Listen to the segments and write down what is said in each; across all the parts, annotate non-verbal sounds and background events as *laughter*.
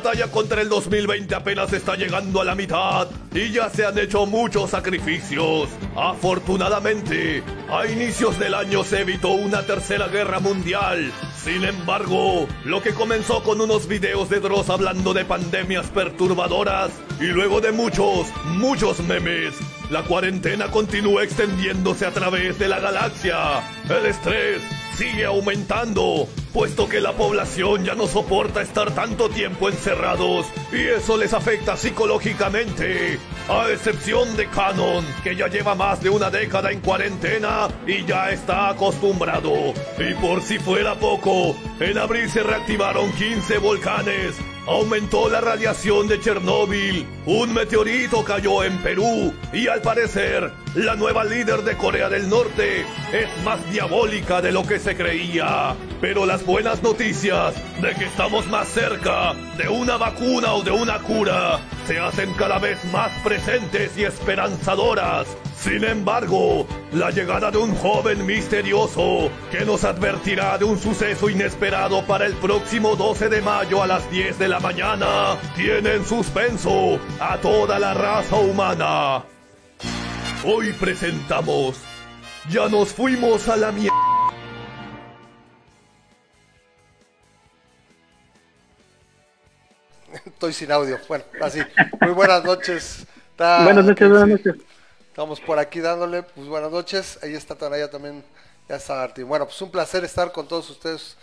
La batalla contra el 2020 apenas está llegando a la mitad y ya se han hecho muchos sacrificios. Afortunadamente, a inicios del año se evitó una tercera guerra mundial. Sin embargo, lo que comenzó con unos videos de Dross hablando de pandemias perturbadoras y luego de muchos, muchos memes, la cuarentena continúa extendiéndose a través de la galaxia. El estrés sigue aumentando, puesto que la población ya no soporta estar tanto tiempo encerrados y eso les afecta psicológicamente. A excepción de Canon, que ya lleva más de una década en cuarentena y ya está acostumbrado. Y por si fuera poco, en abril se reactivaron 15 volcanes aumentó la radiación de Chernóbil, un meteorito cayó en Perú y al parecer la nueva líder de Corea del Norte es más diabólica de lo que se creía. Pero las buenas noticias de que estamos más cerca de una vacuna o de una cura se hacen cada vez más presentes y esperanzadoras. Sin embargo, la llegada de un joven misterioso que nos advertirá de un suceso inesperado para el próximo 12 de mayo a las 10 de la mañana tiene en suspenso a toda la raza humana. Hoy presentamos Ya nos fuimos a la mierda. Estoy sin audio. Bueno, así. Muy buenas noches. buenas noches, buenas noches. Estamos por aquí dándole, pues buenas noches. Ahí está Tanaya también, ya está Martín. Bueno, pues un placer estar con todos ustedes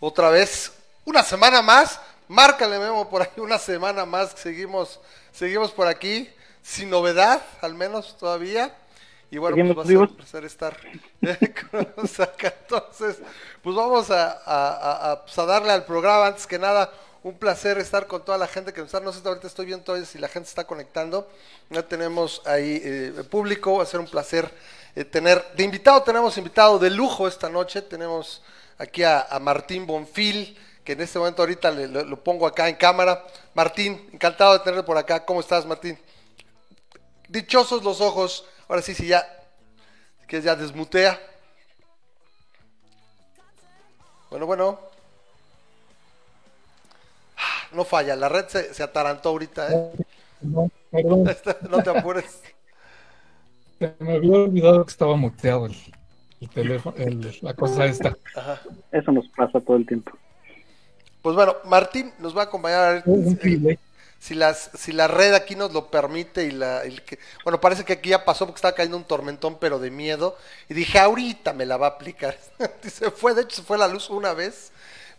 otra vez. Una semana más. Márcale Memo por ahí, una semana más. Seguimos, seguimos por aquí, sin novedad, al menos todavía. Y bueno, pues va a ser un placer estar *laughs* con acá. Entonces, pues vamos a, pues a darle al programa. Antes que nada, un placer estar con toda la gente que nos está. No sé, ahorita estoy viendo todavía si la gente está conectando. Ya tenemos ahí eh, público. Va a ser un placer eh, tener. De invitado, tenemos invitado de lujo esta noche. Tenemos aquí a, Martín Bonfil, que en este momento ahorita lo pongo acá en cámara. Martín, encantado de tenerle por acá. ¿Cómo estás, Martín? Dichosos los ojos. Ahora sí, sí, ya. Que ya desmutea. Bueno, bueno. No falla, la red se, atarantó ahorita, ¿eh? No, perdón. *laughs* no te apures. Se me había olvidado que estaba muteado el, teléfono, la cosa esta. Eso nos pasa todo el tiempo. Pues bueno, Martín nos va a acompañar. Eh, si, las, si la red aquí nos lo permite y la... que, bueno, parece que aquí ya pasó porque estaba cayendo un tormentón, pero de miedo. Y dije, ahorita me la va a aplicar. *laughs* se fue, de hecho, se fue la luz una vez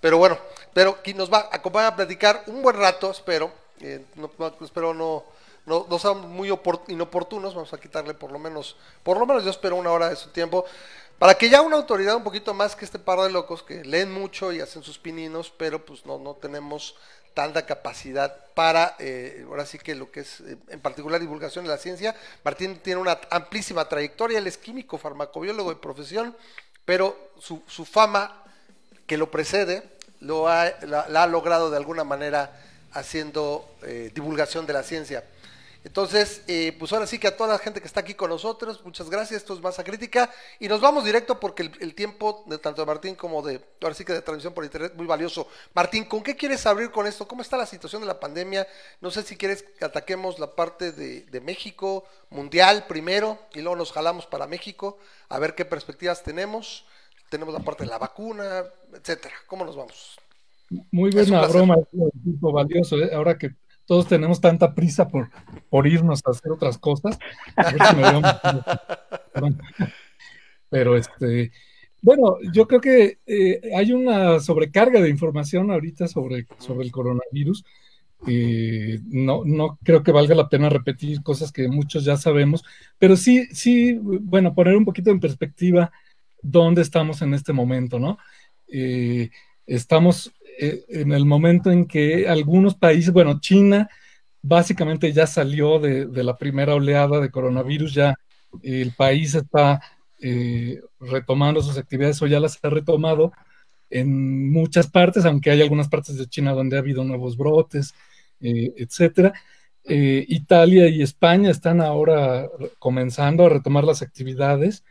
pero bueno, pero quien nos va a acompañar a platicar un buen rato, espero. Eh, espero no, no, no sean muy inoportunos. Vamos a quitarle por lo menos, por lo menos yo espero una hora de su tiempo. Para que ya una autoridad un poquito más que este par de locos que leen mucho y hacen sus pininos, pero pues no, no tenemos tanta capacidad para, eh, ahora sí que lo que es eh, en particular divulgación de la ciencia. Martín tiene una amplísima trayectoria, él es químico, farmacobiólogo de profesión, pero su, su fama que lo precede lo ha, la, ha logrado de alguna manera haciendo eh, divulgación de la ciencia. Entonces, eh, pues ahora sí que a toda la gente que está aquí con nosotros, muchas gracias, esto es Masa Crítica, y nos vamos directo porque el, tiempo de tanto de Martín como de, ahora sí que de transmisión por internet, muy valioso. Martín, ¿con qué quieres abrir con esto? ¿Cómo está la situación de la pandemia? No sé si quieres que ataquemos la parte de, de México, mundial primero, y luego nos jalamos para México, a ver qué perspectivas tenemos tenemos la parte de la vacuna, etcétera. ¿Cómo nos vamos? Muy buena broma, es valioso. ¿eh? Ahora que todos tenemos tanta prisa por, por irnos a hacer otras cosas. Pero este, bueno, yo creo que eh, hay una sobrecarga de información ahorita sobre, sobre el coronavirus. Eh, no, no creo que valga la pena repetir cosas que muchos ya sabemos, pero sí, sí, bueno, poner un poquito en perspectiva dónde estamos en este momento, ¿no? Eh, estamos eh, en el momento en que algunos países, bueno, China básicamente ya salió de, la primera oleada de coronavirus, ya el país está eh, retomando sus actividades o ya las ha retomado en muchas partes, aunque hay algunas partes de China donde ha habido nuevos brotes, etcétera. Italia y España están ahora comenzando a retomar las actividades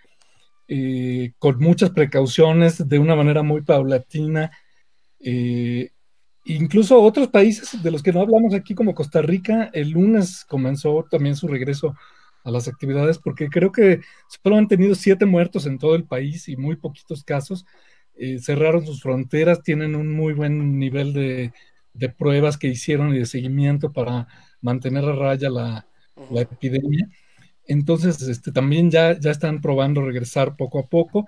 con muchas precauciones, de una manera muy paulatina. Eh, incluso otros países de los que no hablamos aquí, como Costa Rica, el lunes comenzó también su regreso a las actividades, porque creo que solo han tenido siete muertos en todo el país y muy poquitos casos. Eh, cerraron sus fronteras, tienen un muy buen nivel de, pruebas que hicieron y de seguimiento para mantener a raya la, epidemia. Entonces, este, también ya, ya están probando regresar poco a poco.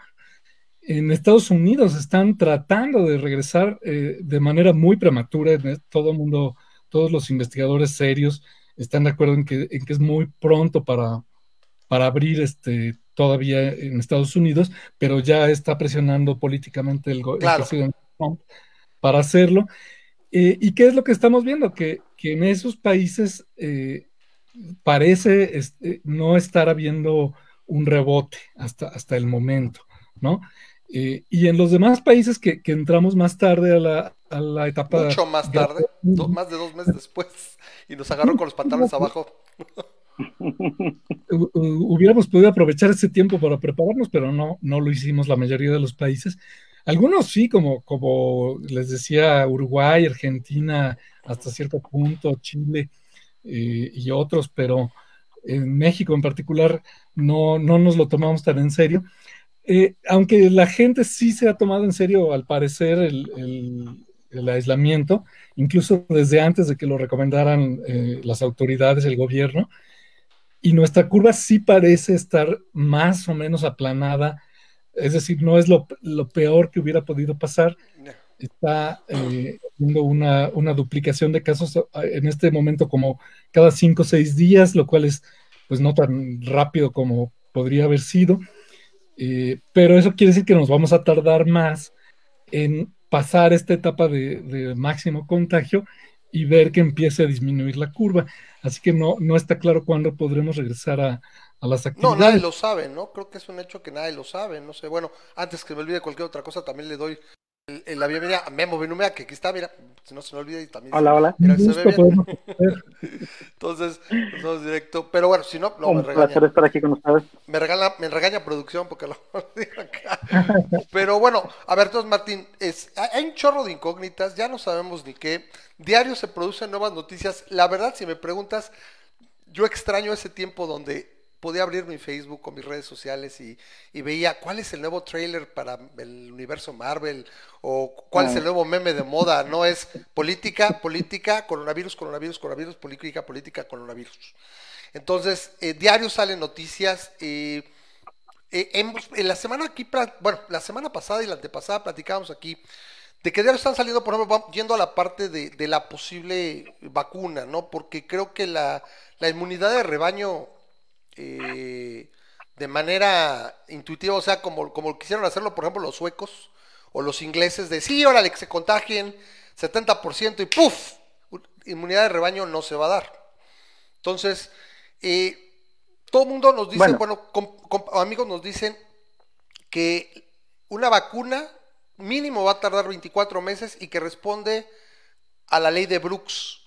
En Estados Unidos están tratando de regresar eh, de manera muy prematura. Todo el mundo, todos los investigadores serios están de acuerdo en que, en que es muy pronto para, para abrir este, todavía en Estados Unidos, pero ya está presionando políticamente el, presidente Trump para hacerlo. Eh, ¿Y qué es lo que estamos viendo? Que, que en esos países eh, parece este, no estar habiendo un rebote hasta, hasta el momento, ¿no? Eh, y en los demás países que, que, entramos más tarde a la, a la etapa... Mucho más tarde, más de dos meses después, y nos agarró con los pantalones abajo. *laughs* Hubiéramos podido aprovechar ese tiempo para prepararnos, pero no, no lo hicimos la mayoría de los países. Algunos sí, como, como les decía, Uruguay, Argentina, hasta cierto punto, Chile eh, y otros, pero en México en particular no, no nos lo tomamos tan en serio. Eh, aunque la gente sí se ha tomado en serio, al parecer, el, aislamiento, incluso desde antes de que lo recomendaran eh, las autoridades, el gobierno, y nuestra curva sí parece estar más o menos aplanada, es decir, no es lo, peor que hubiera podido pasar. Está eh, habiendo una, una, duplicación de casos en este momento como cada cinco o seis días, lo cual es pues no tan rápido como podría haber sido. Eh, pero eso quiere decir que nos vamos a tardar más en pasar esta etapa de, máximo contagio y ver que empiece a disminuir la curva. Así que no, no está claro cuándo podremos regresar a, a las actividades. No, nadie lo sabe, ¿no? Creo que es un hecho que nadie lo sabe, no sé. Bueno, antes que me olvide cualquier otra cosa, también le doy la bienvenida a Memo Benumea, que aquí está, mira, si no se me olvida y también. Hola, hola. *laughs* Entonces, vamos directo. Pero bueno, si no, no me regaña. placer estar aquí con ustedes. Me, regala, me regaña producción porque lo *laughs* acá. Pero bueno, a ver, entonces, Martín, es, hay un chorro de incógnitas, ya no sabemos ni qué. Diario se producen nuevas noticias. La verdad, si me preguntas, yo extraño ese tiempo donde podía abrir mi Facebook o mis redes sociales y, veía cuál es el nuevo trailer para el universo Marvel o cuál es el nuevo meme de moda. No es política, política, coronavirus, coronavirus, coronavirus, política, política, coronavirus. Entonces, eh, diario salen noticias. Eh, eh, en la semana aquí, bueno, la semana pasada y la antepasada platicábamos aquí de que diario están saliendo, por ejemplo, yendo a la parte de, la posible vacuna, ¿no? Porque creo que la, la inmunidad de rebaño eh, de manera intuitiva, o sea, como, como quisieron hacerlo, por ejemplo, los suecos o los ingleses, de sí, órale, que se contagien 70% y ¡puf! Inmunidad de rebaño no se va a dar. Entonces, eh, todo el mundo nos dice, bueno, amigos nos dicen que una vacuna mínimo va a tardar 24 meses y que responde a la ley de Brooks.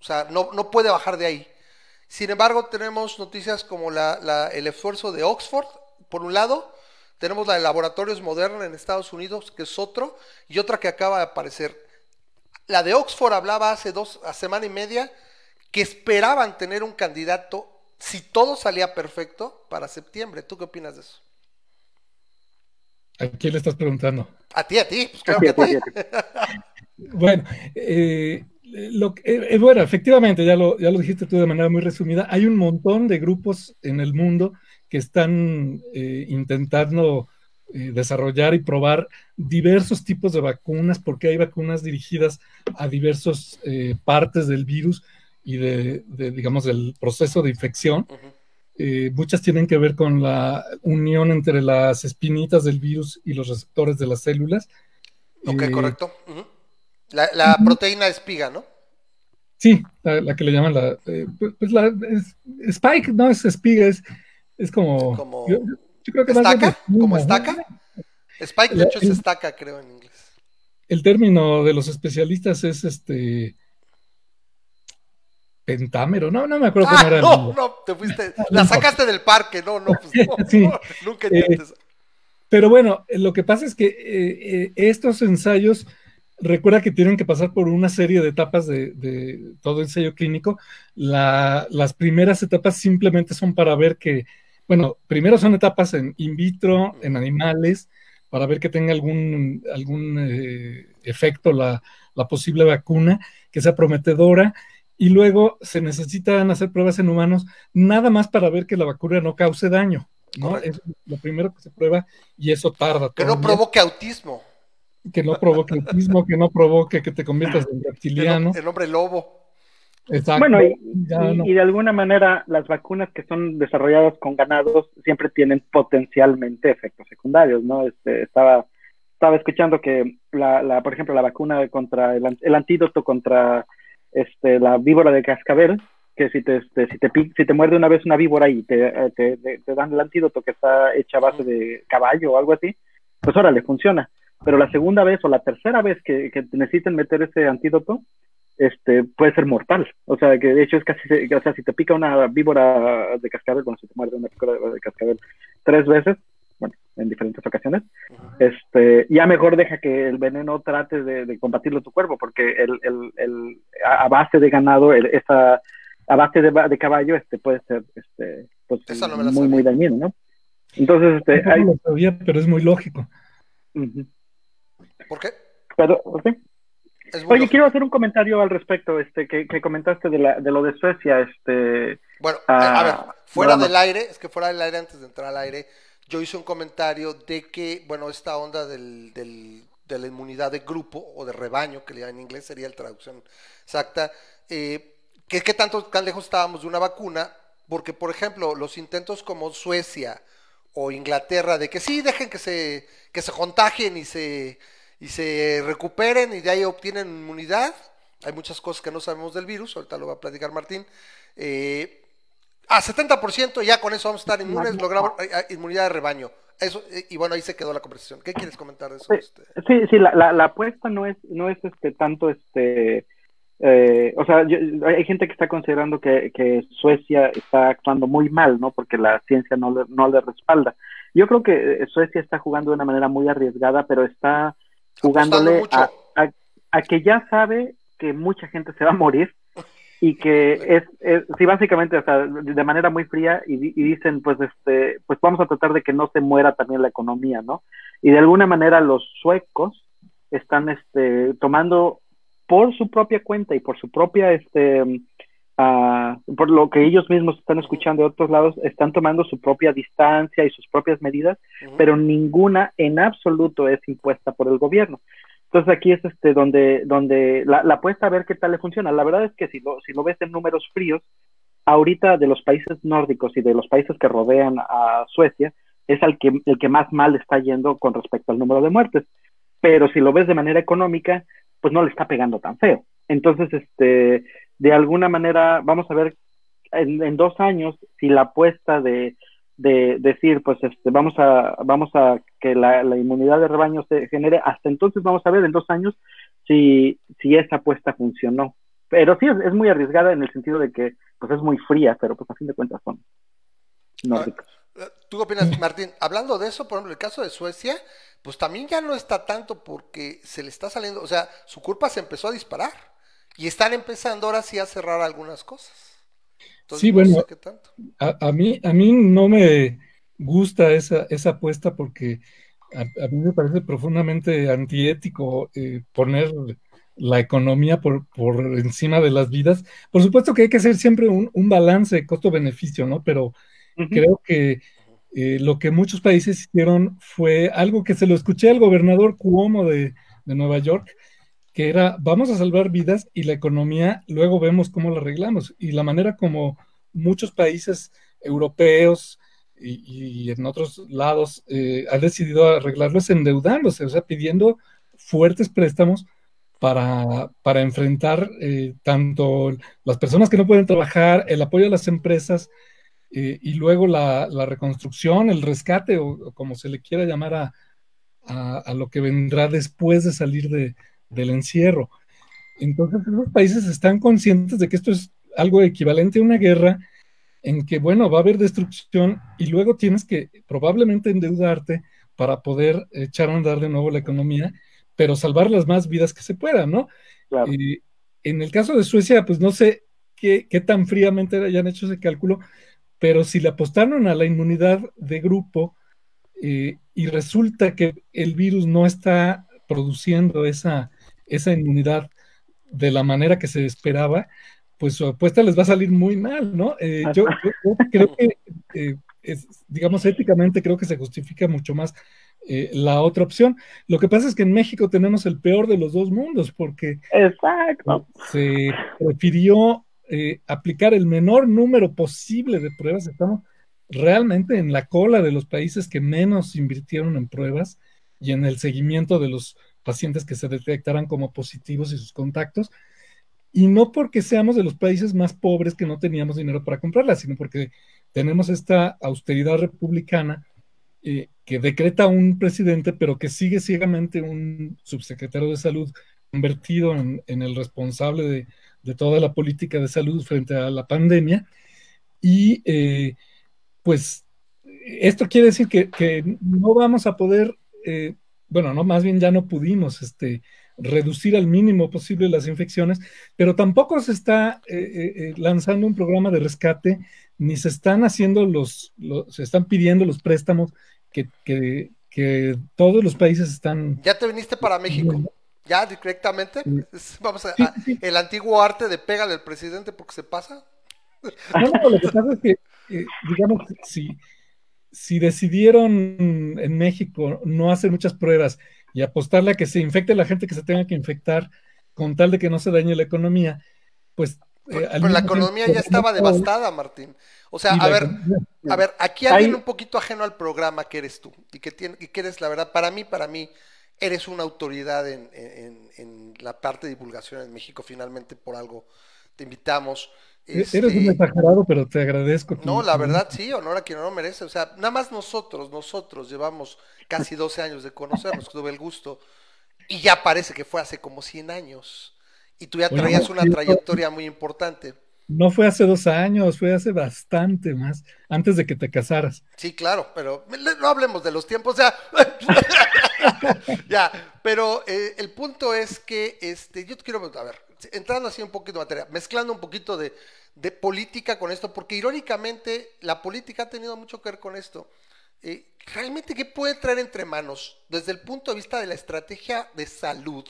O sea, no, no puede bajar de ahí. Sin embargo, tenemos noticias como el esfuerzo de Oxford, por un lado, tenemos la de Laboratorios Modernos en Estados Unidos, que es otro, y otra que acaba de aparecer. La de Oxford hablaba hace dos, a semana y media, que esperaban tener un candidato, si todo salía perfecto, para septiembre. ¿Tú qué opinas de eso? ¿A quién le estás preguntando? A ti, a ti, pues claro que a ti. *laughs* bueno, eh, lo, eh, eh, bueno, efectivamente, ya lo, ya lo dijiste tú de manera muy resumida, hay un montón de grupos en el mundo que están eh, intentando desarrollar y probar diversos tipos de vacunas, porque hay vacunas dirigidas a diversas partes del virus y de, digamos, del proceso de infección. muchas tienen que ver con la unión entre las espinitas del virus y los receptores de las células. Ok, correcto. La, proteína espiga, ¿no? Sí, la, que le llaman la, eh, pues, pues la Spike, no es espiga, es, es como, como yo, creo que estaca, como estaca. Spike de hecho es estaca, creo en inglés. El término de los especialistas es este pentámero, no, no me acuerdo cómo ah, era. No, no, te fuiste, *laughs* la sacaste del parque, no, no, pues no, *laughs* nunca entiendes. Eh, pero bueno, lo que pasa es que eh, estos ensayos recuerda que tienen que pasar por una serie de etapas de, todo ensayo clínico. las primeras etapas simplemente son para ver que, bueno, primero son etapas en in vitro, en animales, para ver que tenga algún, algún eh, efecto la, posible vacuna, que sea prometedora. Y luego se necesitan hacer pruebas en humanos, nada más para ver que la vacuna no cause daño. ¿no? Es lo primero que se prueba y eso tarda. Que no provoque autismo que no provoque autismo, que no provoque que te conviertas en reptiliano. El, hombre lobo. Exacto. Bueno, y, de alguna manera las vacunas que son desarrolladas con ganados siempre tienen potencialmente efectos secundarios, ¿no? Este, estaba, estaba escuchando que, la, la, por ejemplo, la vacuna contra el, el antídoto contra este, la víbora de cascabel, que si te, este, si te, si te muerde una vez una víbora y te, te, te, dan el antídoto que está hecha a base de caballo o algo así, pues órale, funciona pero la segunda vez o la tercera vez que, que necesiten meter ese antídoto, este, puede ser mortal. O sea, que de hecho es casi, o sea, si te pica una víbora de cascabel, bueno, si te muerde una víbora de cascabel tres veces, bueno, en diferentes ocasiones, este, ya mejor deja que el veneno trate de, combatirlo tu cuerpo, porque el, el, el, a base de ganado, esa, a base de, de, caballo, este puede ser, este, pues, muy, muy dañino, ¿no? Entonces, este, hay... pero es muy lógico. ¿Por qué? Pero, Oye, quiero hacer un comentario al respecto, este, que, comentaste de, la, de lo de Suecia, este. Bueno, a ver, fuera del aire, es que fuera del aire, antes de entrar al aire, yo hice un comentario de que, bueno, esta onda del, del, de la inmunidad de grupo o de rebaño, que le llaman en inglés sería la traducción exacta, eh, que qué tanto, tan lejos estábamos de una vacuna, porque, por ejemplo, los intentos como Suecia o Inglaterra de que sí, dejen que se, que se contagien y se y se recuperen y de ahí obtienen inmunidad. Hay muchas cosas que no sabemos del virus, ahorita lo va a platicar Martín. Eh, a 70% ya con eso vamos a estar inmunes, logramos eh, eh, inmunidad de rebaño. Eso, eh, y bueno, ahí se quedó la conversación. ¿Qué quieres comentar de eso? Sí, este? sí, sí, la, la, apuesta no es, no es este tanto este o sea, hay gente que está considerando que, que, Suecia está actuando muy mal, ¿no? Porque la ciencia no le, no le respalda. Yo creo que Suecia está jugando de una manera muy arriesgada, pero está jugándole a, a, que ya sabe que mucha gente se va a morir y que es, es sí básicamente o sea, de manera muy fría y, dicen pues este pues vamos a tratar de que no se muera también la economía no y de alguna manera los suecos están este tomando por su propia cuenta y por su propia este uh, por lo que ellos mismos están escuchando de otros lados están tomando su propia distancia y sus propias medidas pero ninguna en absoluto es impuesta por el gobierno entonces aquí es este donde, donde la, apuesta a ver qué tal le funciona. La verdad es que si lo, si lo ves en números fríos, ahorita de los países nórdicos y de los países que rodean a Suecia, es el que, el que más mal está yendo con respecto al número de muertes. Pero si lo ves de manera económica, pues no le está pegando tan feo. Entonces, este, de alguna manera, vamos a ver en, en dos años si la apuesta de, de decir, pues este, vamos a, vamos a que la, inmunidad de rebaño se genere, hasta entonces vamos a ver en dos años si, si esa apuesta funcionó. Pero sí es, muy arriesgada en el sentido de que pues es muy fría, pero pues a fin de cuentas son nórdicos. Ah, ¿Tú qué opinas, Martín? Hablando de eso, por ejemplo, el caso de Suecia, pues también ya no está tanto porque se le está saliendo, o sea, su culpa se empezó a disparar y están empezando ahora sí a cerrar algunas cosas sí, bueno, a, mí, a mí no me gusta esa, esa apuesta porque a, mí me parece profundamente antiético eh, poner la economía por, por, encima de las vidas. Por supuesto que hay que hacer siempre un, un balance costo-beneficio, ¿no? Pero creo que eh, lo que muchos países hicieron fue algo que se lo escuché al gobernador Cuomo de, de Nueva York, que era vamos a salvar vidas y la economía luego vemos cómo la arreglamos. Y la manera como muchos países europeos y, en otros lados eh, han decidido arreglarlo es endeudándose, o sea, pidiendo fuertes préstamos para, para enfrentar eh, tanto las personas que no pueden trabajar, el apoyo a las empresas eh, y luego la, reconstrucción, el rescate o, como se le quiera llamar a, a lo que vendrá después de salir de, del encierro. Entonces, los países están conscientes de que esto es algo equivalente a una guerra en que, bueno, va a haber destrucción y luego tienes que probablemente endeudarte para poder echar a andar de nuevo la economía, pero salvar las más vidas que se puedan, ¿no? en el caso de Suecia, pues no sé qué, qué tan fríamente hayan hecho ese cálculo, pero si le apostaron a la inmunidad de grupo eh, y resulta que el virus no está produciendo esa, esa inmunidad de la manera que se esperaba, pues su apuesta les va a salir muy mal, ¿no? Eh, yo, *laughs* creo que, eh, digamos, éticamente creo que se justifica mucho más la otra opción. Lo que pasa es que en México tenemos el peor de los dos mundos, porque Exacto. se prefirió aplicar el menor número posible de pruebas. Estamos realmente en la cola de los países que menos invirtieron en pruebas y en el seguimiento de los pacientes que se detectaran como positivos y sus contactos. Y no porque seamos de los países más pobres que no teníamos dinero para comprarlas, sino porque tenemos esta austeridad republicana eh, que decreta un presidente, pero que sigue ciegamente un subsecretario de salud convertido en, el responsable de, de, toda la política de salud frente a la pandemia. Y eh, pues esto quiere decir que, no vamos a poder, eh, bueno, no, más bien ya no pudimos este, reducir al mínimo posible las infecciones, pero tampoco se está eh, eh, lanzando un programa de rescate, ni se están haciendo los, se están pidiendo los préstamos que, todos los países están... Ya te viniste para México. Ya directamente. Vamos a, el antiguo arte de pégale al presidente porque se pasa. No, lo que pasa es que eh, digamos, si, si decidieron en México no hacer muchas pruebas y apostarle a que se infecte la gente que se tenga que infectar con tal de que no se dañe la economía, pues... Eh, pero, la economía ya estaba devastada, Martín. O sea, a ver, a ver, aquí alguien un poquito ajeno al programa que eres tú y que, tiene, y que eres, la verdad, para mí, para mí, eres una autoridad en, en, en la parte de divulgación en México, finalmente por algo te invitamos. Eres un este, exagerado, pero te agradezco. No, la verdad sí, honor a quien no lo merece. O sea, nada más nosotros, nosotros llevamos casi 12 años de conocernos, tuve el gusto, y ya parece que fue hace como 100 años. Y tú ya traías una trayectoria muy importante. No fue hace dos años, fue hace bastante más, antes de que te casaras. Sí, claro, pero no hablemos de los tiempos, ya. *laughs* ya, pero eh, el punto es que este, yo quiero, a ver, entrando así un poquito de materia, mezclando un poquito de, política con esto, porque irónicamente la política ha tenido mucho que ver con esto. Eh, realmente, ¿qué puede traer entre manos desde el punto de vista de la estrategia de salud?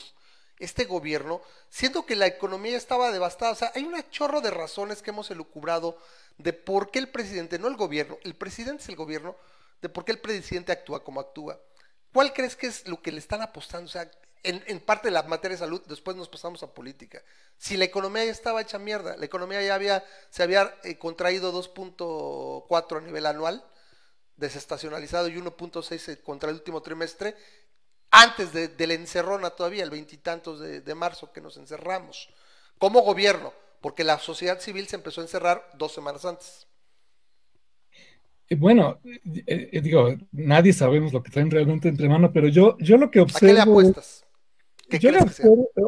este gobierno, siendo que la economía estaba devastada. O sea, hay un chorro de razones que hemos elucubrado de por qué el presidente, no el gobierno, el presidente es el gobierno, de por qué el presidente actúa como actúa. ¿Cuál crees que es lo que le están apostando? O sea, en, parte de la materia de salud, después nos pasamos a política. Si la economía ya estaba hecha mierda, la economía ya había, se había eh, contraído 2.4 a nivel anual, desestacionalizado y 1.6 eh, contra el último trimestre, antes de, la encerrona todavía, el veintitantos de, marzo que nos encerramos, como gobierno, porque la sociedad civil se empezó a encerrar dos semanas antes. Eh, bueno, digo, nadie sabemos lo que traen realmente entre manos, pero yo, yo lo que observo. ¿A qué le apuestas? Yo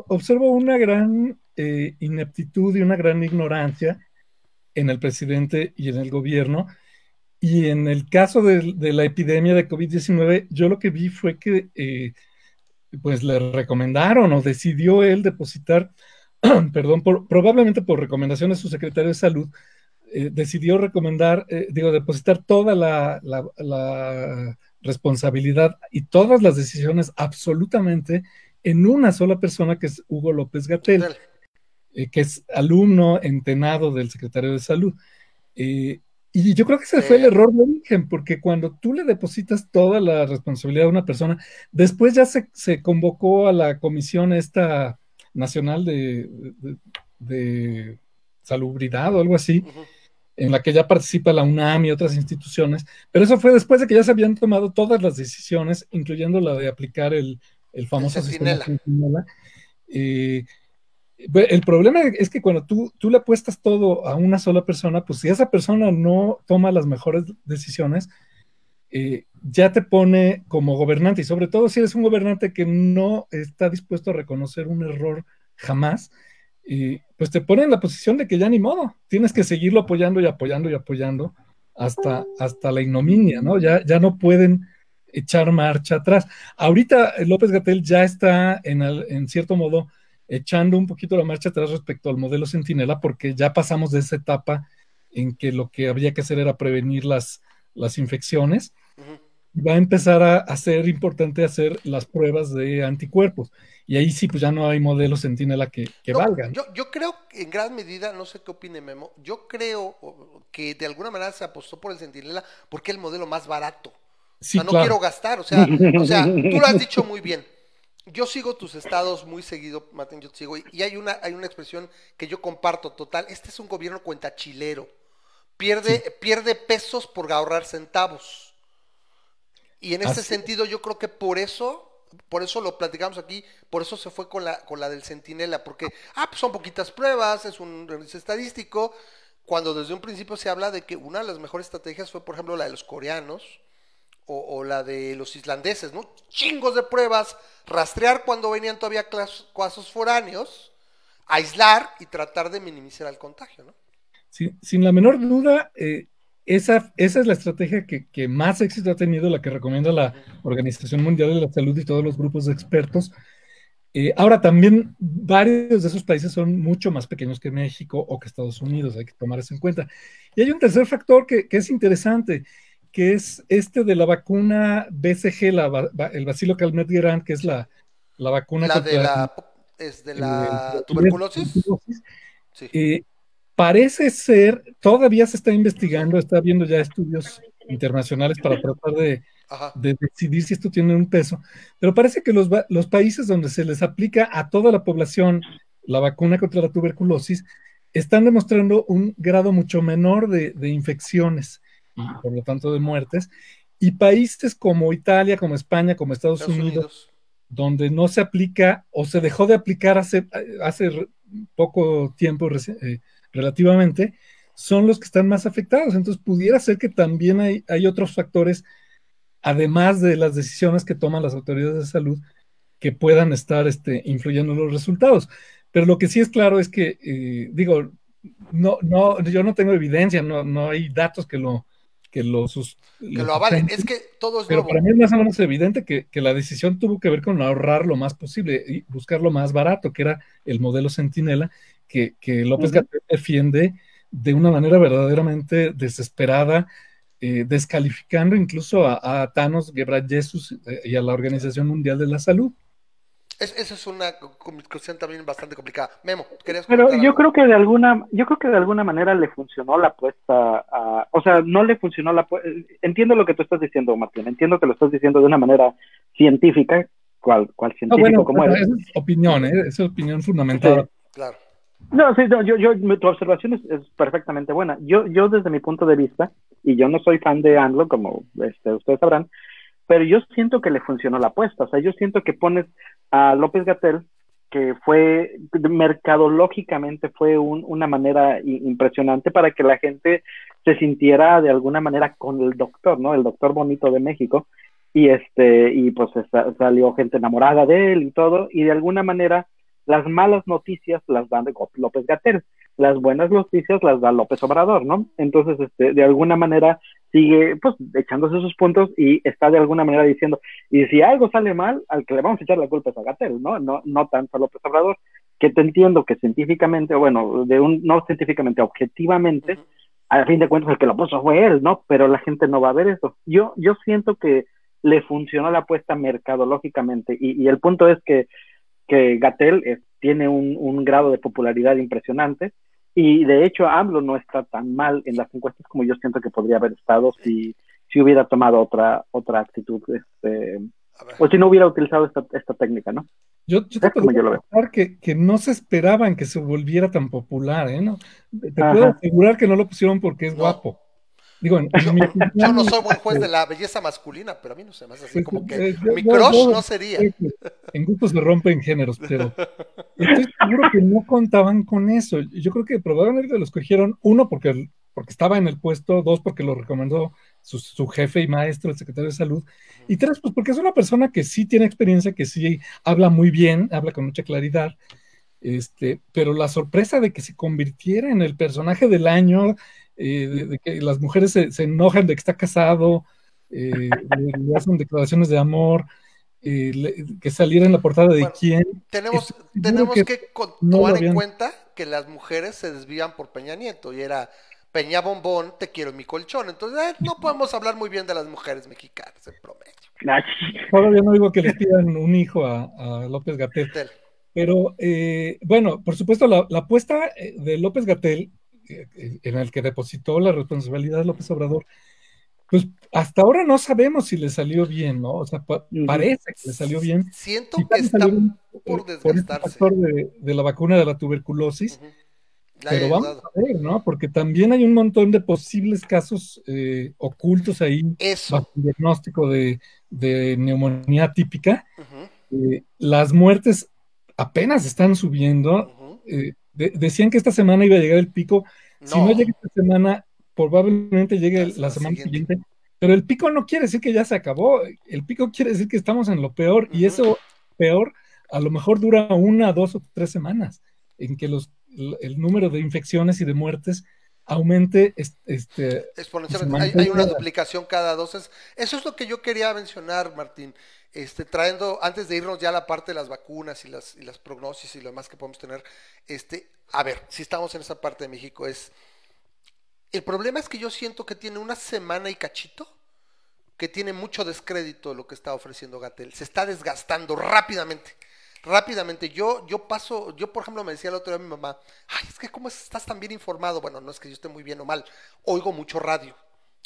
observo, una gran eh, ineptitud y una gran ignorancia en el presidente y en el gobierno. Y en el caso de, la epidemia de COVID-19, yo lo que vi fue que eh, pues le recomendaron o decidió él depositar, *clears throat* perdón, probablemente por recomendación de su secretario de salud, eh, decidió recomendar, digo, depositar toda la, la responsabilidad y todas las decisiones absolutamente en una sola persona, que es Hugo López Gatel, eh, que es alumno entenado del secretario de Salud. Eh, y yo creo que ese fue el error de origen, porque cuando tú le depositas toda la responsabilidad a una persona, después ya se, convocó a la comisión esta nacional de, de, salubridad o algo así, en la que ya participa la UNAM y otras instituciones, pero eso fue después de que ya se habían tomado todas las decisiones, incluyendo la de aplicar el el famoso sistema eh, el problema es que cuando tú, tú le apuestas todo a una sola persona, pues si esa persona no toma las mejores decisiones, eh, ya te pone como gobernante. Y sobre todo si eres un gobernante que no está dispuesto a reconocer un error jamás, eh, pues te pone en la posición de que ya ni modo, tienes que seguirlo apoyando y apoyando y apoyando hasta, hasta la ignominia, ¿no? Ya, ya no pueden echar marcha atrás. Ahorita López Gatel ya está en, en cierto modo echando un poquito la marcha atrás respecto al modelo Centinela, porque ya pasamos de esa etapa en que lo que había que hacer era prevenir las, las infecciones. Va a empezar a, ser importante hacer las pruebas de anticuerpos. Y ahí sí, pues ya no hay modelo Centinela que, que valgan. Yo, yo creo en gran medida, no sé qué opine Memo, yo creo que de alguna manera se apostó por el Centinela porque es el modelo más barato. Sí, o sea, no quiero gastar, o sea, o sea, tú lo has dicho muy bien. Yo sigo tus estados muy seguido, Martín, yo te sigo, y hay una, hay una expresión que yo comparto total, este es un gobierno cuentachilero, pierde, pierde pesos por ahorrar centavos. Y en ese sentido yo creo que por eso, por eso lo platicamos aquí, por eso se fue con la, con la del centinela, porque, ah, pues son poquitas pruebas, es un estadístico, cuando desde un principio se habla de que una de las mejores estrategias fue, por ejemplo, la de los coreanos, o, la de los islandeses, ¿no? Chingos de pruebas, rastrear cuando venían todavía casos foráneos, aislar y tratar de minimizar el contagio, ¿no? sin la menor duda, eh, esa, esa, es la estrategia que, más éxito ha tenido, la que recomienda la Organización Mundial de la Salud y todos los grupos de expertos. Eh, ahora también varios de esos países son mucho más pequeños que México o que Estados Unidos, hay que tomar eso en cuenta. Y hay un tercer factor que, que es interesante, que es este de la vacuna BCG, la, el Bacilo Calmet-Guerin, que es la, la vacuna la de la, es de la tuberculosis. Eh, parece ser, todavía se está investigando, está viendo ya estudios internacionales para tratar de, de, decidir si esto tiene un peso, pero parece que los, los países donde se les aplica a toda la población la vacuna contra la tuberculosis están demostrando un grado mucho menor de, de infecciones y por lo tanto de muertes, y países como Italia, como España, como Estados, Unidos, donde no se aplica o se dejó de aplicar hace, hace poco tiempo eh, relativamente, son los que están más afectados. Entonces pudiera ser que también hay, hay otros factores, además de las decisiones que toman las autoridades de salud, que puedan estar este, influyendo en los resultados. Pero lo que sí es claro es que, eh, digo, no, no, yo no tengo evidencia, no, no hay datos que lo, que lo, que lo avalen. Es que todo es Pero para mí es más o menos evidente que, la decisión tuvo que ver con ahorrar lo más posible y buscar lo más barato, que era el modelo Centinela, que, López uh defiende de una manera verdaderamente desesperada, eh, descalificando incluso a, a Thanos Ghebreyesus eh, y a la Organización Mundial de la Salud. Es, eso es una cuestión también bastante complicada. Memo, ¿querías Pero yo creo que de alguna, yo creo que de alguna manera le funcionó la apuesta a, o sea, no le funcionó la entiendo lo que tú estás diciendo, Martín, entiendo que lo estás diciendo de una manera científica, cual, cual científico como eres. Esa es opinión, ¿eh? esa es opinión fundamental. claro. No, sí, yo, yo, tu observación es, es, perfectamente buena. Yo, yo desde mi punto de vista, y yo no soy fan de ANLO, como este, ustedes sabrán, pero yo siento que le funcionó la apuesta. O sea, yo siento que pones a López Gatel, que fue mercadológicamente fue una manera impresionante para que la gente se sintiera de alguna manera con el doctor, ¿no? El doctor bonito de México. Y este, y pues salió gente enamorada de él y todo, y de alguna manera las malas noticias las dan de López Gatel, las buenas noticias las da López Obrador, ¿no? Entonces, este, de alguna manera sigue pues echándose sus puntos y está de alguna manera diciendo, y si algo sale mal, al que le vamos a echar la culpa es a Gatel, ¿no? No, no tanto a López Obrador, que te entiendo que científicamente, bueno, de un, no científicamente, objetivamente, a fin de cuentas el que lo puso fue él, ¿no? Pero la gente no va a ver eso. Yo, yo siento que le funcionó la apuesta mercadológicamente y, y el punto es que, que Gatel eh, tiene un, un grado de popularidad impresionante y de hecho, AMLO no está tan mal en las encuestas como yo siento que podría haber estado si, si hubiera tomado otra, otra actitud, este, o si no hubiera utilizado esta, esta técnica, ¿no? Yo, yo te puedo que, que no se esperaban que se volviera tan popular, ¿eh? ¿No? Te puedo asegurar que no lo pusieron porque es guapo. Digo, *laughs* yo, no soy buen juez de la belleza masculina, pero a mí no se me hace así como que mi crush no sería. En grupos se rompen géneros, pero *laughs* estoy seguro que no contaban con eso. Yo creo que probablemente lo escogieron, uno, porque, porque estaba en el puesto, dos, porque lo recomendó su, su, jefe y maestro, el secretario de salud, y tres, pues porque es una persona que sí tiene experiencia, que sí habla muy bien, habla con mucha claridad. Este, pero la sorpresa de que se convirtiera en el personaje del año, eh, de, que las mujeres se, enojan de que está casado, eh, le, hacen declaraciones de amor, eh, que saliera en la portada de quién. Tenemos, tenemos que, tomar en cuenta que las mujeres se desvían por Peña Nieto y era Peña Bombón, te quiero en mi colchón. Entonces, eh, no podemos hablar muy bien de las mujeres mexicanas, en promedio. Todavía no digo que le pidan un hijo a, López Gatel. Pero, eh, bueno, por supuesto, la, apuesta de López Gatel, en el que depositó la responsabilidad de López Obrador, pues hasta ahora no sabemos si le salió bien, ¿no? O sea, parece que le salió bien. Siento que está por desgastarse. Por de, de, la vacuna de la tuberculosis. Pero vamos a ver, ¿no? Porque también hay un montón de posibles casos eh, ocultos ahí. Eso. diagnóstico de, neumonía típica. Eh, las muertes apenas están subiendo. Eh, decían que esta semana iba a llegar el pico. Si no llega esta semana, probablemente llegue la, semana siguiente. Pero el pico no quiere decir que ya se acabó, el pico quiere decir que estamos en lo peor y eso peor a lo mejor dura una, dos o tres semanas en que los, el número de infecciones y de muertes aumente este, exponencialmente. Hay, una duplicación cada dos. Eso es lo que yo quería mencionar, Martín. Este, trayendo, antes de irnos ya a la parte de las vacunas y las, y las prognosis y lo demás que podemos tener, este, a ver, si estamos en esa parte de México, es el problema es que yo siento que tiene una semana y cachito que tiene mucho descrédito lo que está ofreciendo Gatel. Se está desgastando rápidamente. Rápidamente. Yo, yo paso, yo por ejemplo me decía el otro día a mi mamá, ay, es que cómo estás tan bien informado. Bueno, no es que yo esté muy bien o mal. Oigo mucho radio.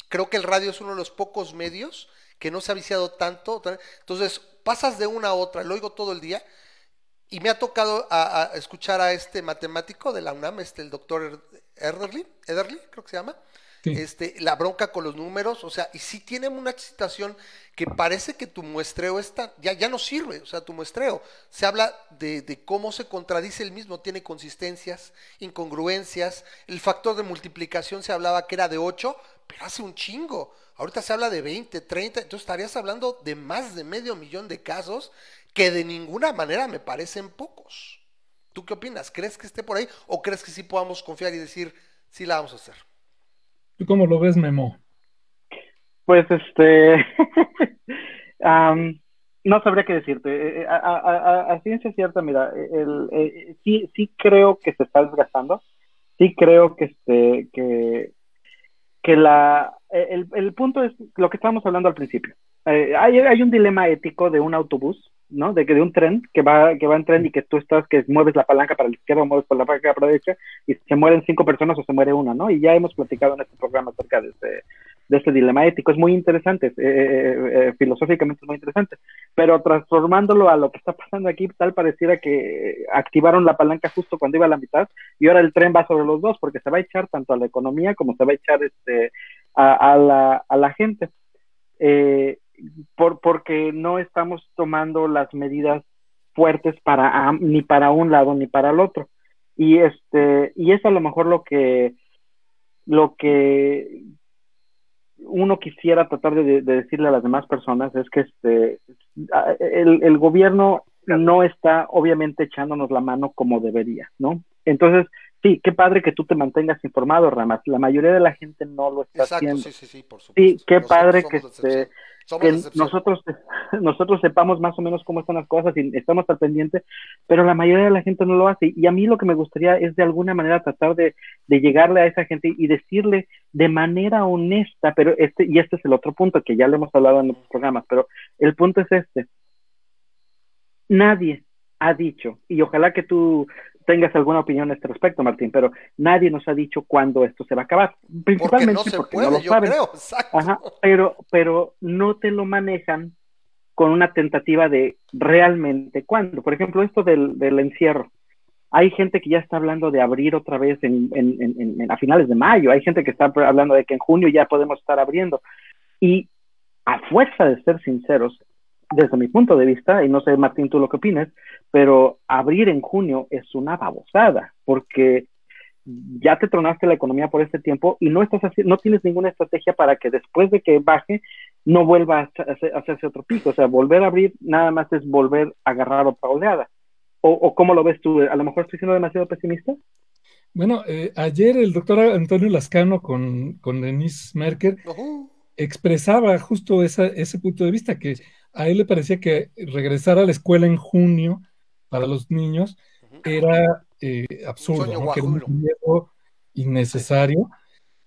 Creo que el radio es uno de los pocos medios que no se ha viciado tanto. Entonces, pasas de una a otra, lo oigo todo el día. Y me ha tocado a, escuchar a este matemático de la UNAM, este, el doctor Ederly, Ederly, creo que se llama. Este, la bronca con los números, o sea, y sí tiene una situación que parece que tu muestreo está, ya, ya no sirve, o sea, tu muestreo. Se habla de, de, cómo se contradice el mismo, tiene consistencias, incongruencias. El factor de multiplicación se hablaba que era de 8, pero hace un chingo. Ahorita se habla de 20, 30, entonces estarías hablando de más de medio millón de casos que de ninguna manera me parecen pocos. ¿Tú qué opinas? ¿Crees que esté por ahí o crees que sí podamos confiar y decir, sí la vamos a hacer? ¿Tú cómo lo ves, Memo? Pues este, *laughs* no sabría qué decirte. Eh, eh, a, ciencia cierta, mira, el, eh, sí, sí creo que se está desgastando. Sí creo que este, que, que la, el, el punto es lo que estábamos hablando al principio. hay, hay un dilema ético de un autobús ¿no? De que de un tren que va, que va en tren y que tú estás, que mueves la palanca para la izquierda o mueves la palanca para la derecha y se mueren cinco personas o se muere una, ¿no? Y ya hemos platicado en este programa acerca de este, de este dilema ético. Es muy interesante, eh, eh, eh, filosóficamente es muy interesante, pero transformándolo a lo que está pasando aquí, tal pareciera que activaron la palanca justo cuando iba a la mitad y ahora el tren va sobre los dos porque se va a echar tanto a la economía como se va a echar este, a, la, a la gente. Por, porque no estamos tomando las medidas fuertes para ni para un lado ni para el otro. Y este, y es a lo mejor lo que lo que uno quisiera tratar de, decirle a las demás personas es que este el, el, gobierno no está obviamente echándonos la mano como debería, ¿no? Entonces, sí, qué padre que tú te mantengas informado, Ramas. La mayoría de la gente no lo está haciendo. Sí, sí, sí, por supuesto. Sí, qué padre que, este, que nosotros, *laughs* nosotros sepamos más o menos cómo están las cosas y estamos al pendiente, pero la mayoría de la gente no lo hace. Y a mí lo que me gustaría es de alguna manera tratar de, de llegarle a esa gente y decirle de manera honesta, pero este, y este es el otro punto que ya lo hemos hablado en los programas, pero el punto es este. Nadie ha dicho, y ojalá que tú tengas alguna opinión a este respecto, Martín, pero nadie nos ha dicho cuándo esto se va a acabar. Principalmente porque no, lo saben. pero, pero no te lo manejan con una tentativa de realmente cuándo. Por ejemplo, esto del, del encierro. Hay gente que ya está hablando de abrir otra vez en, en, en, a finales de mayo. Hay gente que está hablando de que en junio ya podemos estar abriendo. Y a fuerza de ser sinceros, desde mi punto de vista, y no sé, Martín, tú lo que opinas, pero abrir en junio es una babosada, porque ya te tronaste la economía por este tiempo y no estás no tienes ninguna estrategia para que después de que baje no vuelva a hacerse otro pico. O sea, volver a abrir nada más es volver a agarrar otra oleada. ¿O, cómo lo ves tú? A lo mejor estoy siendo demasiado pesimista. Bueno, eh, ayer el doctor Antonio Lascano con, con Denise Merker expresaba justo ese punto de vista, que a él le parecía que regresar a la escuela en junio para los niños era eh, absurdo, que era un riesgo innecesario.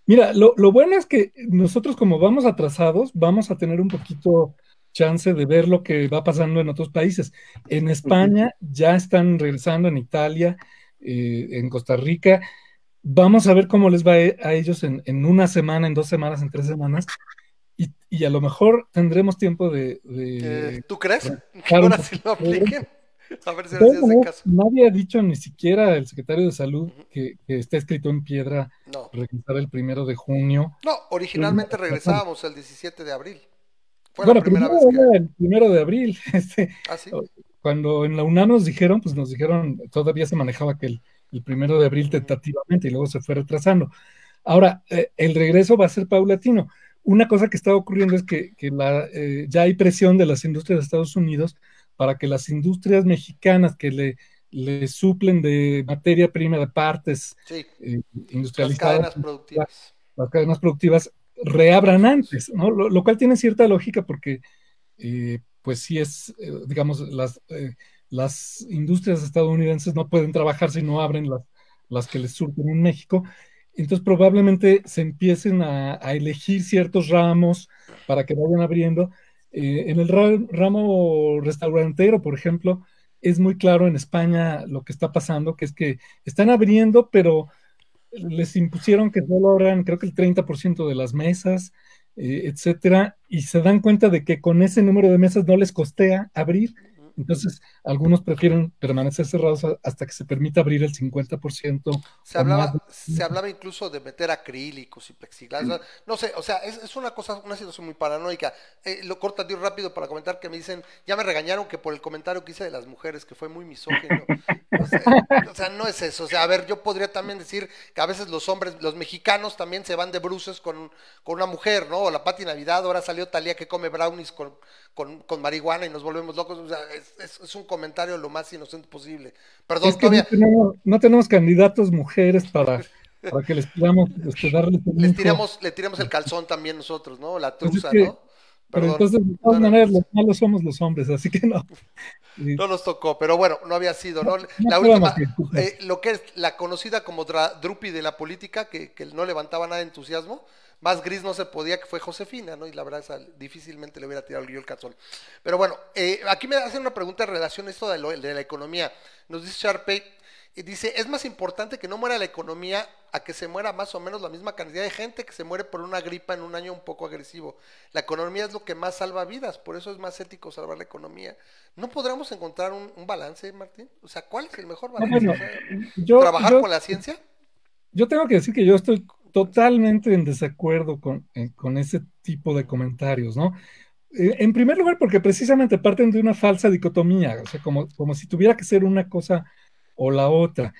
Mira, lo, bueno es que nosotros como vamos atrasados, vamos a tener un poquito chance de ver lo que va pasando en otros países. En España ya están regresando, en Italia, eh, en Costa Rica. Vamos a ver cómo les va a ellos en, una semana, en dos semanas, en tres semanas. Y, a lo mejor tendremos tiempo de... Eh, ¿Tú crees? Que *laughs* ahora sí lo apliquen. A ver si caso. Nadie ha dicho ni siquiera el secretario de salud que, está escrito en piedra regresar el primero de junio. No, originalmente regresábamos el 17 de abril. Fue bueno, la primera vez que... el primero de abril. *laughs* Este, ¿Ah, Cuando en la UNAM nos dijeron, pues nos dijeron, todavía se manejaba que el, primero de abril tentativamente y luego se fue retrasando. Ahora, eh, el regreso va a ser paulatino. Una cosa que está ocurriendo es que, la, eh, ya hay presión de las industrias de Estados Unidos para que las industrias mexicanas que le, le suplen de materia prima de partes eh, industrializadas, las cadenas productivas, las cadenas productivas reabran antes, ¿no? Lo, cual tiene cierta lógica porque, eh, pues sí es, digamos, las, las industrias estadounidenses no pueden trabajar si no abren las, las que les surten en México. Entonces probablemente se empiecen a, a elegir ciertos ramos para que vayan abriendo eh, en el ramo restaurantero, por ejemplo, es muy claro en España lo que está pasando, que es que están abriendo, pero les impusieron que solo abran, creo que el 30% de las mesas, eh, etcétera, y se dan cuenta de que con ese número de mesas no les costea abrir, entonces, algunos prefieren permanecer cerrados hasta que se permita abrir el 50%. Se hablaba, se hablaba incluso de meter acrílicos y plexiglas. No sé, o sea, es, una cosa, una situación muy paranoica. Eh, lo corta tío rápido para comentar que me dicen, ya me regañaron que por el comentario que hice de las mujeres, que fue muy misógino. *laughs* o, sea, no es eso. O sea, a ver, yo podría también decir que a veces los hombres, los mexicanos también se van de bruces con, con una mujer, ¿no? O la Pati Navidad, ahora salió Talía que come brownies con, con, con marihuana y nos volvemos locos. O sea, es, un comentario lo más inocente posible. Perdón, todavía... no, tenemos, candidatos mujeres para, para que les podamos este, darles les tiramos, le tiramos el calzón también nosotros, ¿no? La pues truza, ¿no? Pero entonces, de todas maneras, los malos somos los hombres, así que no. *laughs* No nos tocó, pero bueno, no había sido, ¿no? la última, eh, lo que es la conocida como Drupi de la política, que, que no levantaba nada de entusiasmo, más gris no se podía, que fue Josefina, ¿no? Y la verdad, difícilmente le hubiera tirado yo el calzón. Pero bueno, eh, aquí me hacen una pregunta en relación a esto de, la economía. Nos dice Sharpay, y dice, es más importante que no muera la economía a que se muera más o menos la misma cantidad de gente que se muere por una gripa en un año un poco agresivo. La economía es lo que más salva vidas, por eso es más ético salvar la economía. ¿No podremos encontrar un, balance, Martín? O sea, ¿cuál es el mejor balance? ¿Trabajar con la ciencia? Yo tengo que decir que yo estoy totalmente en desacuerdo con, con ese tipo de comentarios, ¿no? Eh, en primer lugar, porque precisamente parten de una falsa dicotomía, o sea, como, como si tuviera que ser una cosa o la otra.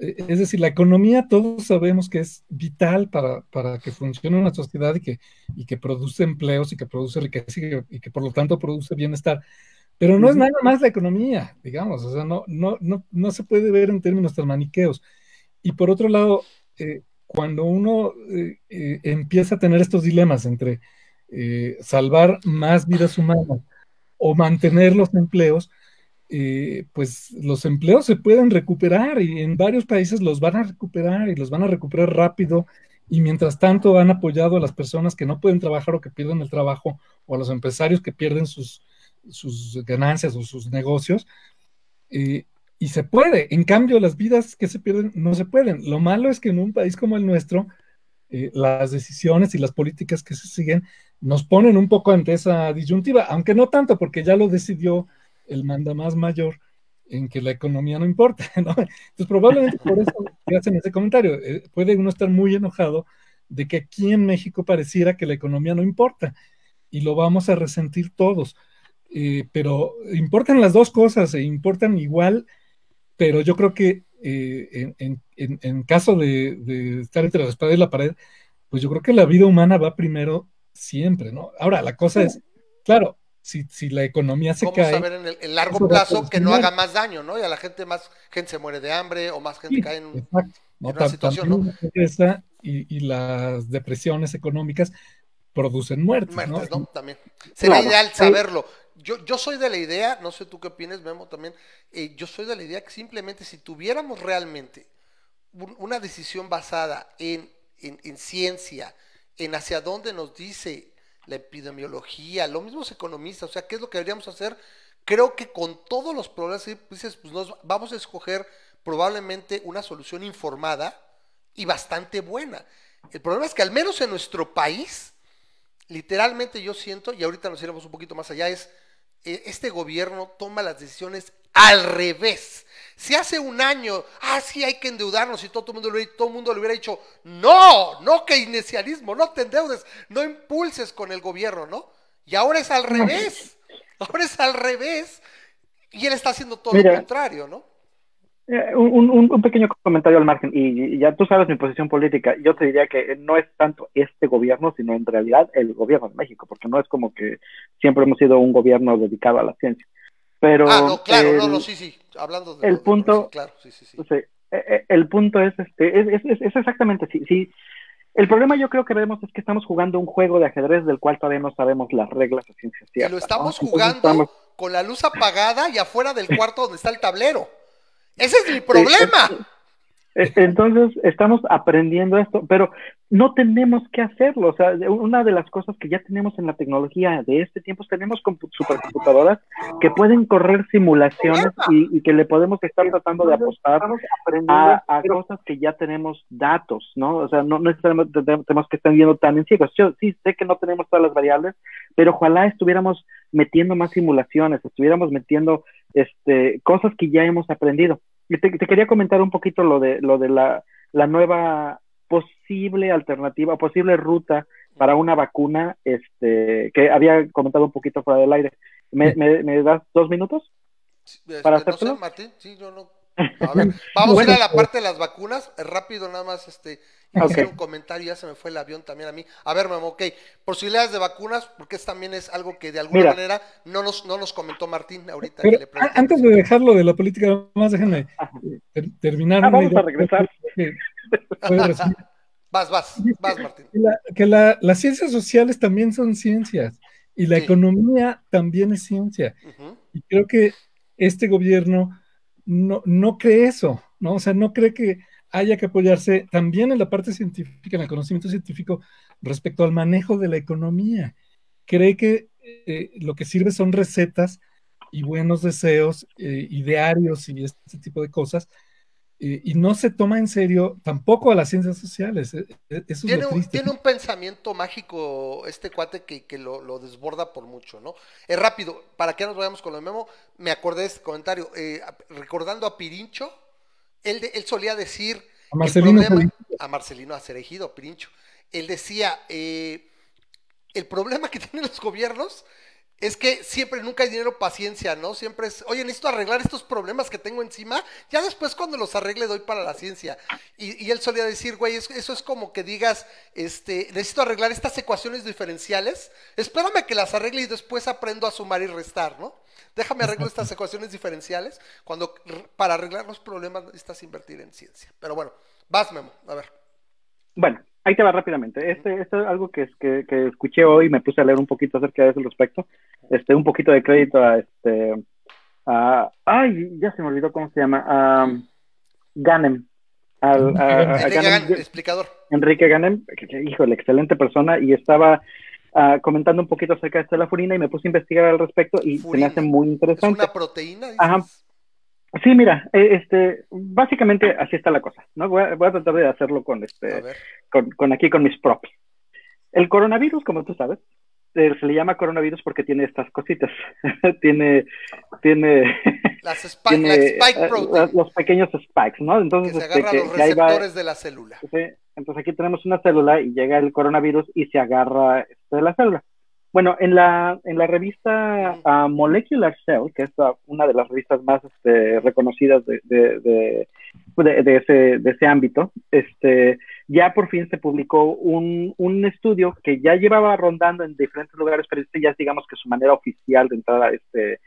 Eh, es decir, la economía todos sabemos que es vital para, para que funcione una sociedad y que, y que produce empleos y que produce riqueza y que, por lo tanto produce bienestar. Pero no es nada más la economía, digamos, o sea, no, no, no, no se puede ver en términos tan maniqueos. Y por otro lado, eh, cuando uno eh, eh, empieza a tener estos dilemas entre eh, salvar más vidas humanas o mantener los empleos, pues los empleos se pueden recuperar y en varios países los van a recuperar y los van a recuperar rápido. Y mientras tanto han apoyado a las personas que no pueden trabajar o que pierden el trabajo o a los empresarios que pierden sus, sus ganancias o sus negocios y se puede. En cambio, las vidas que se pierden no se pueden. Lo malo es que en un país como el nuestro, eh, las decisiones y las políticas que se siguen nos ponen un poco ante esa disyuntiva, aunque no tanto, porque ya lo decidió el mandamás mayor en que la economía no importa, *laughs* Entonces, probablemente por eso hacen ese comentario. Eh, puede uno estar muy enojado de que aquí en México pareciera que la economía no importa y lo vamos a resentir todos. Eh, pero importan las dos cosas e importan igual pero yo creo que eh, en, caso de, estar entre la espada y la pared, pues yo creo que la vida humana va primero siempre, ¿no? Ahora, la cosa es, claro, si, si la economía se cae... Vamos a ver en el largo plazo que no haga más daño, ¿no? Y a la gente más, gente se muere de hambre o más gente cae en, una situación, ¿no? Y, y las depresiones económicas, producen muertes. Muertes, ¿no? También. Sería ideal saberlo. Yo, yo soy de la idea, no sé tú qué opinas, Memo, también, eh, yo soy de la idea que simplemente si tuviéramos realmente una decisión basada en, en, ciencia, en hacia dónde nos dice la epidemiología, lo los economistas, o sea, qué es lo que deberíamos hacer, creo que con todos los problemas dices, pues nos vamos a escoger probablemente una solución informada y bastante buena. El problema es que al menos en nuestro país, literalmente yo siento, y ahorita nos iremos un poquito más allá, es este gobierno toma las decisiones al revés. Si hace un año, ah, sí, hay que endeudarnos y todo, el mundo, todo el mundo le hubiera dicho, no, no keynesianismo, no te endeudes, no impulses con el gobierno, ¿no? Y ahora es al revés, ahora es al revés, y él está haciendo todo lo contrario, ¿no? Eh, un, pequeño comentario al margen, y, ya tú sabes mi posición política, yo te diría que no es tanto este gobierno, sino en realidad el gobierno de México, porque no es como que siempre hemos sido un gobierno dedicado a la ciencia. Pero ah, no, claro, no, no, sí, sí, hablando de... El punto, claro, sí, sí, sí. Eh, eh, el punto es, este, es, es, es exactamente, sí, sí, el problema yo creo que vemos es que estamos jugando un juego de ajedrez del cual todavía no sabemos las reglas de ciencia cierta. Y lo estamos jugando con la luz apagada y afuera del cuarto donde está el tablero. Ese es mi problema. E, entonces, estamos aprendiendo esto, pero no tenemos que hacerlo. O sea, una de las cosas que ya tenemos en la tecnología de este tiempo es tenemos supercomputadoras que pueden correr simulaciones y, que le podemos estar tratando de apostar a, a, cosas que ya tenemos datos, ¿no? O sea, no necesariamente tenemos que estar viendo tan en ciegos. Yo sí sé que no tenemos todas las variables, pero ojalá estuviéramos metiendo más simulaciones, estuviéramos metiendo este, cosas que ya hemos aprendido. Y te, quería comentar un poquito lo de, lo de la, la nueva posible alternativa, posible ruta para una vacuna, este, que había comentado un poquito fuera del aire. ¿Me, me, das dos minutos? Este, para? Martín, sí, yo no. A ver, *laughs* vamos a ir a la parte de las vacunas, rápido nada más, este, hacer un comentario, ya se me fue el avión también a mí. A ver, mamá, ok, posibilidades de vacunas, porque eso también es algo que de alguna manera no nos, no nos comentó Martín ahorita. antes de dejarlo de la política, más déjenme terminar. Ah, vamos a regresar. *laughs* vas, vas, vas, Martín. Que, la, las ciencias sociales también son ciencias y la economía también es ciencia. Y creo que este gobierno no, no cree eso, ¿no? O sea, no cree que haya que apoyarse también en la parte científica, en el conocimiento científico respecto al manejo de la economía. Cree que eh, lo que sirve son recetas y buenos deseos, eh, idearios y este tipo de cosas, eh, y no se toma en serio tampoco a las ciencias sociales. Eso tiene, es un, tiene un pensamiento mágico este cuate que, que lo, desborda por mucho, ¿no? Es rápido, para que nos vayamos con lo memo, me acordé de este comentario, recordando a Pirincho, él, él solía decir... A Marcelino. Problema, a Marcelino Acerejido, Pirincho. Él decía, eh, el problema que *laughs* tienen los gobiernos es que siempre nunca hay dinero paciencia, ¿no? Siempre es, oye, necesito arreglar estos problemas que tengo encima, ya después cuando los arregle doy para la ciencia. Y, él solía decir, güey, eso, es como que digas, este, necesito arreglar estas ecuaciones diferenciales, espérame que las arregle y después aprendo a sumar y restar, ¿no? Déjame arreglar estas *laughs* ecuaciones diferenciales, cuando para arreglar los problemas necesitas invertir en ciencia. Pero bueno, vas, Memo, a ver. Bueno, Ahí te va rápidamente. Este, esto es algo que, que, que escuché hoy y me puse a leer un poquito acerca de ese respecto. Este, un poquito de crédito a este, a, ay, ya se me olvidó cómo se llama, a Ganem. Al, Ganem, explicador. Enrique Ganem, híjole, excelente persona y estaba uh, comentando un poquito acerca de Estela Furina y me puse a investigar al respecto y se me hace muy interesante. ¿Es una proteína? Ajá. Sí, mira, eh, este, básicamente así está la cosa, ¿no? Voy a, tratar de hacerlo con este, con, aquí con mis props. El coronavirus, como tú sabes, eh, se le llama coronavirus porque tiene estas cositas. *laughs* tiene, tiene, Las spike, eh, los pequeños spikes, ¿no? Entonces, que se este, agarra los receptores de la célula. Entonces aquí tenemos una célula y llega el coronavirus y se agarra este, de la célula. Bueno, en la, en la revista uh, Molecular Cell, que es uh, una de las revistas más este, reconocidas de, de, de, de, ese, de ese ámbito, este, ya por fin se publicó un, un estudio que ya llevaba rondando en diferentes lugares, pero este ya es digamos que su manera oficial de entrar a, este,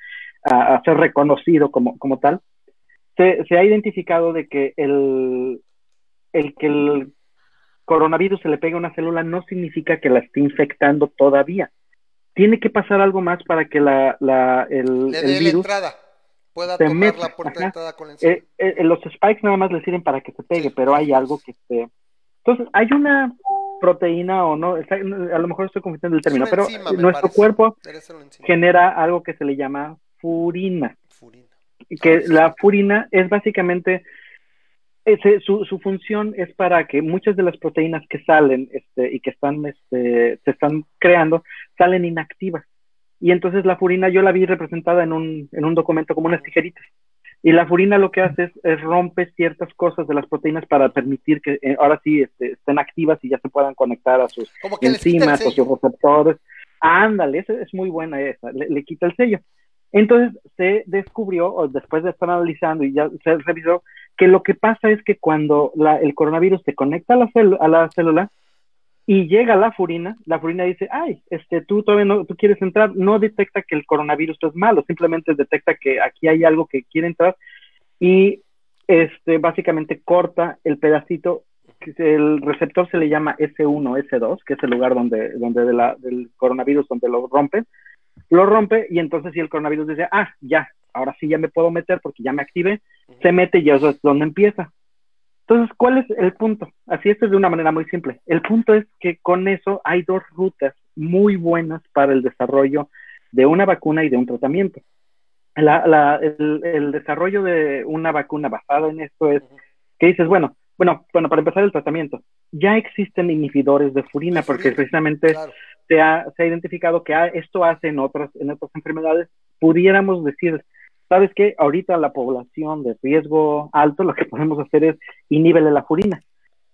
a, ser reconocido como, como tal. Se, se, ha identificado de que el, el que el coronavirus se le pega a una célula no significa que la esté infectando todavía. Tiene que pasar algo más para que la, la el, Le el dé la virus entrada. Pueda se tomar mete, la puerta de entrada con la enzima. Eh, eh, los spikes nada más le sirven para que se pegue, Sí. pero hay algo que esté. Entonces, hay una proteína o no, está- a lo mejor estoy confundiendo el término, pero nuestro parece. cuerpo genera algo que se le llama furina, Furina. que Ah, sí. la furina es básicamente ese- su, su función es para que muchas de las proteínas que salen este, y que están este, se están creando salen inactivas y entonces la furina yo la vi representada en un, en un documento como unas tijeritas y la furina lo que hace es, es rompe ciertas cosas de las proteínas para permitir que eh, ahora sí este, estén activas y ya se puedan conectar a sus enzimas o sus receptores. Ándale, esa es muy buena esa, le, le quita el sello. Entonces se descubrió, o después de estar analizando y ya se revisó, que lo que pasa es que cuando la- el coronavirus se conecta a la, a la célula y llega la furina, la furina dice, ay, este, tú todavía no, tú quieres entrar, no detecta que el coronavirus es malo, simplemente detecta que aquí hay algo que quiere entrar y este, básicamente corta el pedacito el receptor se le llama S1, S2, que es el lugar donde, donde de la, del coronavirus, donde lo rompe, lo rompe y entonces si el coronavirus dice, ah, ya, ahora sí ya me puedo meter porque ya me activé, se mete y eso es donde empieza. Entonces, ¿cuál es el punto? Así esto es de una manera muy simple. El punto es que con eso hay dos rutas muy buenas para el desarrollo de una vacuna y de un tratamiento. La, la, el, el desarrollo de una vacuna basada en esto es que dices, bueno, bueno, bueno, para empezar el tratamiento, ya existen inhibidores de furina, De porque precisamente Claro. se ha, se ha identificado que ah, esto hace en otras, en otras enfermedades, pudiéramos decir, ¿sabes qué? Ahorita la población de riesgo alto, lo que *laughs* podemos hacer es inhíbele la furina.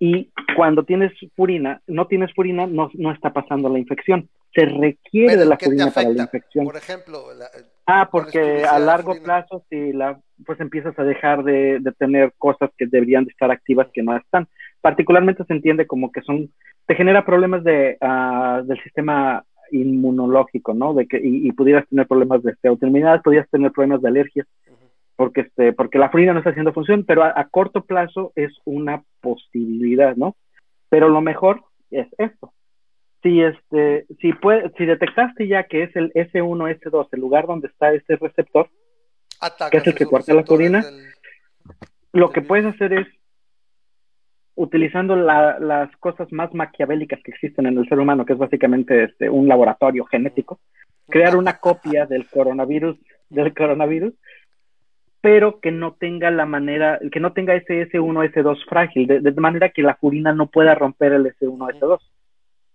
Y cuando tienes furina, no tienes furina, no, no está pasando la infección. Se requiere de la ¿qué te furina para la infección. Por ejemplo, la- Ah, ¿Cuál es tu porque a largo plazo, si la, pues empiezas a dejar de, de tener cosas que deberían de estar activas que no están. Particularmente se entiende como que son, te genera problemas de, ah, del sistema inmunológico, ¿no? De que, y, y pudieras tener problemas de este, autoinmunidad, pudieras tener problemas de alergias, porque, este, porque la furina no está haciendo función, pero a, a corto plazo es una posibilidad, ¿no? Pero lo mejor es esto. Si, este, si, puede, si detectaste ya que es el S1, S2, el lugar donde está este receptor, ¿Qué es el que corta la furina? del- lo que puedes hacer es, utilizando la- las cosas más maquiavélicas que existen en el ser humano, que es básicamente este, un laboratorio genético, crear una copia del coronavirus, del coronavirus, pero que no tenga la manera, que no tenga ese S1, S2 frágil, de, de manera que la furina no pueda romper el S1, S2.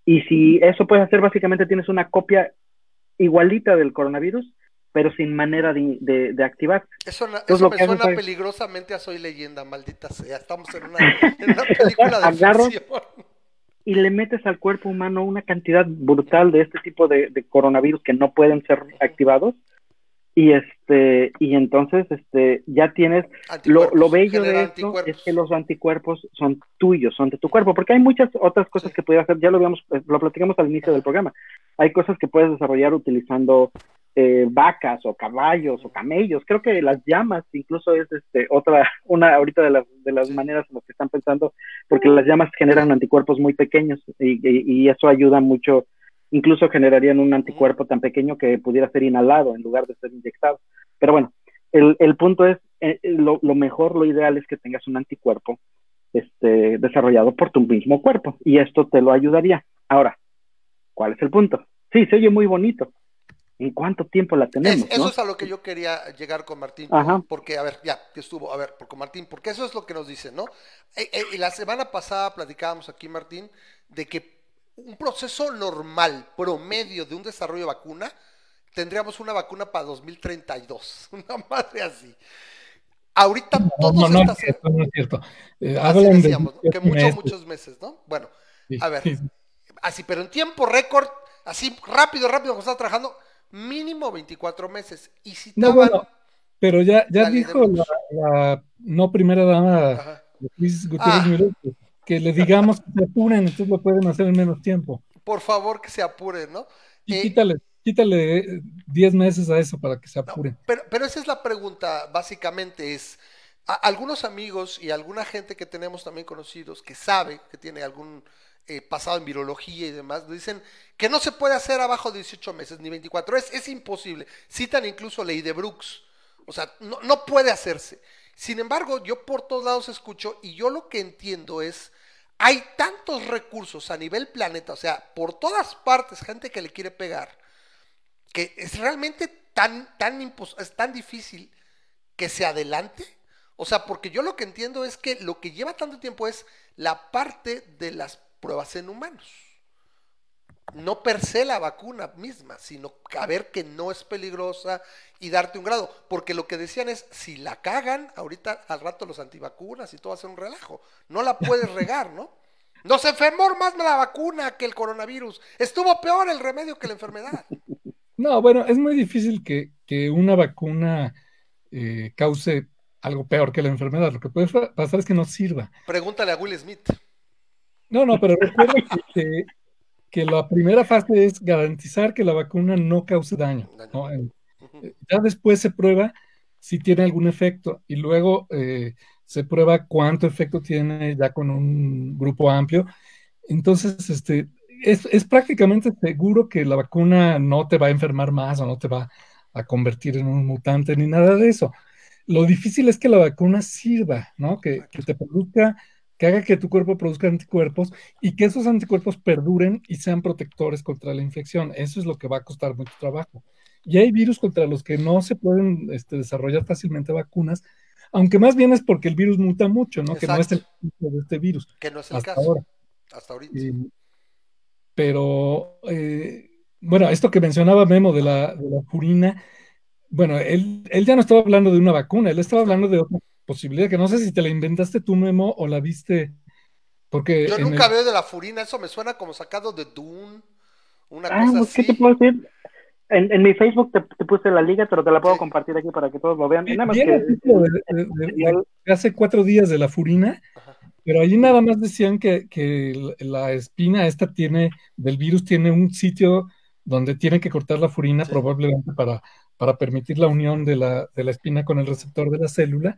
Y si eso puedes hacer, básicamente tienes una copia igualita del coronavirus, pero sin manera de, de, de activar. Eso, Entonces, eso lo me que suena es- peligrosamente a Soy Leyenda, maldita sea. Estamos en una, en una *laughs* película de Agarro- y le metes al cuerpo humano una cantidad brutal de este tipo de, de coronavirus que no pueden ser activados y este y entonces este ya tienes lo, lo bello de esto es que los anticuerpos son tuyos son de tu cuerpo porque hay muchas otras cosas Sí. que puedes hacer ya lo habíamos eh, lo platicamos al inicio del programa hay cosas que puedes desarrollar utilizando eh, vacas o caballos o camellos creo que las llamas incluso es este otra una ahorita de las de las maneras en las que están pensando porque las llamas generan anticuerpos muy pequeños y, y- eso ayuda mucho, incluso generarían un anticuerpo tan pequeño que pudiera ser inhalado en lugar de ser inyectado. Pero bueno, el, el punto es, eh, lo, lo mejor, lo ideal es que tengas un anticuerpo este, desarrollado por tu mismo cuerpo y esto te lo ayudaría. Ahora, ¿cuál es el punto? Sí, se oye muy bonito. ¿En cuánto tiempo la tenemos? Es- eso no? es a lo que yo quería llegar con Martín. Ajá. Porque, a ver, ya, que estuvo, a ver, por- con Martín, porque eso es lo que nos dicen, ¿no? Eh, eh, y la semana pasada platicábamos aquí, Martín, de que un proceso normal, promedio de un desarrollo de vacuna, tendríamos una vacuna para 2032. *laughs* Una madre así. Ahorita No, todos no, no es estas. cierto, no es cierto. Eh, Así de decíamos, ¿no? que muchos muchos, meses. muchos meses, ¿no? Bueno, Sí, a ver, sí. así, pero en tiempo récord, así rápido, rápido, como está trabajando, mínimo 24 meses. Y si No, bueno, pero ya, ya dijo la, la no primera dama Ajá. Luis Gutiérrez Ah. Müller, que- que le digamos que se apuren, entonces lo pueden hacer en menos tiempo. Por favor, que se apuren, ¿no? Y Eh, quítale, quítale eh, 10 meses a eso para que se No, apuren. pero, pero esa es la pregunta, básicamente es, algunos amigos y alguna gente que tenemos también conocidos que sabe que tiene algún eh, pasado en virología y demás, dicen que no se puede hacer abajo de 18 meses ni 24. Es, es imposible. Citan incluso ley de Brooks. O sea, no, no puede hacerse. Sin embargo, yo por todos lados escucho y yo lo que entiendo es, hay tantos recursos a nivel planeta, o sea, por todas partes, gente que le quiere pegar, que es realmente tan, tan, es tan difícil que se adelante. O sea, porque yo lo que entiendo es que lo que lleva tanto tiempo es la parte de las pruebas en humanos. No per se la vacuna misma, sino a ver que no es peligrosa y darte un grado. Porque lo que decían es, si la cagan, ahorita al rato los antivacunas y todo va a ser un relajo. No la puedes *laughs* regar, ¿no? Nos enfermó más la vacuna que el coronavirus. Estuvo peor el remedio que la enfermedad. *laughs* No, bueno, es muy difícil que, que una vacuna eh, cause algo peor que la enfermedad. Lo que puede pasar es que no sirva. Pregúntale a Will Smith. No, no, pero recuerda que, que, la primera fase es garantizar que la vacuna no cause daño. Eh, ya después se prueba si tiene algún efecto y luego eh, se prueba cuánto efecto tiene ya con un grupo amplio. Entonces, este, es, es, prácticamente seguro que la vacuna no te va a enfermar más o no te va a convertir en un mutante ni nada de eso. Lo difícil es que la vacuna sirva, ¿no? Que, que te produzca que haga que tu cuerpo produzca anticuerpos y que esos anticuerpos perduren y sean protectores contra la infección. Eso es lo que va a costar mucho trabajo. Y hay virus contra los que no se pueden este, desarrollar fácilmente vacunas, aunque más bien es porque el virus muta mucho, ¿no? Que no es el tipo de este virus. Que no es el hasta caso. Ahora. Hasta ahorita. Eh, pero, eh, bueno, esto que mencionaba Memo de la, de la purina, bueno, él, él ya no estaba hablando de una vacuna, él estaba hablando de otra posibilidad que no sé si te la inventaste tú, Memo, o la viste. Porque Yo nunca veo de la furina, eso me suena como sacado de Dune, una ah, cosa pues, ¿Qué te puedo decir? En, en mi Facebook te, puse la liga, pero te la puedo compartir aquí para que todos lo vean. Nada más que, de, hace cuatro días de la furina, pero allí nada más decían que, que la espina esta tiene, del virus tiene un sitio donde tiene que cortar la furina probablemente para, para permitir la unión de la, de la espina con el receptor de la célula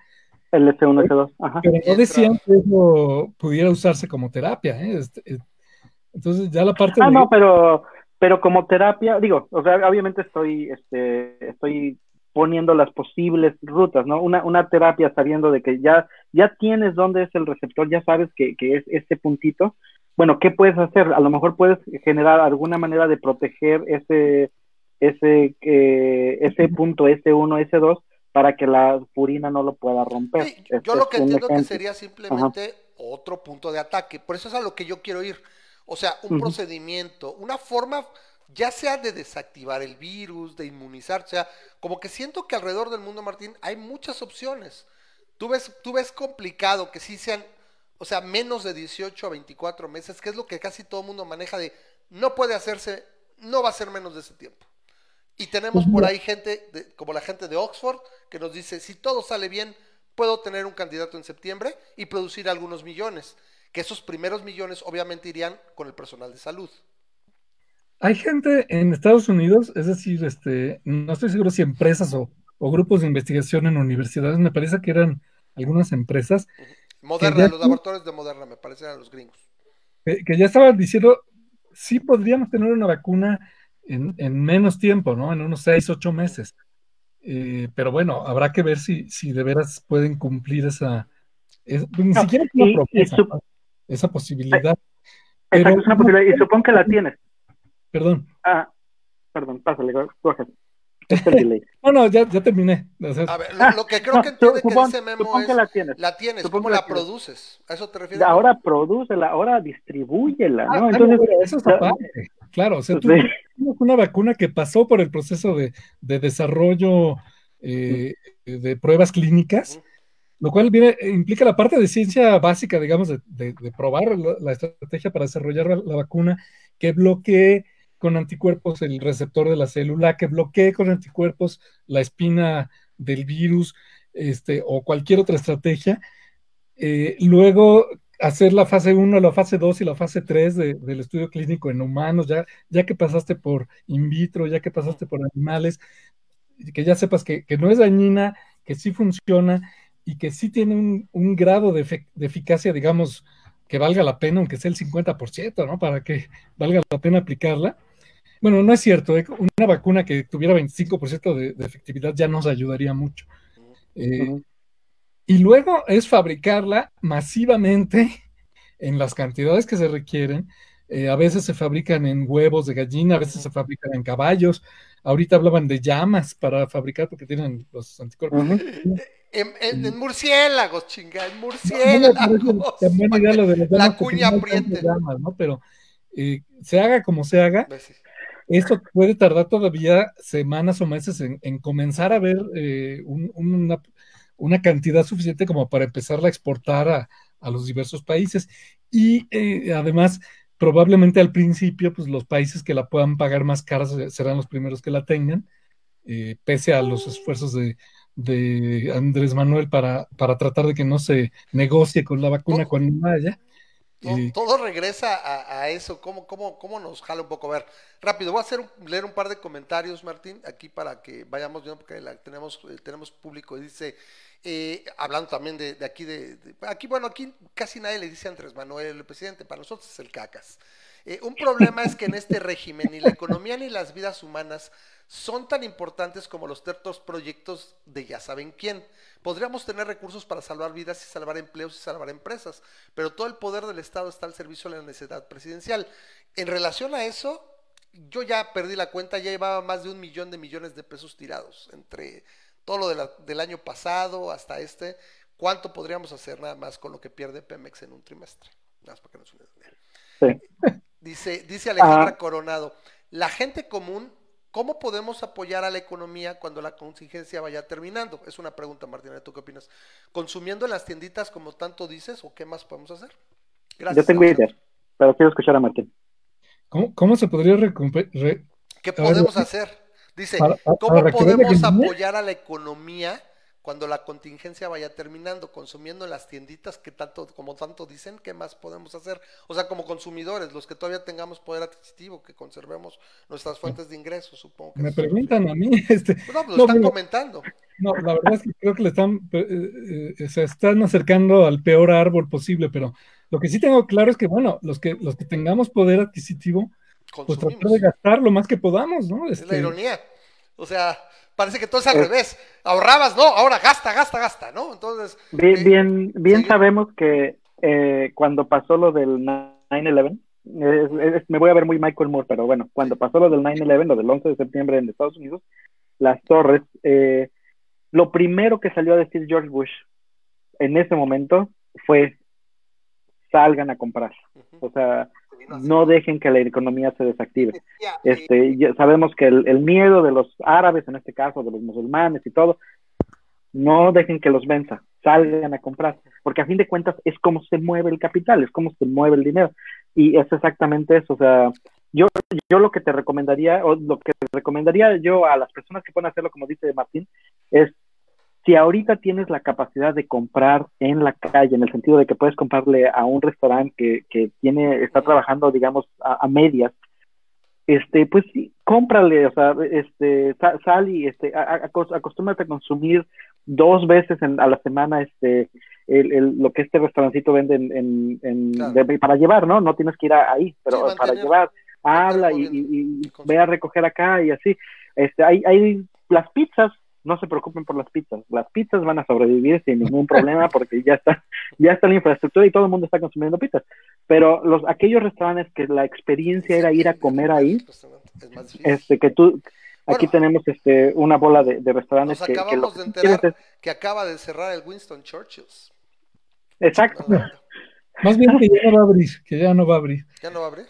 el S1, S2. Ajá. Pero no decían que eso pudiera usarse como terapia. ¿eh? Este, eh, entonces ya la parte... Ah, no, pero, pero como terapia, digo, o sea, obviamente estoy, este, estoy poniendo las posibles rutas, ¿no? Una, una terapia sabiendo de que ya, ya tienes dónde es el receptor, ya sabes que, que es este puntito. Bueno, ¿qué puedes hacer? A lo mejor puedes generar alguna manera de proteger ese, ese, eh, ese punto S1, S2 para que la purina no lo pueda romper. yo este lo que entiendo que sería simplemente otro punto de ataque. Por eso es a lo que yo quiero ir. O sea, un procedimiento, una forma ya sea de desactivar el virus, de inmunizar, o sea, como que siento que alrededor del mundo, Martín, hay muchas opciones. Tú ves, tú ves complicado que sí sean, o sea, menos de 18 a 24 meses, que es lo que casi todo el mundo maneja de, no puede hacerse, no va a ser menos de ese tiempo. Y tenemos por ahí gente, como la gente de Oxford, que nos dice, si todo sale bien, puedo tener un candidato en septiembre y producir algunos millones, que esos primeros millones obviamente irían con el personal de salud. Hay gente en Estados Unidos, es decir, este, no estoy seguro si empresas o, grupos de investigación en universidades, me parece que eran algunas empresas. Moderna, los laboratorios de Moderna, me parecen eran los gringos. que ya estaban diciendo, sí podríamos tener una vacuna en, menos tiempo, ¿no? En unos seis, ocho meses. Eh, pero bueno, habrá que ver si, si de veras pueden cumplir esa, ni siquiera esa posibilidad. Pero, es una posibilidad, y supongo que la tienes. Perdón. Ah, perdón, pásale, coge. *laughs* no, no, ya, ya terminé. a ver, lo, que creo que entiende que dice Memo es, la tienes. La tienes, ¿cómo la, produces? ¿A eso te refieres? Ahora prodúcela, ahora distribúyela, ¿no? Ah, Entonces, eso es aparte. Claro, o sea, tú tienes una vacuna que pasó por el proceso de, de desarrollo eh, de pruebas clínicas, lo cual viene, implica la parte de ciencia básica, digamos, de, de, probar la, la, estrategia para desarrollar la, la vacuna que bloquee con anticuerpos el receptor de la célula, que bloquee con anticuerpos la espina del virus, este, o cualquier otra estrategia. Eh, luego hacer la fase 1, la fase 2 y la fase 3 del estudio clínico en humanos, ya, ya que pasaste por in vitro, ya que pasaste por animales, que ya sepas que, que no es dañina, que sí funciona y que sí tiene un, grado de, eficacia, digamos, que valga la pena, aunque sea el 50%, ¿no? Para que valga la pena aplicarla. Bueno, no es cierto, ¿eh? una vacuna que tuviera 25% de, de, efectividad ya nos ayudaría mucho. Eh, y luego es fabricarla masivamente *laughs* en las cantidades que se requieren. Eh, a veces se fabrican en huevos de gallina, a veces se fabrican en caballos. Ahorita hablaban de llamas para fabricar porque tienen los anticuerpos. En, murciélagos, chinga, en murciélagos. la cuña apriete. Pero eh, se haga como se haga, pues esto puede tardar todavía semanas o meses en, comenzar a ver eh, una, una, cantidad suficiente como para empezarla a exportar a, a los diversos países. Y eh, además, probablemente al principio, pues los países que la puedan pagar más caras serán los primeros que la tengan, pese a los esfuerzos de, de Andrés Manuel para, para tratar de que no se negocie con la vacuna cuando vaya. Todo, regresa a, eso, ¿Cómo, cómo, cómo nos jala un poco? A ver, rápido, voy a hacer leer un par de comentarios, Martín, aquí para que vayamos viendo, porque tenemos, eh, tenemos público, dice, eh, hablando también de, aquí, de, aquí, bueno, aquí casi nadie le dice a Andrés Manuel, el presidente, para nosotros es el cacas. Eh, un problema es que en este régimen ni la economía ni las vidas humanas son tan importantes como los tertos proyectos de ya saben quién. Podríamos tener recursos para salvar vidas y salvar empleos y salvar empresas, pero todo el poder del Estado está al servicio de la necesidad presidencial. En relación a eso, yo ya perdí la cuenta, ya llevaba más de un millón de millones de pesos tirados entre todo lo del año pasado hasta este. ¿Cuánto podríamos hacer nada más con lo que pierde Pemex en un trimestre? Nada más para que nos sí. Dice, dice Alejandra ah. Coronado, la gente común ¿Cómo podemos apoyar a la economía cuando la contingencia vaya terminando? Es una pregunta, Martina, ¿tú qué opinas? ¿Consumiendo en las tienditas como tanto dices o qué más podemos hacer? Gracias. Yo tengo idea, pero quiero escuchar a Martín. ¿Cómo, se podría recuperar? ¿Qué podemos hacer? Dice, ¿cómo podemos apoyar a la economía cuando la contingencia vaya terminando, consumiendo en las tienditas que tanto, como tanto dicen, ¿qué más podemos hacer? O sea, como consumidores, los que todavía tengamos poder adquisitivo, que conservemos nuestras fuentes de ingresos, supongo. Me preguntan a mí, *laughs* este, no, pues lo están comentando. No, la verdad es que creo que le están, eh, eh, se están acercando al peor árbol posible, pero lo que sí tengo claro es que, bueno, los que, los que tengamos poder adquisitivo, pues tratar de gastar lo más que podamos, ¿no? Es la este, ironía. O sea, parece que todo es al revés. Ahorrabas, no, ahora gasta, gasta, gasta, ¿no? Entonces. Bien, eh, bien, bien sabemos que eh, cuando pasó lo del 9-11, me voy a ver muy Michael Moore, pero bueno, cuando pasó lo del 9-11, lo del 11 de septiembre en Estados Unidos, las torres, eh, lo primero que salió a decir George Bush en ese momento fue salgan a comprar. O sea, no dejen que la economía se desactive. Este, sabemos que el, miedo de los árabes, en este caso, de los musulmanes y todo, no dejen que los venza, salgan a comprar, porque a fin de cuentas es como se mueve el capital, es como se mueve el dinero. Y es exactamente eso, o sea, yo, yo lo que te recomendaría, o lo que recomendaría yo a las personas que pueden hacerlo, como dice Martín, es si ahorita tienes la capacidad de comprar en la calle, en el sentido de que puedes comprarle a un restaurante que, que tiene, está trabajando, digamos, a, medias, este, pues sí, cómprale, o sea, este, sal, y este, acostúmbrate a consumir dos veces a la semana, este, el, lo que este restaurancito vende en, para llevar, ¿no? No tienes que ir ahí, pero para llevar, habla y, y, ve a recoger acá y así. Este, hay, hay las pizzas, no se preocupen por las pizzas. Las pizzas van a sobrevivir sin ningún problema *laughs* porque ya está, ya está la infraestructura y todo el mundo está consumiendo pizzas. Pero los aquellos restaurantes que la experiencia era ir a comer ahí, este que tú aquí tenemos este una bola de, restaurantes que, acabamos de enterar que acaba de cerrar el Winston Churchill. Exacto. Más bien que ya no va a abrir, que ya no va a abrir. ¿Ya no va a abrir?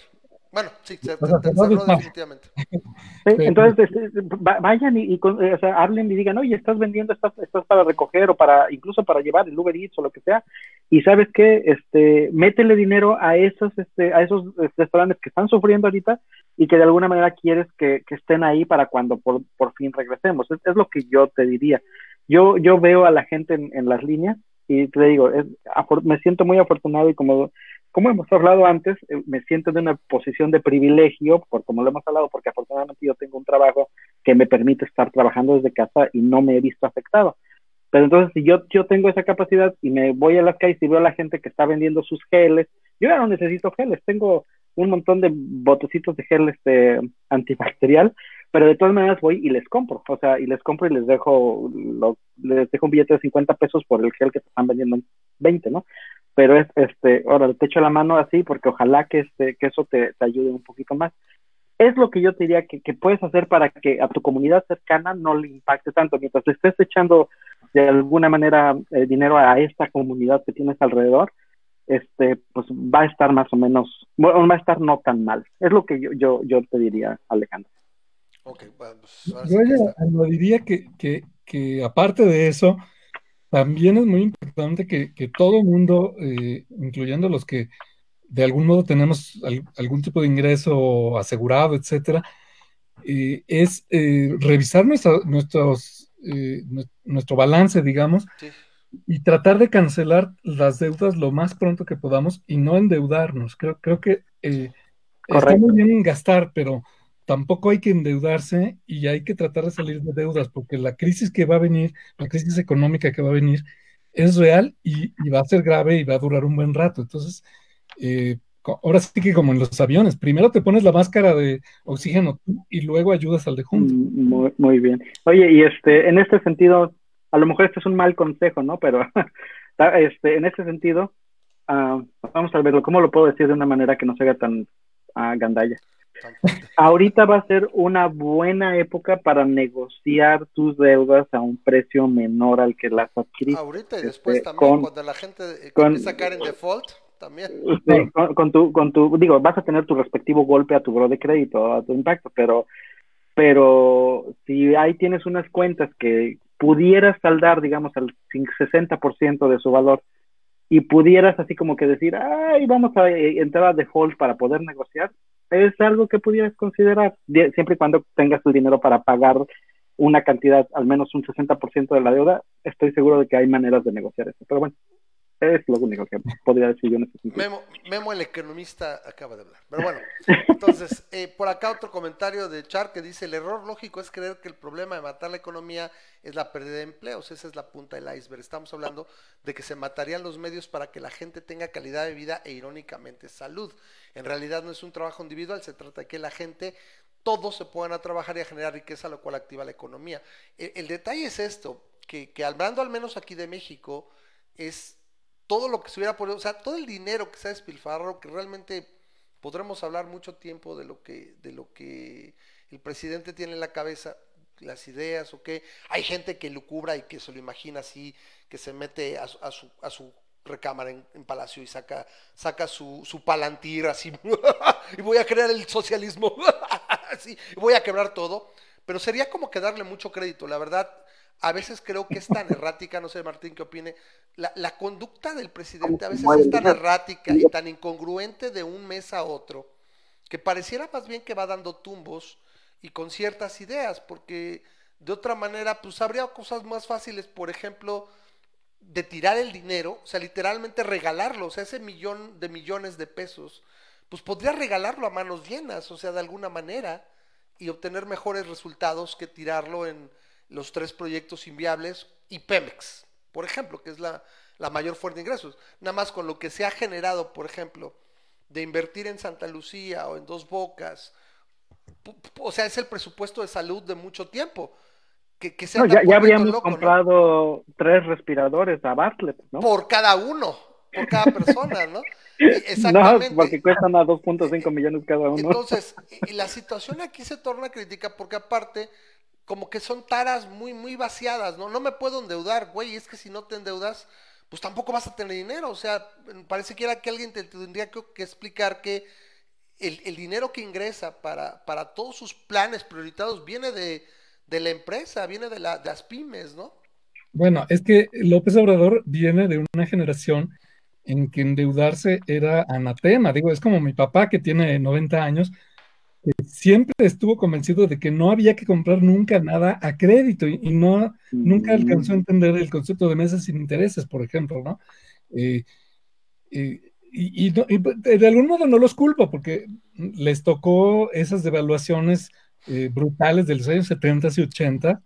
Bueno, sí, se, definitivamente. *laughs* entonces, este, vayan y, eh, hablen y digan, oye, estás vendiendo, estás, estás para recoger o para, incluso para llevar el Uber Eats o lo que sea, y sabes que, este, métele dinero a esos, este, a esos restaurantes que están sufriendo ahorita y que de alguna manera quieres que, estén ahí para cuando por, por fin regresemos. Es, lo que yo te diría. Yo, yo veo a la gente en, en las líneas y te digo, es, me siento muy afortunado y como como hemos hablado antes, eh, me siento en una posición de privilegio, por como lo hemos hablado, porque afortunadamente yo tengo un trabajo que me permite estar trabajando desde casa y no me he visto afectado. Pero entonces, si yo, yo tengo esa capacidad y me voy a las calles y veo a la gente que está vendiendo sus geles, yo ya no necesito geles, tengo un montón de botecitos de gel este, antibacterial, pero de todas maneras voy y les compro, o sea, y les compro y les dejo, les dejo un billete de 50 pesos por el gel que te están vendiendo en 20, ¿no? Pero es, este, ahora te echo la mano así porque ojalá que, este, que eso te, te ayude un poquito más es lo que yo te diría que, puedes hacer para que a tu comunidad cercana no le impacte tanto. Mientras estés echando de alguna manera eh, dinero a esta comunidad que tienes alrededor, este, pues va a estar más o menos, va a estar no tan mal. Es lo que yo, yo, yo te diría, Alejandro. Okay, pues, yo añadiría que, que, que, aparte de eso, también es muy importante que, que todo el mundo, eh, incluyendo los que de algún modo tenemos algún tipo de ingreso asegurado, etcétera, eh, es eh, revisar nuestros, eh, nuestro balance, digamos, y tratar de cancelar las deudas lo más pronto que podamos y no endeudarnos. Creo, creo que está muy bien gastar, pero tampoco hay que endeudarse y hay que tratar de salir de deudas, porque la crisis que va a venir, la crisis económica que va a venir, es real y, va a ser grave y va a durar un buen rato. Entonces, eh, ahora sí que como en los aviones, primero te pones la máscara de oxígeno y luego ayudas al de junto. Mm, muy, bien. Oye, y este, en este sentido, a lo mejor este es un mal consejo, ¿no? Pero *laughs* este, en este sentido, ah, vamos a verlo, ¿cómo lo puedo decir de una manera que no se haga tan uh, gandalla? Ahorita va a ser una buena época para negociar tus deudas a un precio menor al que las adquiriste. Ahorita y después este, también, cuando la gente comienza a caer en default también. con, tu, con tu, digo, vas a tener tu respectivo golpe a tu bro de crédito, a tu impacto, pero, pero si ahí tienes unas cuentas que pudieras saldar, digamos, al 60% de su valor y pudieras así como que decir, ay, vamos a eh, entrar a default para poder negociar, es algo que pudieras considerar, siempre y cuando tengas el dinero para pagar una cantidad, al menos un 60% de la deuda, estoy seguro de que hay maneras de negociar eso. Pero bueno, es lo único que podría decir yo en este Memo, Memo, el economista, acaba de hablar. Pero bueno, entonces, eh, por acá otro comentario de Char que dice, el error lógico es creer que el problema de matar la economía es la pérdida de empleos. Esa es la punta del iceberg. Estamos hablando de que se matarían los medios para que la gente tenga calidad de vida e irónicamente salud. En realidad no es un trabajo individual, se trata de que la gente todos se puedan a trabajar y a generar riqueza, lo cual activa la economía. El, el detalle es esto, que, que hablando al menos aquí de México, es todo lo que se hubiera podido, o sea, todo el dinero que se ha despilfarrado, que realmente podremos hablar mucho tiempo de lo que, de lo que el presidente tiene en la cabeza, las ideas o qué. Hay gente que lo cubra y que se lo imagina así, que se mete a, su, a su recámara en, Palacio y saca, saca su, su palantir así, *laughs* y voy a crear el socialismo, *laughs* así, voy a quebrar todo. Pero sería como que darle mucho crédito, la verdad a veces creo que es tan errática, no sé Martín qué opine, la, conducta del presidente a veces es tan errática y tan incongruente de un mes a otro, que pareciera más bien que va dando tumbos y con ciertas ideas, porque de otra manera, pues habría cosas más fáciles, por ejemplo, de tirar el dinero, o sea, literalmente regalarlo, o sea, ese millón de millones de pesos, pues podría regalarlo a manos llenas, o sea, de alguna manera, y obtener mejores resultados que tirarlo en los tres proyectos inviables y Pemex, por ejemplo, que es la, mayor fuente de ingresos. Nada más con lo que se ha generado, por ejemplo, de invertir en Santa Lucía o en Dos Bocas, o sea, es el presupuesto de salud de mucho tiempo. Que, que se ya, habríamos comprado tres respiradores a Bartlett, ¿no? Por cada uno, por cada persona, ¿no? *laughs* Exactamente. No, porque cuestan a 2.5 millones cada uno. Entonces, *laughs* y la situación aquí se torna crítica porque aparte como que son taras muy, muy vaciadas, ¿no? No me puedo endeudar, güey, es que si no te endeudas, pues tampoco vas a tener dinero. O sea, parece que era que alguien te, tendría que, explicar que el, dinero que ingresa para, para todos sus planes prioritados viene de, la empresa, viene de, la, de las pymes, ¿no? Bueno, es que López Obrador viene de una generación en que endeudarse era anatema. Digo, es como mi papá que tiene 90 años siempre estuvo convencido de que no había que comprar nunca nada a crédito y, no nunca alcanzó a entender el concepto de mesas sin intereses, por ejemplo, ¿no? Eh, eh, y, de algún modo no los culpo porque les tocó esas devaluaciones eh, brutales de los años 70 y 80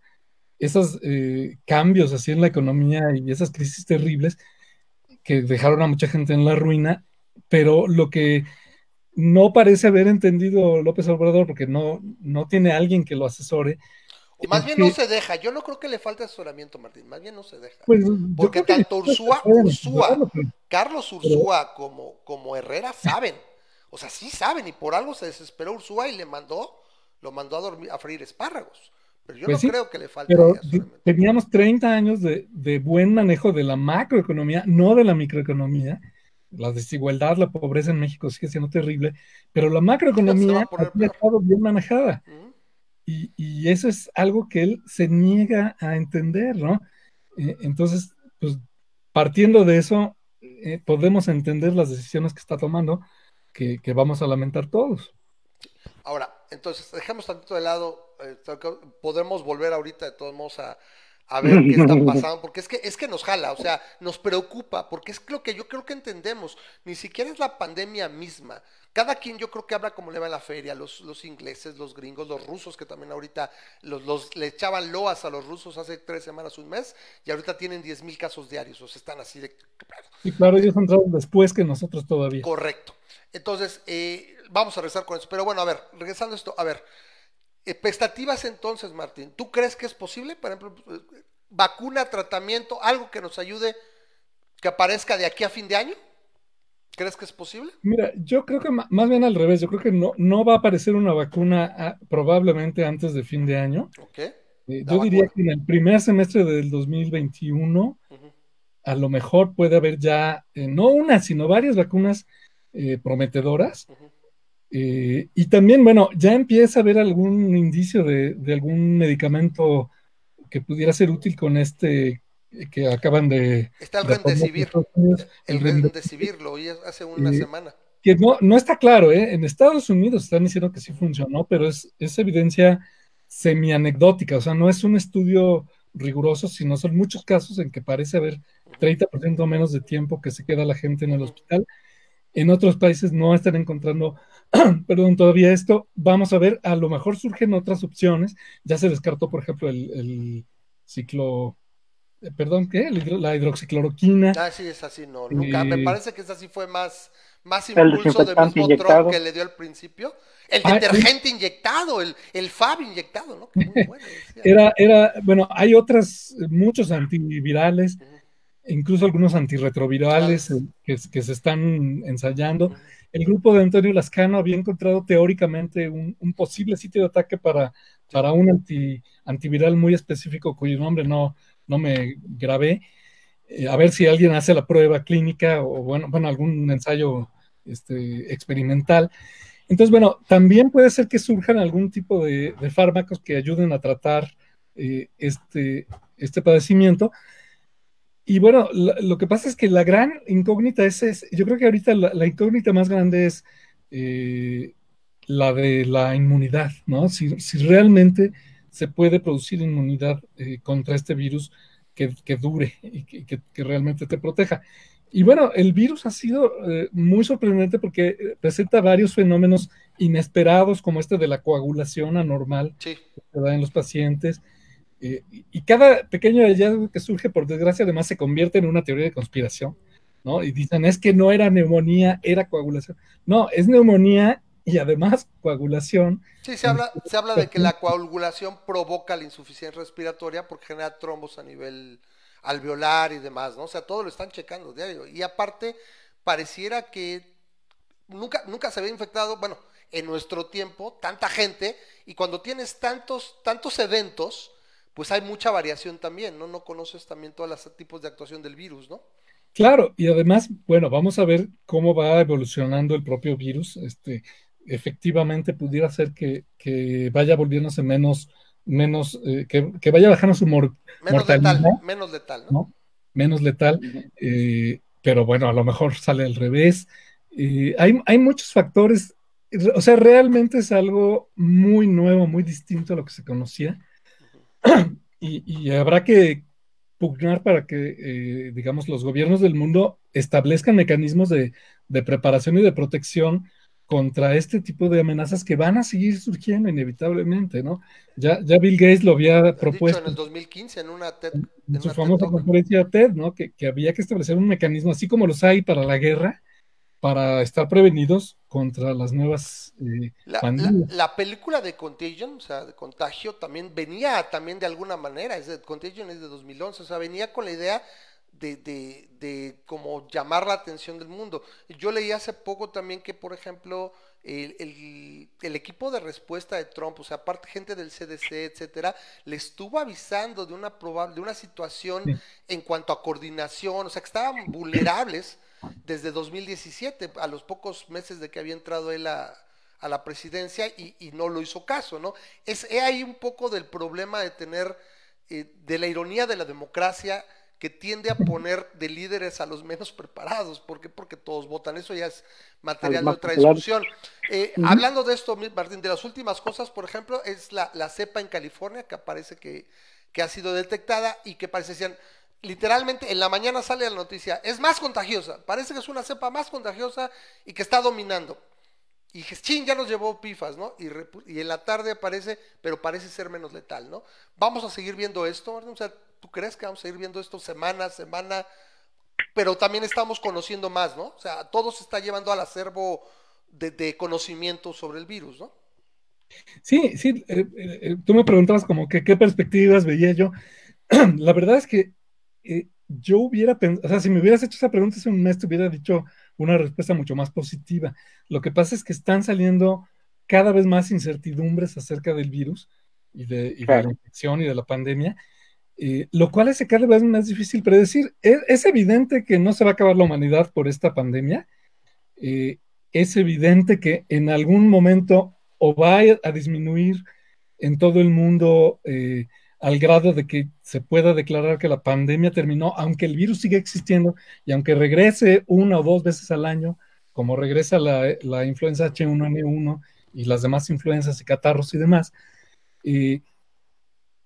esos eh, cambios así en la economía y esas crisis terribles que dejaron a mucha gente en la ruina, pero lo que no parece haber entendido López Obrador, porque no, no tiene alguien que lo asesore. más bien no se deja, yo no creo que le falte asesoramiento, Martín, más bien no se deja. Pues, porque tanto Ursúa, Carlos Ursúa como, como Herrera saben, o sea, sí saben, y por algo se desesperó Ursúa y le mandó, lo mandó a dormir, a freír espárragos. Pero yo pues no creo que le falte. Pero teníamos 30 años de, de buen manejo de la macroeconomía, no de la microeconomía la desigualdad, la pobreza en México sigue siendo terrible, pero la macroeconomía ha estado bien manejada. y, eso es algo que él se niega a entender, ¿no? Eh, entonces, pues partiendo de eso, eh, podemos entender las decisiones que está tomando, que, vamos a lamentar todos. Ahora, entonces, dejemos tantito de lado, eh, podemos volver ahorita de todos modos a, a ver qué está *laughs* pasando, porque es que, es que nos jala, o sea, nos preocupa, porque es lo que yo creo que entendemos, ni siquiera es la pandemia misma. Cada quien yo creo que habla como le va en la feria, los, los ingleses, los gringos, los rusos, que también ahorita los, los, le echaban loas a los rusos hace tres semanas, un mes, y ahorita tienen diez mil casos diarios, o sea, están así de... Y claro, ellos han entrado después que nosotros todavía. Correcto. Entonces, eh, vamos a regresar con eso. Pero bueno, a ver, regresando a esto, a ver, Expectativas entonces, Martín. ¿Tú crees que es posible, por ejemplo, vacuna, tratamiento, algo que nos ayude que aparezca de aquí a fin de año? ¿Crees que es posible? Mira, yo creo que más bien al revés. Yo creo que no, no va a aparecer una vacuna ah, probablemente antes de fin de año. Okay. Eh, yo diría que en el primer semestre del 2021 a lo mejor puede haber ya, eh, no una, sino varias vacunas eh, prometedoras. Eh, y también, bueno, ya empieza a haber algún indicio de, algún medicamento que pudiera ser útil con este que acaban de... Está el Remdesivir, el Remdesivir, lo oí hace una semana. Que no, no está claro, ¿eh? En Estados Unidos están diciendo que sí funcionó, pero es, es evidencia semi-anecdótica, o sea, no es un estudio riguroso, sino son muchos casos en que parece haber 30% menos de tiempo que se queda la gente en el hospital. En otros países no están encontrando *clears throat* perdón, todavía esto, vamos a ver, a lo mejor surgen otras opciones. Ya se descartó, por ejemplo, el, ciclo, eh, perdón, ¿qué? La hidroxicloroquina. Ah, sí, es así, no, nunca. Me parece que esa sí fue más, más impulso del mismo Trump que le dio al principio. El ah, detergente inyectado, el, el FAB inyectado, ¿no? *laughs* era, era, bueno, hay otras, muchos antivirales, incluso algunos antirretrovirales que, que, se están ensayando el grupo de Antonio Lascano había encontrado teóricamente un, posible sitio de ataque para, para un anti, antiviral muy específico cuyo nombre no, no me grabé. Eh, a ver si alguien hace la prueba clínica o bueno, bueno algún ensayo este, experimental. Entonces, bueno, también puede ser que surjan algún tipo de, fármacos que ayuden a tratar eh, este, este padecimiento. Y bueno, lo, que pasa es que la gran incógnita es, yo creo que ahorita la, incógnita más grande es eh, la de la inmunidad, ¿no? Si, realmente se puede producir inmunidad eh, contra este virus que, dure y que, realmente te proteja. Y bueno, el virus ha sido eh, muy sorprendente porque presenta varios fenómenos inesperados, como este de la coagulación anormal que se da en los pacientes, eh, y cada pequeño hallazgo que surge, por desgracia, además se convierte en una teoría de conspiración, ¿no? Y dicen, es que no era neumonía, era coagulación. No, es neumonía y además coagulación. Sí, se habla, se habla de que la coagulación provoca la insuficiencia respiratoria porque genera trombos a nivel alveolar y demás, ¿no? O sea, todo lo están checando diario. Y aparte, pareciera que nunca, nunca se había infectado, bueno, en nuestro tiempo, tanta gente, y cuando tienes tantos, tantos eventos, pues hay mucha variación también, ¿no? No conoces también todos los tipos de actuación del virus, ¿no? Claro, y además, bueno, vamos a ver cómo va evolucionando el propio virus. Este, efectivamente pudiera ser que, vaya volviéndose menos, menos, eh, que, vaya bajando su menos mortalidad. Letal, menos letal, ¿no? Menos letal, eh, pero bueno, a lo mejor sale al revés. Eh, hay, hay muchos factores, o sea, realmente es algo muy nuevo, muy distinto a lo que se conocía y, habrá que pugnar para que, eh, digamos, los gobiernos del mundo establezcan mecanismos de, preparación y de protección contra este tipo de amenazas que van a seguir surgiendo inevitablemente, ¿no? Ya, ya Bill Gates lo había propuesto. en el 2015 en una TED. En, su famosa conferencia TED, ¿no? Que, que, había que establecer un mecanismo, así como los hay para la guerra, para estar prevenidos contra las nuevas eh, la, película de Contagion, o sea, de Contagio, también venía también de alguna manera, es de, Contagion es de 2011, o sea, venía con la idea de, de, de como llamar la atención del mundo. Yo leí hace poco también que, por ejemplo, el, el, equipo de respuesta de Trump, o sea, aparte gente del CDC, etcétera, le estuvo avisando de una probable, de una situación en cuanto a coordinación, o sea, que estaban vulnerables desde 2017, a los pocos meses de que había entrado él a, la presidencia y, no lo hizo caso, ¿no? Es ahí un poco del problema de tener, eh, de la ironía de la democracia que tiende a poner de líderes a los menos *laughs* preparados. ¿Por qué? Porque todos votan. Eso ya es material de otra discusión. Eh, hablando de esto, Martín, de las últimas cosas, por ejemplo, es la, cepa en California que parece que, que ha sido detectada y que parece decían, literalmente en la mañana sale la noticia, es más contagiosa, parece que es una cepa más contagiosa y que está dominando. Y ching, ya nos llevó pifas, ¿no? Y, en la tarde aparece, pero parece ser menos letal, ¿no? Vamos a seguir viendo esto, O sea, ¿tú crees que vamos a seguir viendo esto semana a semana? Pero también estamos conociendo más, ¿no? O sea, todo se está llevando al acervo de, conocimiento sobre el virus, ¿no? Sí, sí, eh, eh, tú me preguntabas como que qué perspectivas veía yo. *clears throat* la verdad es que eh, yo hubiera pensado, o sea, si me hubieras hecho esa pregunta hace un mes, te hubiera dicho una respuesta mucho más positiva. Lo que pasa es que están saliendo cada vez más incertidumbres acerca del virus y de, la infección y de la pandemia, eh, lo cual hace cada vez más difícil predecir. Es, evidente que no se va a acabar la humanidad por esta pandemia. Eh, es evidente que en algún momento o va a disminuir en todo el mundo al grado de que se pueda declarar que la pandemia terminó, aunque el virus sigue existiendo y aunque regrese una o dos veces al año, como regresa la, la influenza H1N1 y las demás influencias y catarros y demás.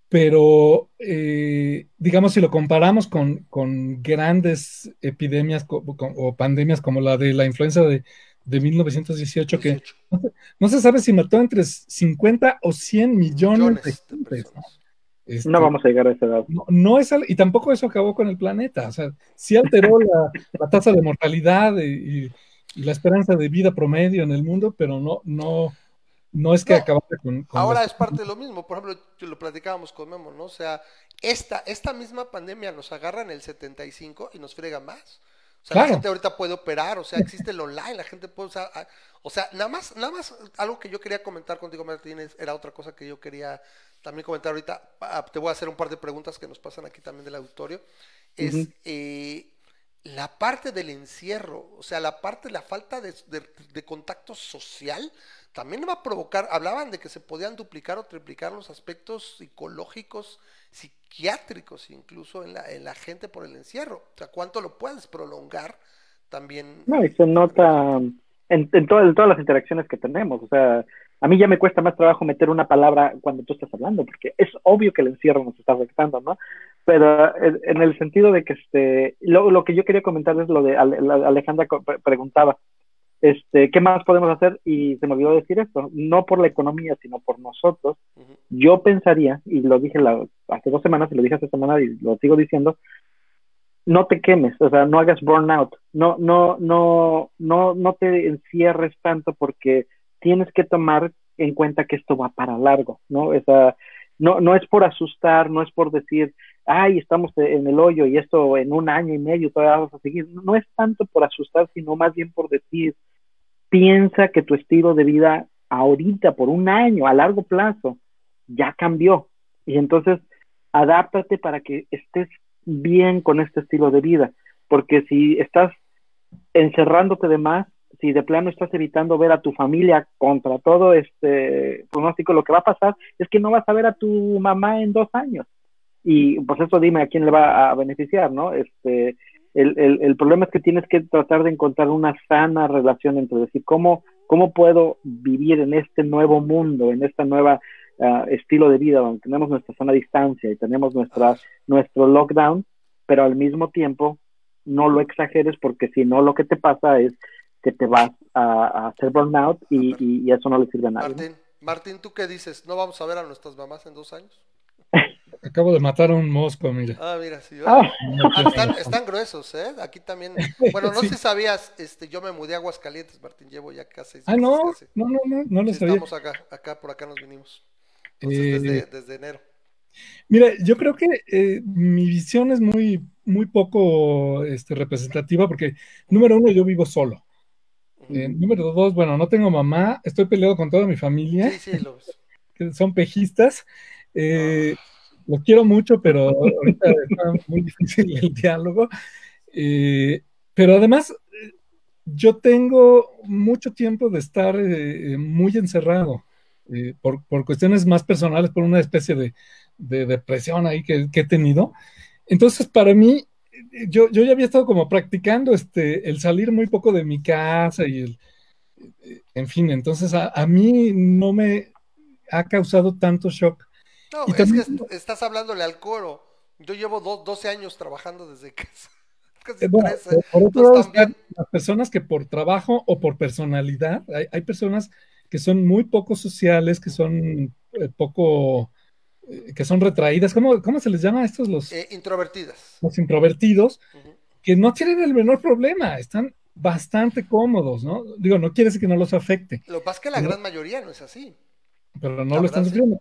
pero, eh, digamos, si lo comparamos con, con grandes epidemias o pandemias como la de la influenza de, de 1918, que no se, sabe si mató entre 50 o 100 millones, de, personas. Este, no vamos a llegar a esa edad. No, es y tampoco eso acabó con el planeta. O sea, sí alteró la, *laughs* tasa de mortalidad y, la esperanza de vida promedio en el mundo, pero no, no, no es que no, con, Ahora es parte de lo mismo. Por ejemplo, lo platicábamos con Memo, ¿no? O sea, esta, esta misma pandemia nos agarra en el 75 y nos frega más. O sea, la gente ahorita puede operar, o sea, existe el online, la gente puede usar, ah, o sea, nada más, nada más, algo que yo quería comentar contigo, Martínez, era otra cosa que yo quería también comentar ahorita, ah, te voy a hacer un par de preguntas que nos pasan aquí también del auditorio, es eh, la parte del encierro, o sea, la parte, la falta de, contacto social, también va a provocar, hablaban de que se podían duplicar o triplicar los aspectos psicológicos, psiquiátricos incluso en la, en la gente por el encierro, o sea, cuánto lo puedes prolongar también. No, y se nota en, en todas las interacciones que tenemos, o sea, a mí ya me cuesta más trabajo meter una palabra cuando tú estás hablando, porque es obvio que el encierro nos está afectando, ¿no? Pero en el sentido de que este, lo, lo que yo quería comentar es lo de Alejandra preguntaba, este, ¿qué más podemos hacer? Y se me olvidó decir esto, no por la economía, sino por nosotros. Yo pensaría, y lo dije hace dos semanas, y lo dije hace semana y lo sigo diciendo, no te quemes, o sea, no hagas burnout, no, no, no, no, no te encierres tanto porque tienes que tomar en cuenta que esto va para largo, ¿no? Esa, no, no es por asustar, no es por decir, ay, estamos en el hoyo y esto en un año y medio todavía vamos a seguir. No es tanto por asustar, sino más bien por decir, piensa que tu estilo de vida ahorita, por un año, a largo plazo, ya cambió. Y entonces, adáptate para que estés bien con este estilo de vida. Porque si estás encerrándote de más, si de plano estás evitando ver a tu familia contra todo este pronóstico, lo que va a pasar es que no vas a ver a tu mamá en dos años. Y pues eso dime a quién le va a beneficiar, ¿no? Este, el, el, el problema es que tienes que tratar de encontrar una sana relación entre decir, ¿cómo, cómo puedo vivir en este nuevo mundo, en este nuevo ah, estilo de vida donde tenemos nuestra sana distancia y tenemos nuestra, nuestro lockdown, pero al mismo tiempo no lo exageres porque si no lo que te pasa es que te vas a, hacer burnout y, y, eso no le sirve a nadie. Martín, Martín, ¿tú qué dices? ¿No vamos a ver a nuestras mamás en dos años? *laughs* Acabo de matar a un mosco, mira. Ah, mira, sí. Ah. Ah, están, gruesos, ¿eh? Aquí también. *laughs* Bueno, no sé si sabías, este, yo me mudé a Aguascalientes, Martín, llevo ya casi. Ah, no, no, no, no, no lo sabía. Estamos acá, acá, por acá nos vinimos. Entonces, desde, eh, enero. Mira, yo creo que eh, mi visión es muy, muy poco este, representativa porque, número uno, yo vivo solo. Eh, número dos, bueno, no tengo mamá, estoy peleado con toda mi familia. Sí, sí, los... *laughs* que son pejistas. Eh, los quiero mucho, pero ahorita *laughs* está muy difícil el diálogo. Eh, pero además, yo tengo mucho tiempo de estar eh, muy encerrado eh, por, por, cuestiones más personales, por una especie de, de depresión ahí que, que, he tenido. Entonces, para mí, yo, yo ya había estado como practicando este, el salir muy poco de mi casa y el, en fin, entonces a, a mí no me ha causado tanto shock no, es que estás hablándole al coro. Yo llevo 12 años trabajando desde casa. *laughs* Casi eh, por otro lado, las personas que por trabajo o por personalidad, hay, personas que son muy poco sociales, que son eh, poco, eh, que son retraídas. ¿Cómo, ¿Cómo, se les llama a estos los? introvertidas. Los introvertidos, que no tienen el menor problema, están bastante cómodos, ¿no? Digo, no quiere decir que no los afecte. Lo que pasa es que la gran mayoría no es así. Pero no lo están sufriendo.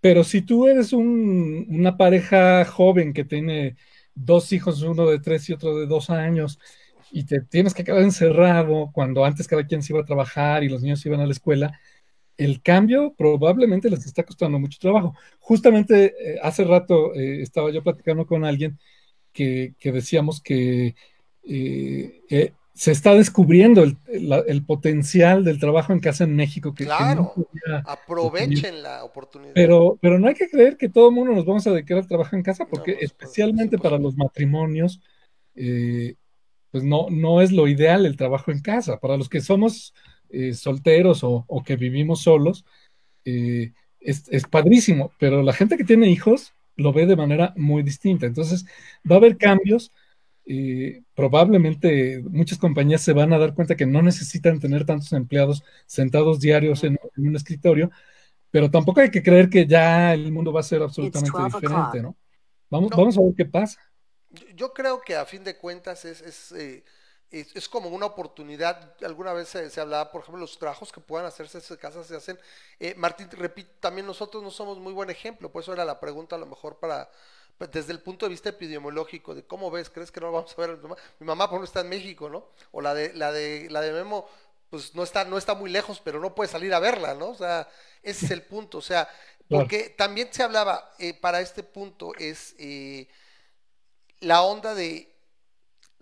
Pero si tú eres una pareja joven que tiene dos hijos, uno de tres y otro de dos años, y te tienes que quedar encerrado cuando antes cada quien se iba a trabajar y los niños iban a la escuela, el cambio probablemente les está costando mucho trabajo. Justamente eh, hace rato eh, estaba yo platicando con alguien que, decíamos que eh, se está descubriendo el, potencial del trabajo en casa en México. Que, claro, aprovechen la oportunidad. Pero, pero no hay que creer que todo el mundo nos vamos a dedicar al trabajo en casa, porque especialmente para los matrimonios, pues no, no es lo ideal el trabajo en casa. Para los que somos eh, solteros o, que vivimos solos, eh, es, es padrísimo, pero la gente que tiene hijos lo ve de manera muy distinta. Entonces, va a haber cambios probablemente muchas compañías se van a dar cuenta que no necesitan tener tantos empleados sentados diarios en, un escritorio, pero tampoco hay que creer que ya el mundo va a ser absolutamente diferente, ¿no? Vamos, vamos a ver qué pasa. Yo creo que a fin de cuentas es, es, eh, como una oportunidad. Alguna vez se, hablaba, por ejemplo, los trabajos que puedan hacerse en casas se hacen. Eh, Martín, repito, también nosotros no somos muy buen ejemplo, por eso era la pregunta a lo mejor para, pues, desde el punto de vista epidemiológico, de cómo ves, ¿crees que no lo vamos a ver? Mi mamá, por ejemplo, está en México, ¿no? O la de, la de, la de Memo, pues no está, no está muy lejos, pero no puede salir a verla, ¿no? O sea, ese es el punto, o sea, *laughs* porque también se hablaba, eh, para este punto, es eh, la onda de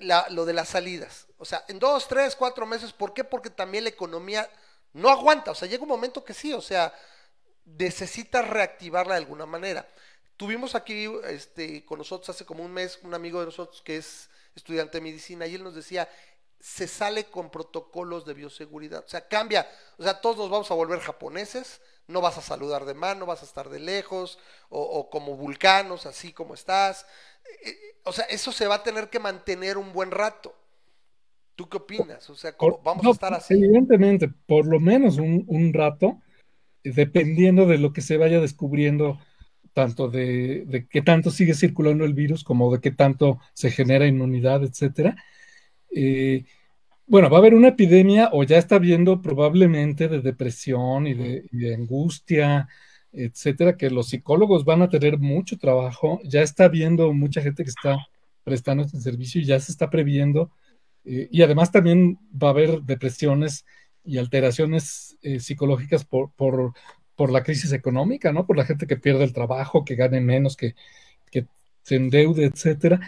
la, lo de las salidas. O sea, en dos, tres, cuatro meses, ¿por qué? Porque también la economía no aguanta, o sea, llega un momento que sí, o sea, necesitas reactivarla de alguna manera. Tuvimos aquí este, con nosotros hace como un mes un amigo de nosotros que es estudiante de medicina y él nos decía, se sale con protocolos de bioseguridad, o sea, cambia, o sea, todos nos vamos a volver japoneses, no vas a saludar de mano, vas a estar de lejos, o, como vulcanos, así como estás, o sea, eso se va a tener que mantener un buen rato. ¿Tú qué opinas? O sea, vamos a estar así. Evidentemente, por lo menos un, un rato, dependiendo de lo que se vaya descubriendo tanto de, de, qué tanto sigue circulando el virus como de qué tanto se genera inmunidad, etcétera. Eh, bueno, va a haber una epidemia o ya está viendo probablemente de depresión y de, angustia, etcétera, que los psicólogos van a tener mucho trabajo. Ya está viendo mucha gente que está prestando este servicio y ya se está previendo. Eh, y además también va a haber depresiones y alteraciones eh, psicológicas por, por, por la crisis económica, ¿no? Por la gente que pierde el trabajo, que gane menos, que, se endeude, etcétera.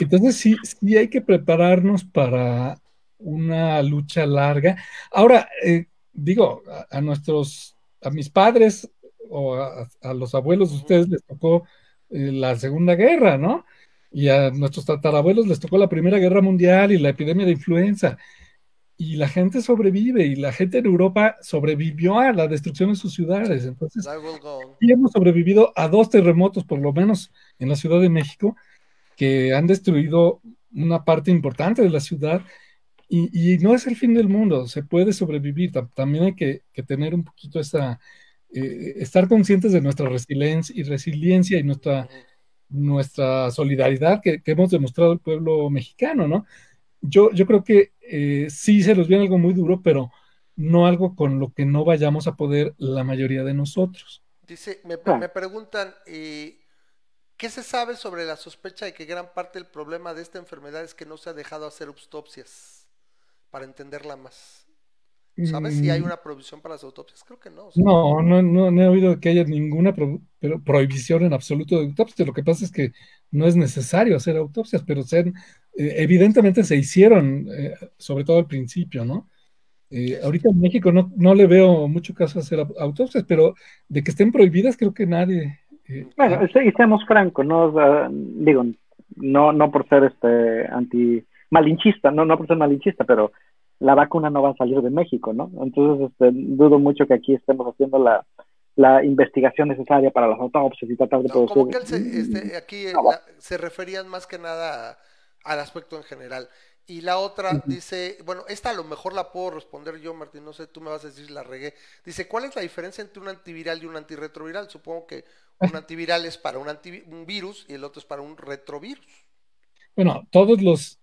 entonces sí, sí hay que prepararnos para una lucha larga. Ahora, eh, digo, a, nuestros, a mis padres o a, los abuelos de ustedes les tocó eh, la Segunda Guerra, ¿no? Y a nuestros tatarabuelos les tocó la Primera Guerra Mundial y la epidemia de influenza y la gente sobrevive y la gente en Europa sobrevivió a la destrucción de sus ciudades. Entonces, y hemos sobrevivido a dos terremotos, por lo menos en la Ciudad de México, que han destruido una parte importante de la ciudad y, no es el fin del mundo, se puede sobrevivir. También hay que, tener un poquito esa, eh, estar conscientes de nuestra resiliencia y resiliencia y nuestra, nuestra solidaridad que, hemos demostrado el pueblo mexicano, ¿no? Yo, yo creo que eh, sí se nos viene algo muy duro, pero no algo con lo que no vayamos a poder la mayoría de nosotros. Dice, me, me preguntan, eh, ¿qué se sabe sobre la sospecha de que gran parte del problema de esta enfermedad es que no se ha dejado hacer autopsias para entenderla más? ¿Sabes si hay mm. una prohibición para las autopsias? Creo que no. No, no, no, he oído que haya ninguna prohibición en absoluto de autopsias. Lo que pasa es que no es necesario hacer autopsias, pero se, eh, evidentemente se hicieron, eh, sobre todo al principio, ¿no? Eh, ahorita en México no, no, le veo mucho caso hacer autopsias, pero de que estén prohibidas creo que nadie. Eh, bueno, y seamos francos, no digo, no, no por ser este anti malinchista, no, no por ser malinchista, pero la vacuna no va a salir de México, ¿no? Entonces este, dudo mucho que aquí estemos haciendo la, la investigación necesaria para las autopsias y tratar de producir. Como que este, aquí se referían más que nada al aspecto en general. Y la otra dice, bueno, esta a lo mejor la puedo responder yo, Martín, no sé, tú me vas a decir si la regué. Dice, ¿cuál es la diferencia entre un antiviral y un antirretroviral? Supongo que un *laughs* antiviral es para un, un virus y el otro es para un retrovirus. Bueno, todos los,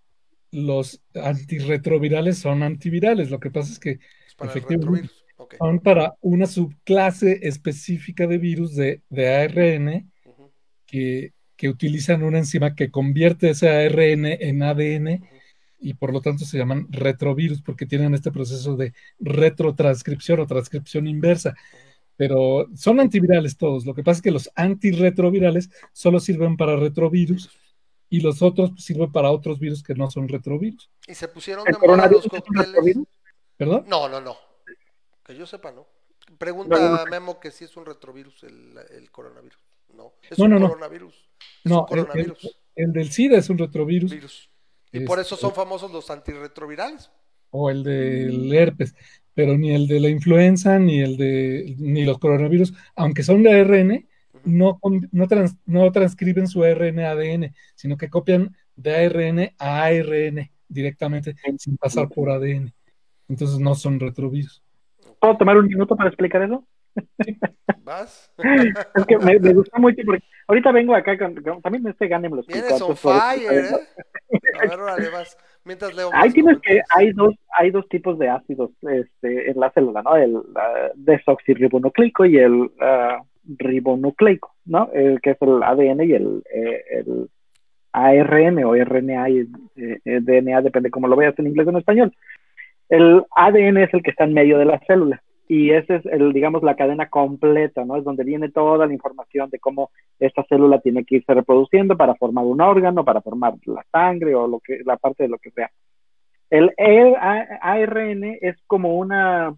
los antirretrovirales son antivirales. Lo que pasa es que efectivamente son para una subclase específica de virus de, ARN que, que, utilizan una enzima que convierte ese ARN en ADN y por lo tanto se llaman retrovirus porque tienen este proceso de retrotranscripción o transcripción inversa. Pero son antivirales todos. Lo que pasa es que los antirretrovirales solo sirven para retrovirus y los otros pues, sirven para otros virus que no son retrovirus. ¿Y se pusieron de moda los cócteles? ¿Perdón? No, no, no. Que yo sepa, no. Pregunta a Memo que si es un retrovirus el, coronavirus. No, es un coronavirus. no, El, del SIDA es un retrovirus. Y por eso son famosos los antirretrovirales. O el del herpes, pero ni el de la influenza, ni el de ni los coronavirus, aunque son de ARN, no, no, transcriben su ARN a ADN, sino que copian de ARN a ARN directamente sin pasar por ADN. Entonces no son retrovirus. ¿Puedo tomar un minuto para explicar eso? ¿Vas? *laughs* es que me, me gusta mucho porque ahorita vengo acá con, también este gane me lo Tienes on fire, ¿eh? A ver, órale, vas. Mientras leo *laughs* Ahí tienes que hay dos, hay dos tipos de ácidos este, en la célula, ¿no? El desoxirribonucleico y el uh, ribonucleico, ¿no? El que es el ADN y el, eh, ARN o RNA y eh, DNA, depende cómo lo veas en inglés o en español. El ADN es el que está en medio de la célula y ese es digamos, la cadena completa, ¿no? Es donde viene toda la información de cómo esta célula tiene que irse reproduciendo para formar un órgano, para formar la sangre o lo que, la parte de lo que sea. El ARN es como una,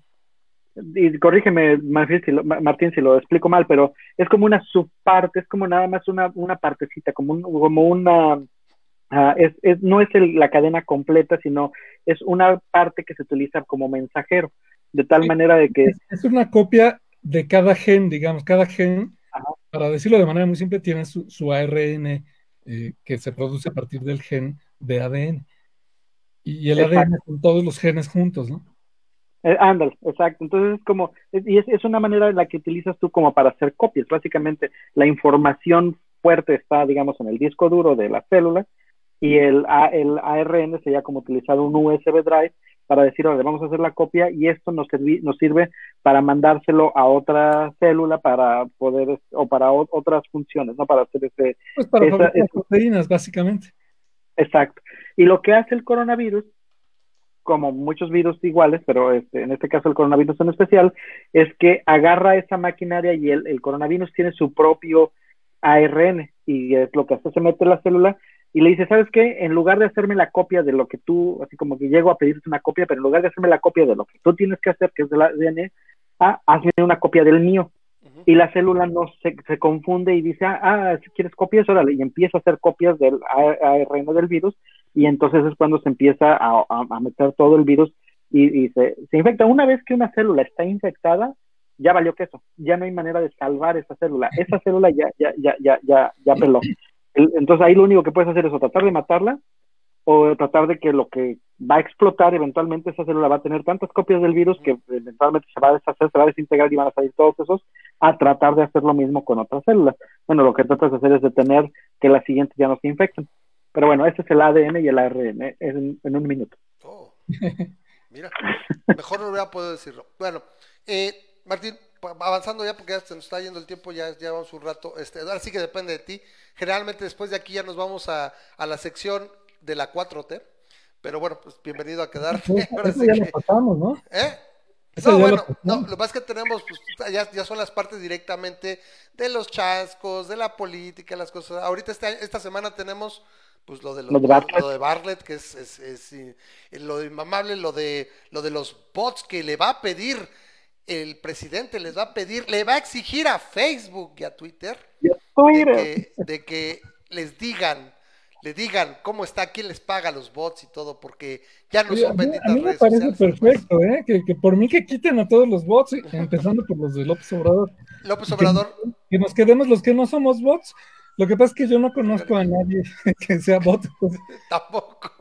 y corrígeme Martín si, lo, Martín si lo explico mal, pero es como una subparte, es como nada más una, una partecita, como, un, como una, uh, es, es, no es el, la cadena completa, sino es una parte que se utiliza como mensajero de tal manera de que... Es, una copia de cada gen, digamos, cada gen, para decirlo de manera muy simple, tiene su, ARN eh, que se produce a partir del gen de ADN. Y el ADN son todos los genes juntos, ¿no? Eh, ándale, exacto. Entonces es como, y es, es, una manera en la que utilizas tú como para hacer copias. Básicamente la información fuerte está, digamos, en el disco duro de la célula y el, el ARN sería como utilizar un USB drive para decir, oye, vamos a hacer la copia y esto nos, nos sirve para mandárselo a otra célula para poder, o para otras funciones, ¿no? Para hacer ese... Pues para esa, proteínas, básicamente. Exacto. Y lo que hace el coronavirus, como muchos virus iguales, pero este, en este caso el coronavirus en especial, es que agarra esa maquinaria y el, el coronavirus tiene su propio ARN y es lo que hace, se mete en la célula y le dice, ¿sabes qué? En lugar de hacerme la copia de lo que tú, así como que llego a pedirte una copia, pero en lugar de hacerme la copia de lo que tú tienes que hacer, que es del ADN, ah, hazme una copia del mío. Y la célula no se, se confunde y dice, ah, ah, si quieres copias, órale, y empieza a hacer copias del ARN del virus, y entonces es cuando se empieza a, a, meter todo el virus y, se, se infecta. Una vez que una célula está infectada, ya valió queso, ya no hay manera de salvar esa célula. Esa célula ya, ya, ya, ya, ya, ya peló. Entonces ahí lo único que puedes hacer es tratar de matarla o tratar de que lo que va a explotar eventualmente esa célula va a tener tantas copias del virus que eventualmente se va a deshacer, se va a desintegrar y van a salir todos esos, a tratar de hacer lo mismo con otras células. Bueno, lo que tratas de hacer es detener que las siguientes ya no se infecten. Pero bueno, ese es el ADN y el ARN, es en, un minuto. Oh, mira, mejor no hubiera podido decirlo. Bueno, eh, Martín, avanzando ya porque ya se nos está yendo el tiempo, ya llevamos un rato. Este, ahora sí que depende de ti. Generalmente después de aquí ya nos vamos a, a la sección de la 4T. Pero bueno, pues bienvenido a quedarte. *laughs* Eso, ya lo pasamos, ¿no? ¿Eh? no, bueno, no, lo que pasa es que tenemos, pues, ya, ya, son las partes directamente de los chascos, de la política, las cosas. Ahorita este, esta semana tenemos, pues, lo de, lo, de Bartlett, que es, es, es, lo de inmamable, lo de, lo de los bots que le va a pedir el presidente, les va a pedir, le va a exigir a Facebook y a Twitter, de que les digan le digan cómo está, quién les paga los bots y todo, porque ya no son benditas a mí me parece perfecto, ¿eh? Que, por mí que quiten a todos los bots, empezando por los de López Obrador. López Obrador. Que, nos quedemos los que no somos bots. Lo que pasa es que yo no conozco a nadie *laughs* que sea bot. Tampoco.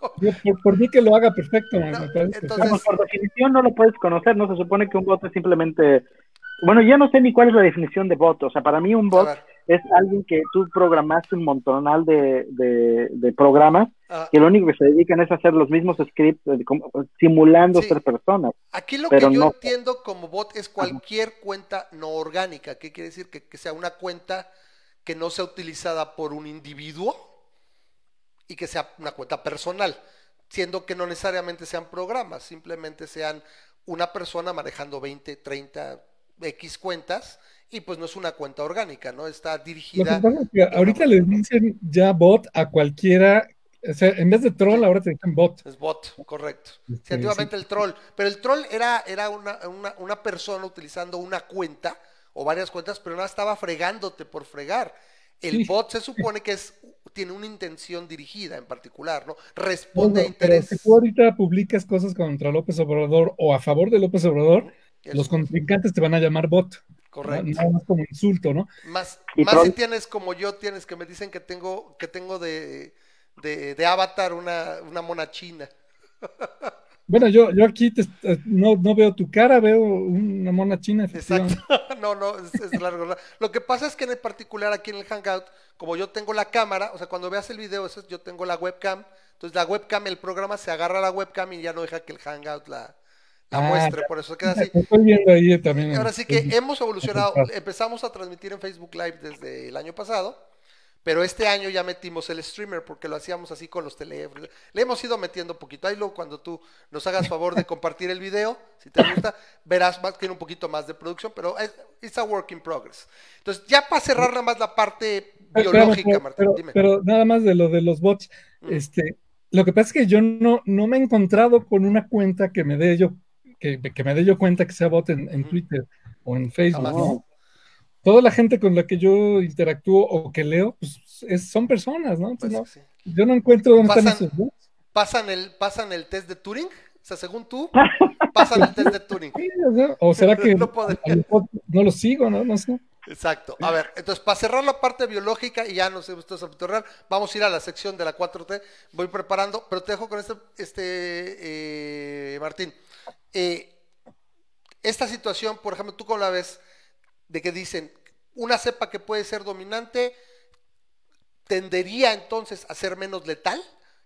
por, mí que lo haga perfecto, Entonces... por definición no lo puedes conocer, no se supone que un bot es simplemente bueno, ya no sé ni cuál es la definición de bot. O sea, para mí un bot es alguien que tú programaste un montonal de, de, programas ah. que lo único que se dedican es a hacer los mismos scripts eh, simulando ser personas. Aquí lo que yo entiendo como bot es cualquier cuenta no orgánica. ¿Qué quiere decir? Que, que sea una cuenta que no sea utilizada por un individuo y que sea una cuenta personal, siendo que no necesariamente sean programas, simplemente sean una persona manejando 20, 30, X cuentas y pues no es una cuenta orgánica, ¿no? Está dirigida. ahorita les dicen ya bot a cualquiera, o sea, en vez de troll ahora te dicen bot. Es bot, correcto. Sí, antiguamente el troll, pero el troll era, era una, una, persona utilizando una cuenta o varias cuentas, pero no estaba fregándote por fregar. El bot se supone que es tiene una intención dirigida en particular, ¿no? Responde a intereses. si tú ahorita publicas cosas contra López Obrador o a favor de López Obrador, los contrincantes te van a llamar bot. Correcto. Nada más como insulto, ¿no? Más, más si tienes como yo tienes que me dicen que tengo, que tengo de, de, avatar una, una mona china. *laughs* Bueno, yo, yo aquí eh, no, no, veo tu cara, veo una mona china. Exacto. *laughs* No, no, es, largo. Lo que pasa es que en particular aquí en el Hangout, como yo tengo la cámara, o sea, cuando veas el video, yo tengo la webcam, entonces la webcam, el programa se agarra a la webcam y ya no deja que el Hangout la, la ah, muestra, por eso queda así. Ahora sí que hemos evolucionado, empezamos a transmitir en Facebook Live desde el año pasado, pero este año ya metimos el streamer porque lo hacíamos así con los teléfonos. Le hemos ido metiendo un poquito. Ahí luego cuando tú nos hagas favor de compartir el video, si te gusta, verás más, tiene un poquito más de producción, pero es it's a work in progress. Entonces, ya para cerrar nada más la parte biológica, Martín, dime. Pero nada más de lo de los bots, este, lo que pasa es que yo no, no me he encontrado con una cuenta que me dé yo que, me dé yo cuenta que sea bot en, Twitter o en Facebook, Toda la gente con la que yo interactúo o que leo, pues son personas, ¿no? Pues yo no encuentro dónde están esos bots. ¿Pasan el, ¿Pasan el test de Turing? O sea, según tú, pasan el test de Turing. o, será que *laughs* no, no, lo sigo, ¿no? No sé. Exacto. A ver, entonces para cerrar la parte biológica y ya no sé, esto es real, vamos a ir a la sección de la 4T. Voy preparando, pero te dejo con este, este eh, Martín. Eh, esta situación, por ejemplo, tú cómo la ves, de que dicen, una cepa que puede ser dominante tendería entonces a ser menos letal.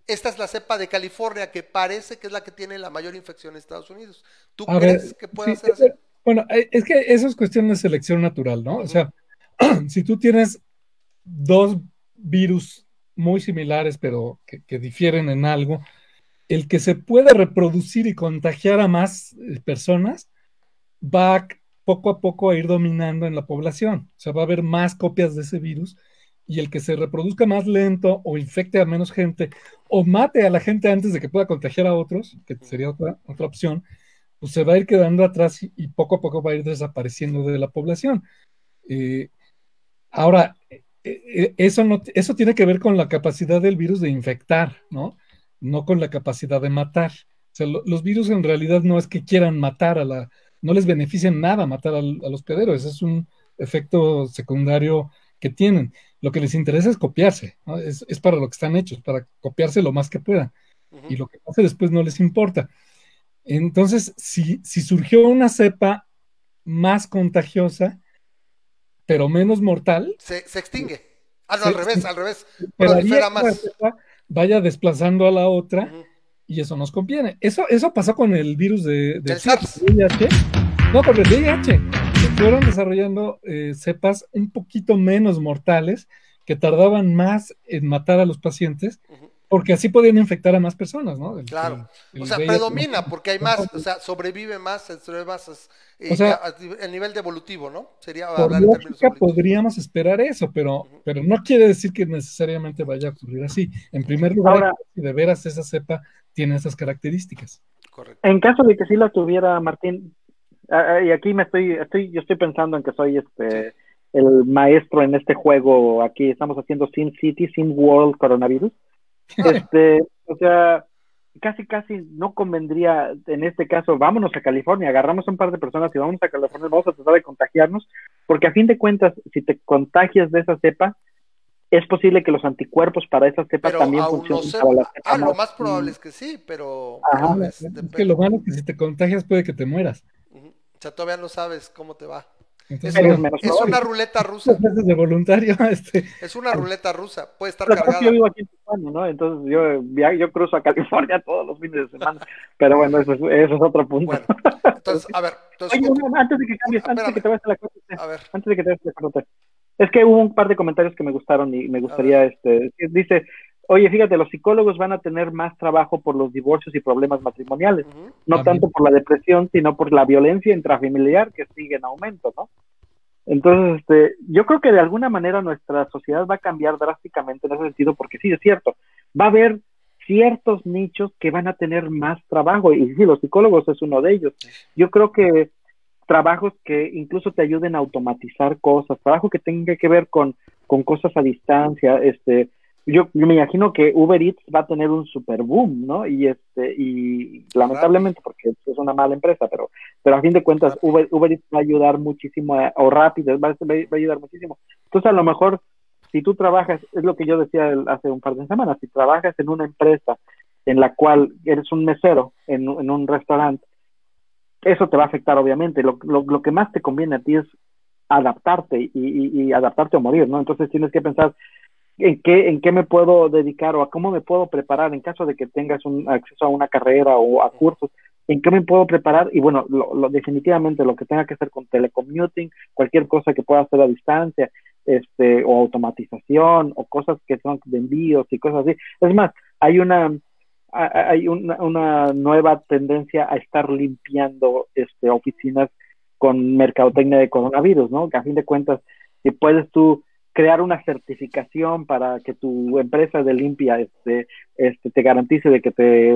Esta es la cepa de California que parece que es la que tiene la mayor infección en Estados Unidos. ¿Tú crees que puede ser así? Bueno, eh, es que eso es cuestión de selección natural, ¿no? O sea, *clears throat* si tú tienes dos virus muy similares, pero que difieren en algo, el que se puede reproducir y contagiar a más eh, personas va poco a poco a ir dominando en la población. O sea, va a haber más copias de ese virus y el que se reproduzca más lento o infecte a menos gente o mate a la gente antes de que pueda contagiar a otros, que sería otra, otra opción, pues se va a ir quedando atrás y, poco a poco va a ir desapareciendo de la población. Eh, ahora, eh, eso, no, eso tiene que ver con la capacidad del virus de infectar, ¿no? no con la capacidad de matar. O sea, los virus en realidad no es que quieran matar a la, no les beneficia nada matar a los pederos, es un efecto secundario que tienen. Lo que les interesa es copiarse, es, para lo que están hechos, para copiarse lo más que puedan. y lo que pase después no les importa. Entonces, si, si surgió una cepa más contagiosa, pero menos mortal. Se, extingue. Ah, no, al revés, al revés. más. vaya desplazando a la otra y eso nos conviene. Eso, eso pasó con el virus de, de SARS. VIH. No, con el VIH. Se fueron desarrollando eh, cepas un poquito menos mortales que tardaban más en matar a los pacientes. Porque así podían infectar a más personas, ¿no? claro. o sea, predomina porque hay más, o sea, sobrevive más, más eh, o sea, el nivel de evolutivo, ¿no? Sería hablar en términos podríamos esperar eso, pero, pero no quiere decir que necesariamente vaya a ocurrir así. En primer lugar, si de veras esa cepa tiene esas características. Correcto. En caso de que sí la tuviera Martín, y aquí me estoy, estoy, yo estoy pensando en que soy este el maestro en este juego. Aquí estamos haciendo Sim City, Sim World Coronavirus. *laughs* Este, o sea, casi casi no convendría en este caso, vámonos a California, agarramos un par de personas y vamos a California, vamos a tratar de contagiarnos, porque a fin de cuentas, si te contagias de esa cepa, es posible que los anticuerpos para esa cepa también funcionen para cepa ah, lo más probable es que sí, pero... es, que lo malo es que si te contagias puede que te mueras. O sea, todavía no sabes cómo te va es, una ruleta rusa. de voluntario. *laughs* Este. Es una ruleta rusa, puede estar cargada. Yo vivo aquí en Tijuana, ¿no? Entonces yo, yo cruzo a *laughs* California todos los fines de semana. Pero bueno, eso es, eso es otro punto. Bueno, *laughs* entonces, a ver. Entonces, antes de que cambies, antes de que te vayas a la cosa, a ver. antes de que te vayas a la cosa, es que hubo un par de comentarios que me gustaron y me gustaría, este, dice, oye, fíjate, los psicólogos van a tener más trabajo por los divorcios y problemas matrimoniales, no tanto por la depresión, sino por la violencia intrafamiliar que sigue en aumento, ¿no? Entonces, este, yo creo que de alguna manera nuestra sociedad va a cambiar drásticamente en ese sentido, porque sí, es cierto, va a haber ciertos nichos que van a tener más trabajo, y sí, los psicólogos es uno de ellos. Yo creo que trabajos que incluso te ayuden a automatizar cosas, trabajo que tenga que ver con, con cosas a distancia, este, yo, me imagino que Uber Eats va a tener un super boom, ¿no? Y este, y lamentablemente, porque es una mala empresa, pero, pero a fin de cuentas, Uber, Uber Eats va a ayudar muchísimo, o rápido, va, a ayudar muchísimo. Entonces, a lo mejor, si tú trabajas, es lo que yo decía hace un par de semanas, si trabajas en una empresa en la cual eres un mesero en, en un restaurante, eso te va a afectar, obviamente. Lo, lo, lo que más te conviene a ti es adaptarte y, y, y adaptarte o morir, ¿no? Entonces tienes que pensar, en qué, en qué me puedo dedicar o a cómo me puedo preparar en caso de que tengas un acceso a una carrera o a cursos, en qué me puedo preparar y bueno, lo, definitivamente lo que tenga que hacer con telecommuting, cualquier cosa que pueda hacer a distancia, este, o automatización, o cosas que son de envíos y cosas así. Es más, hay una, hay una, una nueva tendencia a estar limpiando este, oficinas con mercadotecnia de coronavirus, ¿no? Que a fin de cuentas, si puedes tú crear una certificación para que tu empresa de limpia este, este, te garantice de que te...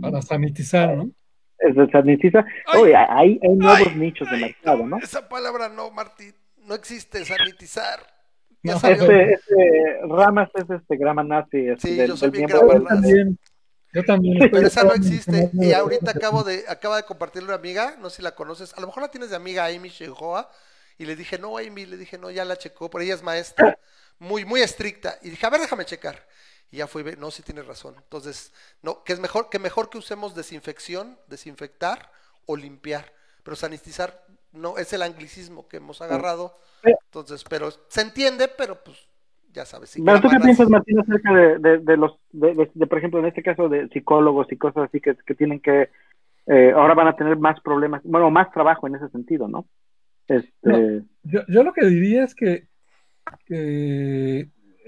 Para sanitizar, ¿no? Se sanitiza. Oye, hay, hay nuevos nichos de mercado, ¿no? Esa palabra no, Martín, no existe, sanitizar. No, este, este, Ramas es este grama nazi. Este, sí, yo soy bien grama nazi. Yo también. Pero esa no existe. Y ahorita acabo de, acaba de compartirle una amiga, no sé si la conoces, a lo mejor la tienes de amiga Amy Shehoa, y le dije, no, Amy, le dije, no, ya la checó, pero ella es maestra, muy, muy estricta. Y dije, a ver, déjame checar. Y ya fui, no, sí tienes razón. Entonces, no, que es mejor que mejor que usemos desinfección, desinfectar o limpiar. Pero sanitizar no es el anglicismo que hemos agarrado. Entonces, pero se entiende, pero pues ya sabes. pero tú qué piensas, Martín, acerca de, de, los, de, por ejemplo, en este caso de psicólogos y cosas así que, que tienen que, eh, ahora van a tener más problemas, bueno, más trabajo en ese sentido, ¿no? Este... yo, lo que diría es que,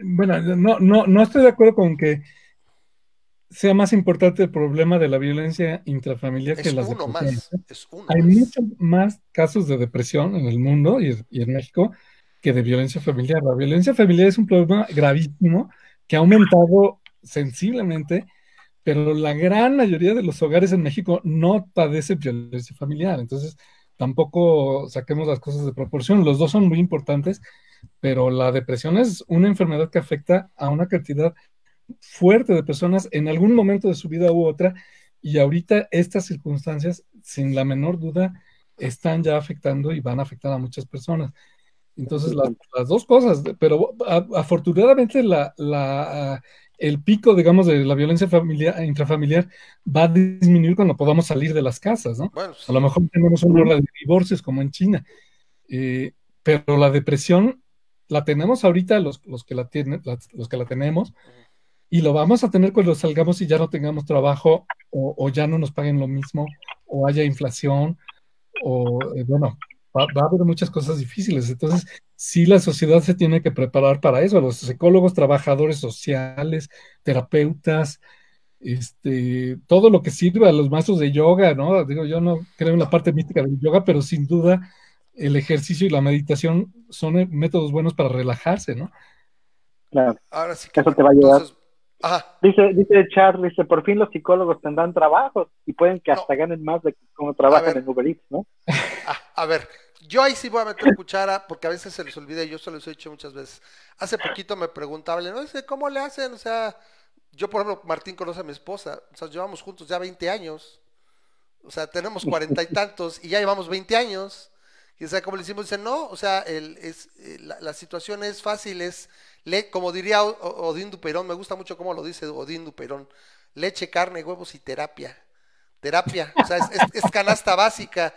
bueno, no, no, no estoy de acuerdo con que sea más importante el problema de la violencia intrafamiliar que las uno más, Hay muchos más casos de depresión en el mundo y, en México que de violencia familiar. La violencia familiar es un problema gravísimo que ha aumentado sensiblemente, pero la gran mayoría de los hogares en México no padece violencia familiar. Entonces, tampoco saquemos las cosas de proporción. Los dos son muy importantes, pero la depresión es una enfermedad que afecta a una cantidad fuerte de personas en algún momento de su vida u otra. Y ahorita estas circunstancias, sin la menor duda, están ya afectando y van a afectar a muchas personas. Entonces, las dos cosas, pero afortunadamente la, el pico, digamos, de la violencia familiar, intrafamiliar va a disminuir cuando podamos salir de las casas, ¿no? A lo mejor tenemos una hora de divorcios como en China, eh, pero la depresión la tenemos ahorita los, los que la tienen, los que la tenemos, y lo vamos a tener cuando salgamos y ya no tengamos trabajo o, ya no nos paguen lo mismo o haya inflación o eh, bueno, va, a haber muchas cosas difíciles. Entonces, sí la sociedad se tiene que preparar para eso. Los psicólogos, trabajadores sociales, terapeutas, este, todo lo que sirve a los maestros de yoga, ¿no? Digo, yo no creo en la parte mística del yoga, pero sin duda el ejercicio y la meditación son eh, métodos buenos para relajarse, ¿no? Claro. Ahora sí que Eso te va a ayudar. Dice, dice Charles, dice, por fin los psicólogos tendrán trabajos y pueden que hasta ganen más de como trabajan en Uber Eats, ¿no? Ah, a, ver, yo ahí sí voy a meter cuchara porque a veces se les olvida y yo se los he dicho muchas veces. Hace poquito me preguntaba, no cómo le hacen, o sea, yo por ejemplo, Martín conoce a mi esposa, o sea, llevamos juntos ya 20 años, o sea, tenemos cuarenta y *laughs* tantos y ya llevamos 20 años. Y o sea, como le decimos, dice, no, o sea, el, es, eh, la, situación es fácil, es, le, como diría Odín Duperón, me gusta mucho cómo lo dice Odín Duperón, leche, carne, huevos y terapia. Terapia, o sea, es, canasta básica.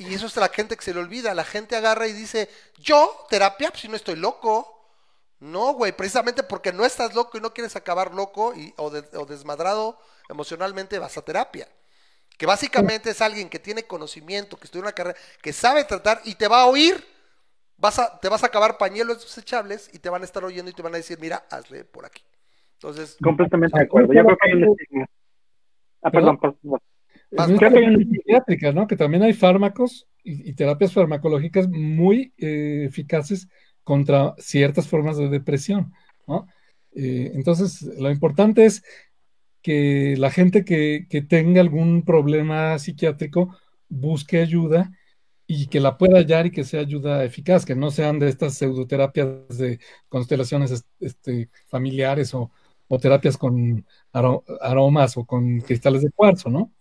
Y eso es la gente que se le olvida. La gente agarra y dice, yo, terapia, pues si no estoy loco. No, güey, precisamente porque no estás loco y no quieres acabar loco y, o, o desmadrado emocionalmente, vas a terapia que básicamente es alguien que tiene conocimiento, que estudia una carrera, que sabe tratar y te va a oír. Vas a, te vas a acabar pañuelos desechables y te van a estar oyendo y te van a decir, mira, hazle por aquí. Entonces, completamente de acuerdo. Yo creo que hay una Ah, perdón, perdón. Creo que hay ¿no? Que también hay fármacos y, terapias farmacológicas muy eh, eficaces contra ciertas formas de depresión, ¿no? Eh, entonces, lo importante es que la gente que, tenga algún problema psiquiátrico busque ayuda y que la pueda hallar y que sea ayuda eficaz, que no sean de estas pseudoterapias de constelaciones este, familiares o, terapias con aromas o con cristales de cuarzo, ¿no?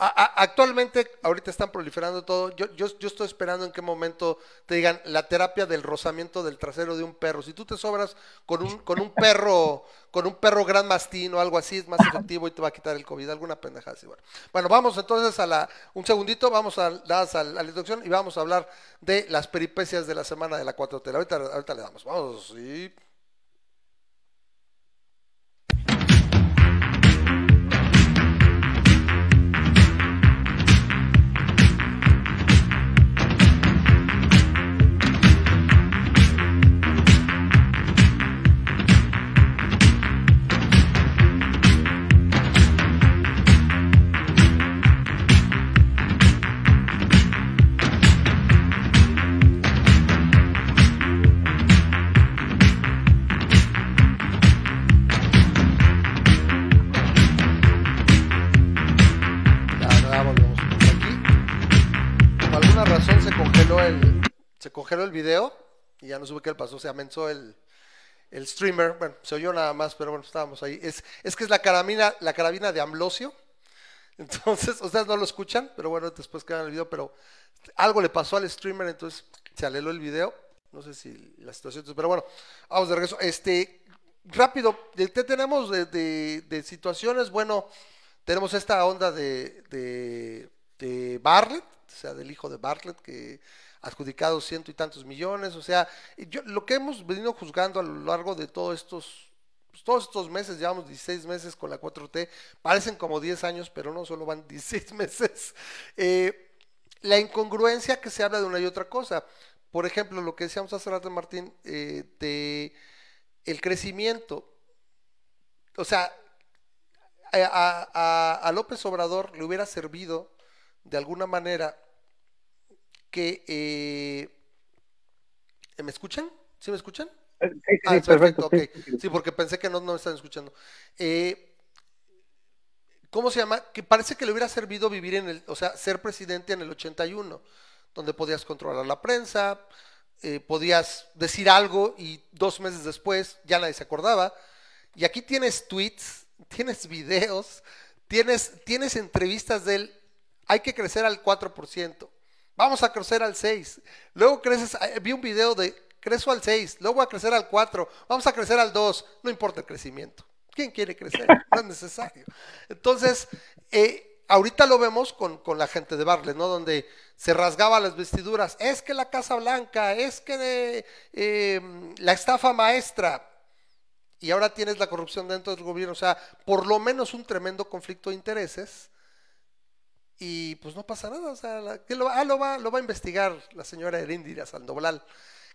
Actualmente, ahorita están proliferando todo. Yo, yo, yo, estoy esperando en qué momento te digan la terapia del rozamiento del trasero de un perro. Si tú te sobras con un, con un perro, con un perro gran mastín o algo así, es más efectivo y te va a quitar el COVID, alguna pendejada así. Bueno, bueno vamos entonces a la, un segundito, vamos a, a, la introducción y vamos a hablar de las peripecias de la semana de la 4T. Ahorita, ahorita le damos, vamos, sí. El video y ya no supe qué le pasó, se amenzó el, el streamer, bueno, se oyó nada más, pero bueno, estábamos ahí. Es, es que es la carabina, la carabina de Amblosio. *laughs* Entonces, ustedes no lo escuchan, pero bueno, después quedan el video, pero algo le pasó al streamer, entonces se aleló el video. No sé si la situación, pero bueno, vamos de regreso. Este, rápido, ¿qué tenemos de, de, situaciones? Bueno, tenemos esta onda de, de, de Bartlett, o sea, del hijo de Bartlett, que adjudicados ciento y tantos millones, o sea, yo, lo que hemos venido juzgando a lo largo de todos estos, pues, todos estos meses, llevamos 16 meses con la 4T, parecen como 10 años, pero no, solo van *laughs* 16 meses. Eh, la incongruencia que se habla de una y otra cosa. Por ejemplo, lo que decíamos hace rato, Martín, eh, de el crecimiento. O sea, a López Obrador le hubiera servido de alguna manera que... Eh, ¿Me escuchan? ¿Sí me escuchan? Eh, sí, sí, ah, perfecto, sí, porque pensé que no, no me están escuchando. Eh, ¿Cómo se llama? Que parece que le hubiera servido vivir en el, o sea, ser presidente en el 81, donde podías controlar la prensa, podías decir algo y dos meses después ya nadie se acordaba. Y aquí tienes tweets, *laughs* tienes videos, tienes, tienes entrevistas de él. Hay que crecer al 4%. Vamos a crecer al 6. Luego creces, eh, vi un video de crezo al 6, luego voy a crecer al 4, vamos a crecer al 2. No importa el crecimiento. ¿Quién quiere crecer? No es necesario. Entonces, eh, ahorita lo vemos con, con, la gente de Barlet, ¿no? Donde se rasgaba las vestiduras. Es que la Casa Blanca, es que eh, la estafa maestra. Y ahora tienes la corrupción dentro del gobierno. O sea, por lo menos un tremendo conflicto de intereses. Y pues no pasa nada. O sea, lo, ah, lo, va, lo va a investigar la señora Erendira Sandoval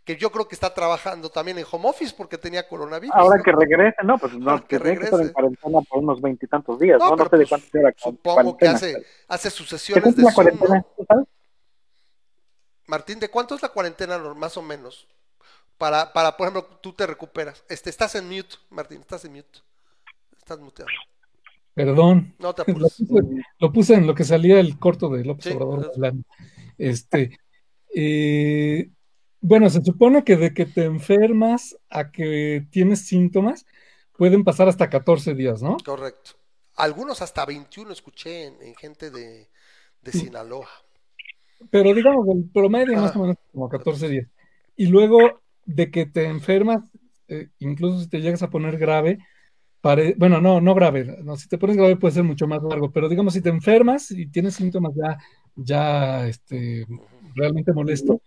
que yo creo que está trabajando también en home office porque tenía coronavirus. Ahora que regrese, no, pues no, que, regrese. en cuarentena por unos veintitantos días, no, no, sé de pues, cuánto era Supongo que hace, hace sus sesiones de la cuarentena, ¿sabes? Martín, ¿de cuánto es la cuarentena más o menos? Para, para, por ejemplo, tú te recuperas. Este, estás en mute, Martín, estás en mute. Estás muteado. Perdón. No te *laughs* apures. Lo puse, en lo que salía el corto de López Obrador. Este, eh, bueno, se supone que de que te enfermas a que tienes síntomas pueden pasar hasta 14 días, ¿no? Correcto. Algunos hasta 21 escuché en, gente de, Sinaloa. Pero digamos, el promedio más o menos como 14 días. Y luego de que te enfermas, eh, incluso si te llegas a poner grave, bueno, no, no grave, no, si te pones grave puede ser mucho más largo, pero digamos, si te enfermas y tienes síntomas ya, ya este, realmente molesto,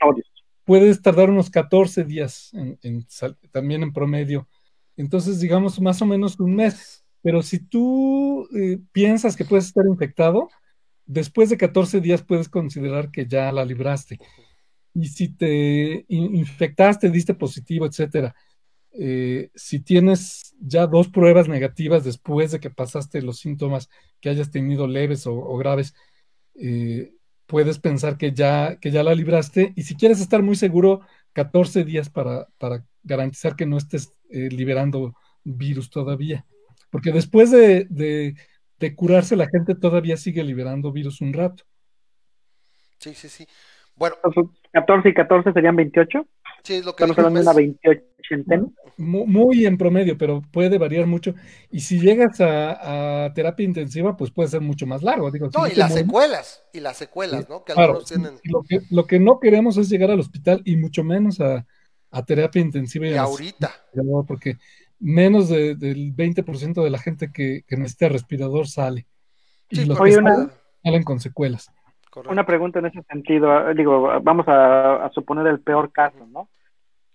puedes tardar unos 14 días también en promedio. Entonces, digamos, más o menos un mes. Pero si tú eh, piensas que puedes estar infectado, después de 14 días puedes considerar que ya la libraste. Y si te infectaste, diste positivo, etcétera, eh, si tienes ya dos pruebas negativas después de que pasaste los síntomas que hayas tenido leves o, graves, eh, puedes pensar que ya, que ya la libraste. Y si quieres estar muy seguro, 14 días para, para garantizar que no estés eh, liberando virus todavía. Porque después de, de, curarse, la gente todavía sigue liberando virus un rato. Sí, sí, sí. Bueno. 14 y 14 serían 28. Sí, es lo que Estamos hablando de una 28 muy, en promedio, pero puede variar mucho. Y si llegas a, terapia intensiva, pues puede ser mucho más largo. Digo, no, y las secuelas, y las secuelas, ¿no? Que algunos tienen. Lo que, no queremos es llegar al hospital y mucho menos a, terapia intensiva. Y, ahorita. Porque menos del 20% de la gente que, necesita respirador sale. y los que salen con secuelas. Una pregunta en ese sentido, digo, vamos a, suponer el peor caso, ¿no?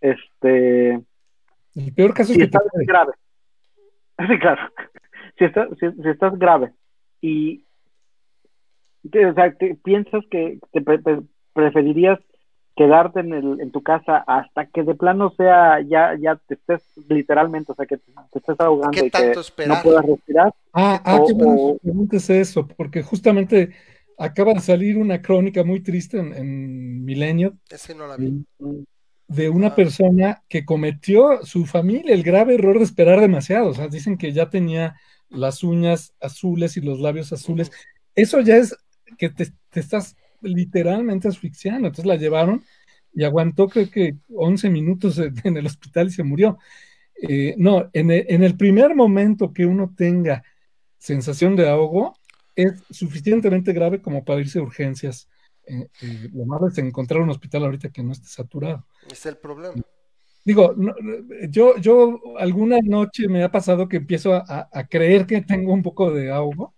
Este. El peor caso es que estás grave. *laughs* Sí, claro. Si, si, estás grave y o sea, piensas que te preferirías quedarte en, el, en tu casa hasta que de plano sea ya ya te estés literalmente, o sea, que te, estés ahogando y que no puedas respirar. Ah, ah qué bueno preguntes eso, porque justamente acaba de salir una crónica muy triste en, en Milenio. Ese no la vi de una persona que cometió su familia el grave error de esperar demasiado. O sea, dicen que ya tenía las uñas azules y los labios azules. Eso ya es que te, estás literalmente asfixiando. Entonces la llevaron y aguantó creo que 11 minutos en el hospital y se murió. Eh, no, en el, en el primer momento que uno tenga sensación de ahogo, es suficientemente grave como para irse a urgencias eh, eh, lo malo es encontrar un hospital ahorita que no esté saturado. Es el problema. Digo, yo, yo alguna noche me ha pasado que empiezo a, creer que tengo un poco de ahogo,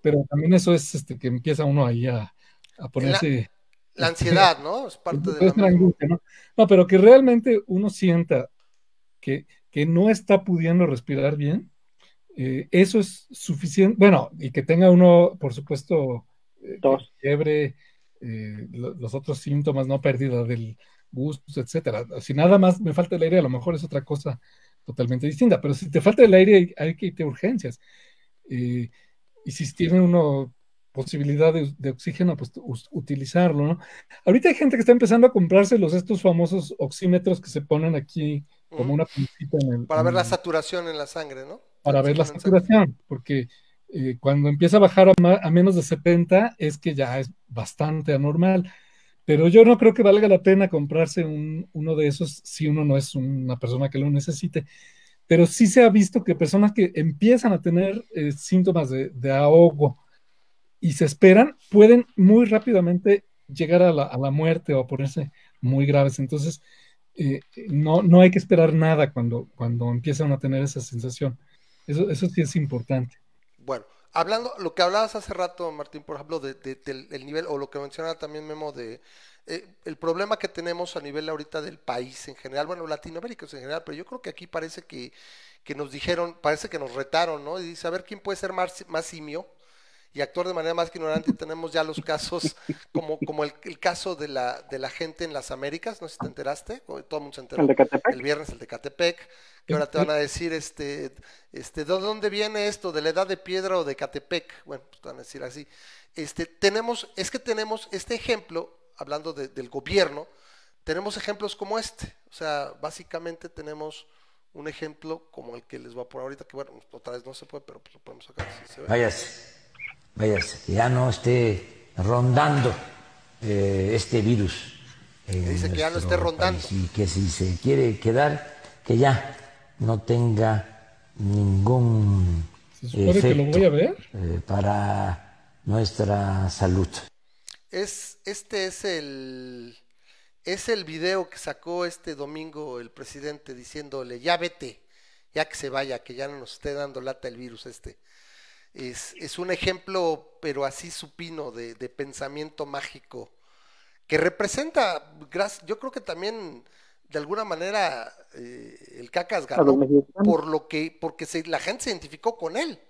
pero también eso es este, que empieza uno ahí a, ponerse... La, ansiedad, ¿no? Es *laughs* parte de la angustia, ¿no? ¿no? pero que realmente uno sienta que, que no está pudiendo respirar bien, eh, eso es suficiente, bueno, y que tenga uno, por supuesto, fiebre, eh, los otros síntomas, no pérdida del gusto, etcétera. Si nada más me falta el aire, a lo mejor es otra cosa totalmente distinta, pero si te falta el aire hay, que irte a urgencias. Eh, y si tiene uno posibilidad de, oxígeno, pues utilizarlo, ¿no? Ahorita hay gente que está empezando a comprarse los estos famosos oxímetros que se ponen aquí como una puntita en el... Para ver la saturación en la sangre, ¿no? Para ver la saturación, porque eh, cuando empieza a bajar a, menos de 70 es que ya es bastante anormal. Pero yo no creo que valga la pena comprarse uno de esos si uno no es una persona que lo necesite. Pero sí se ha visto que personas que empiezan a tener eh, síntomas de, ahogo y se esperan, pueden muy rápidamente llegar a la, muerte o a ponerse muy graves. Entonces, eh, no, no hay que esperar nada cuando, cuando empiezan a tener esa sensación. Eso, eso sí es importante. Bueno, hablando, lo que hablabas hace rato, Martín, por ejemplo, de, del nivel, o lo que mencionaba también Memo, de eh, el problema que tenemos a nivel ahorita del país en general, bueno, Latinoamérica en general, pero yo creo que aquí parece que, que nos dijeron, parece que nos retaron, ¿no? Y dice, a ver quién puede ser más, más simio y actuar de manera más ignorante. Tenemos ya los casos, *laughs* como, como el, caso de la, de la gente en las Américas, no sé si te enteraste, todo el mundo se enteró. El viernes, el de Catepec, que ahora te van a decir, este, este, ¿de dónde viene esto? ¿De la edad de piedra o de Catepec? Bueno, pues te van a decir así. Este, tenemos, es que tenemos este ejemplo, hablando del gobierno, tenemos ejemplos como este. O sea, básicamente tenemos un ejemplo como el que les voy a poner ahorita, que bueno, otra vez no se puede, pero pues lo podemos sacar. Si se ve vaya, que ya no esté rondando eh, este virus. Dice que ya no esté rondando. Y que si se quiere quedar, que ya no tenga ningún efecto eh, para nuestra salud. Es, este es el, es el video que sacó este domingo el presidente diciéndole, ya vete, ya que se vaya, que ya no nos esté dando lata el virus este es, es un ejemplo, pero así supino, de, de pensamiento mágico, que representa, yo creo que también de alguna manera eh, el Cacas ganó por lo que, porque se, la gente se identificó con él,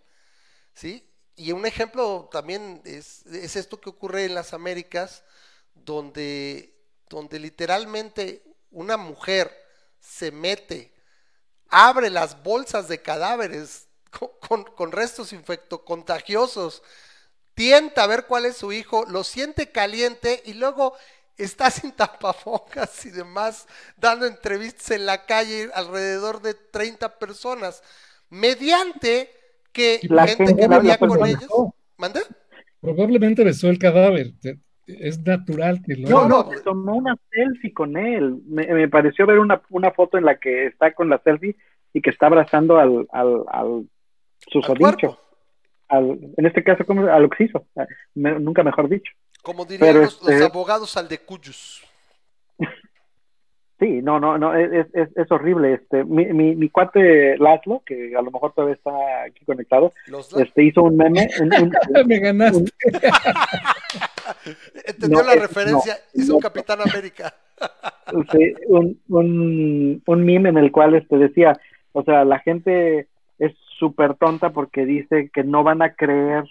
¿sí? Y un ejemplo también es, es esto que ocurre en las Américas, donde, donde literalmente una mujer se mete, abre las bolsas de cadáveres con, restos infectocontagiosos, tienta a ver cuál es su hijo, lo siente caliente y luego está sin tapabocas y demás, dando entrevistas en la calle alrededor de 30 personas, mediante que la gente, que venía con ellos. ¿Manda? Probablemente besó el cadáver. Es natural que lo No, no, tomó una selfie con él. Me, pareció ver una, una, foto en la que está con la selfie y que está abrazando al, al susodicho. Al, en este caso, como al oxiso, nunca mejor dicho. Como dirían los, este abogados al de Cuyus. *laughs* Sí, no, no, no, es, es, es horrible. Este, mi, mi, mi, cuate Laszlo, que a lo mejor todavía está aquí conectado, este hizo un meme. *laughs* Me ganaste. *laughs* Entendió la referencia, hizo un Capitán América. sí, un, un, un meme en el cual este decía, o sea, la gente es súper tonta porque dice que no van a creer,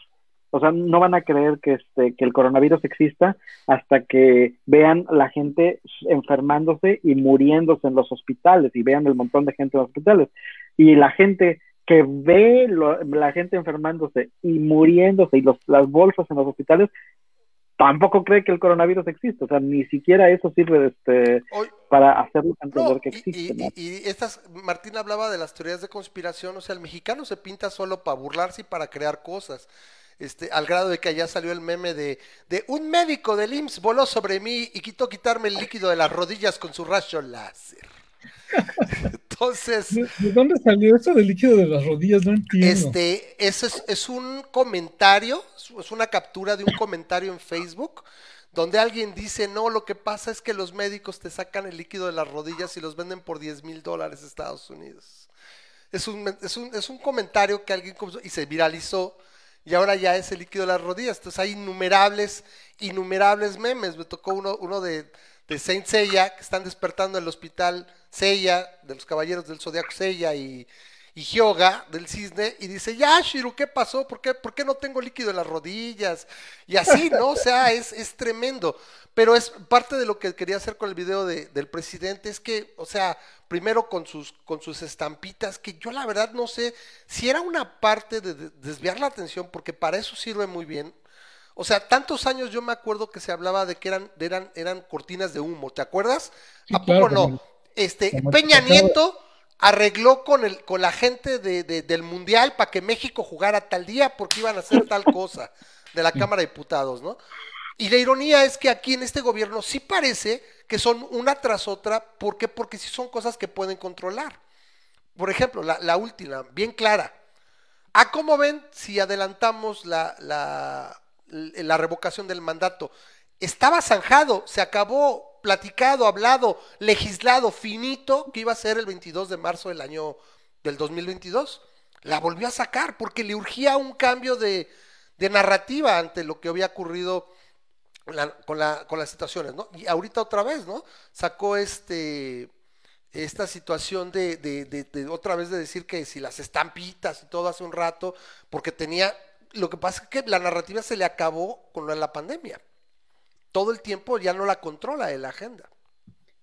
o sea, no van a creer que, este, que el coronavirus exista hasta que vean la gente enfermándose y muriéndose en los hospitales y vean el montón de gente en los hospitales. Y la gente que ve la gente enfermándose y muriéndose y los, las bolsas en los hospitales tampoco cree que el coronavirus existe, o sea, ni siquiera eso sirve este, para hacerlo entender que existe. Y, estas, Martín hablaba de las teorías de conspiración, o sea, el mexicano se pinta solo para burlarse y para crear cosas. Este, al grado de que allá salió el meme de, de un médico del IMSS voló sobre mí y quitó quitarme el líquido de las rodillas con su rayo láser. *laughs* Entonces. ¿De, dónde salió eso del líquido de las rodillas? No entiendo. Este, ese es, es un comentario, es una captura de un comentario en Facebook donde alguien dice, no, lo que pasa es que los médicos te sacan el líquido de las rodillas y los venden por 10 mil dólares Estados Unidos. Es un, es, un, es un comentario que alguien y se viralizó y ahora ya es el líquido de las rodillas. Entonces hay innumerables, innumerables memes. Me tocó uno, uno de, de Saint Seiya que están despertando en el hospital Seiya, de los caballeros del zodiaco Seiya y, y Hyoga del cisne, y dice, ya Shiru, ¿qué pasó? ¿Por qué, ¿Por qué no tengo líquido en las rodillas? Y así, ¿no? O sea, es, es tremendo. Pero es parte de lo que quería hacer con el video de, del presidente, es que, o sea, primero con sus, con sus estampitas, que yo la verdad no sé si era una parte de, desviar la atención, porque para eso sirve muy bien. O sea, tantos años yo me acuerdo que se hablaba de que eran, eran, eran cortinas de humo, ¿te acuerdas? ¿A poco no? Este, Peña Nieto arregló con el, con la gente de, del mundial para que México jugara tal día porque iban a hacer tal cosa de la Cámara de Diputados, ¿no? Y la ironía es que aquí en este gobierno sí parece que son una tras otra, ¿por qué? Porque sí son cosas que pueden controlar. Por ejemplo, la, última, bien clara. ¿A cómo ven si adelantamos la, la, la revocación del mandato? Estaba zanjado, se acabó platicado, hablado, legislado, finito, que iba a ser el 22 de marzo del año del 2022. La volvió a sacar porque le urgía un cambio de, narrativa ante lo que había ocurrido con, la, con las situaciones, ¿no? Y ahorita otra vez, ¿no? Sacó este esta situación de, de, de, otra vez de decir que si las estampitas y todo hace un rato, porque tenía, lo que pasa es que la narrativa se le acabó con la pandemia. Todo el tiempo ya no la controla de la agenda.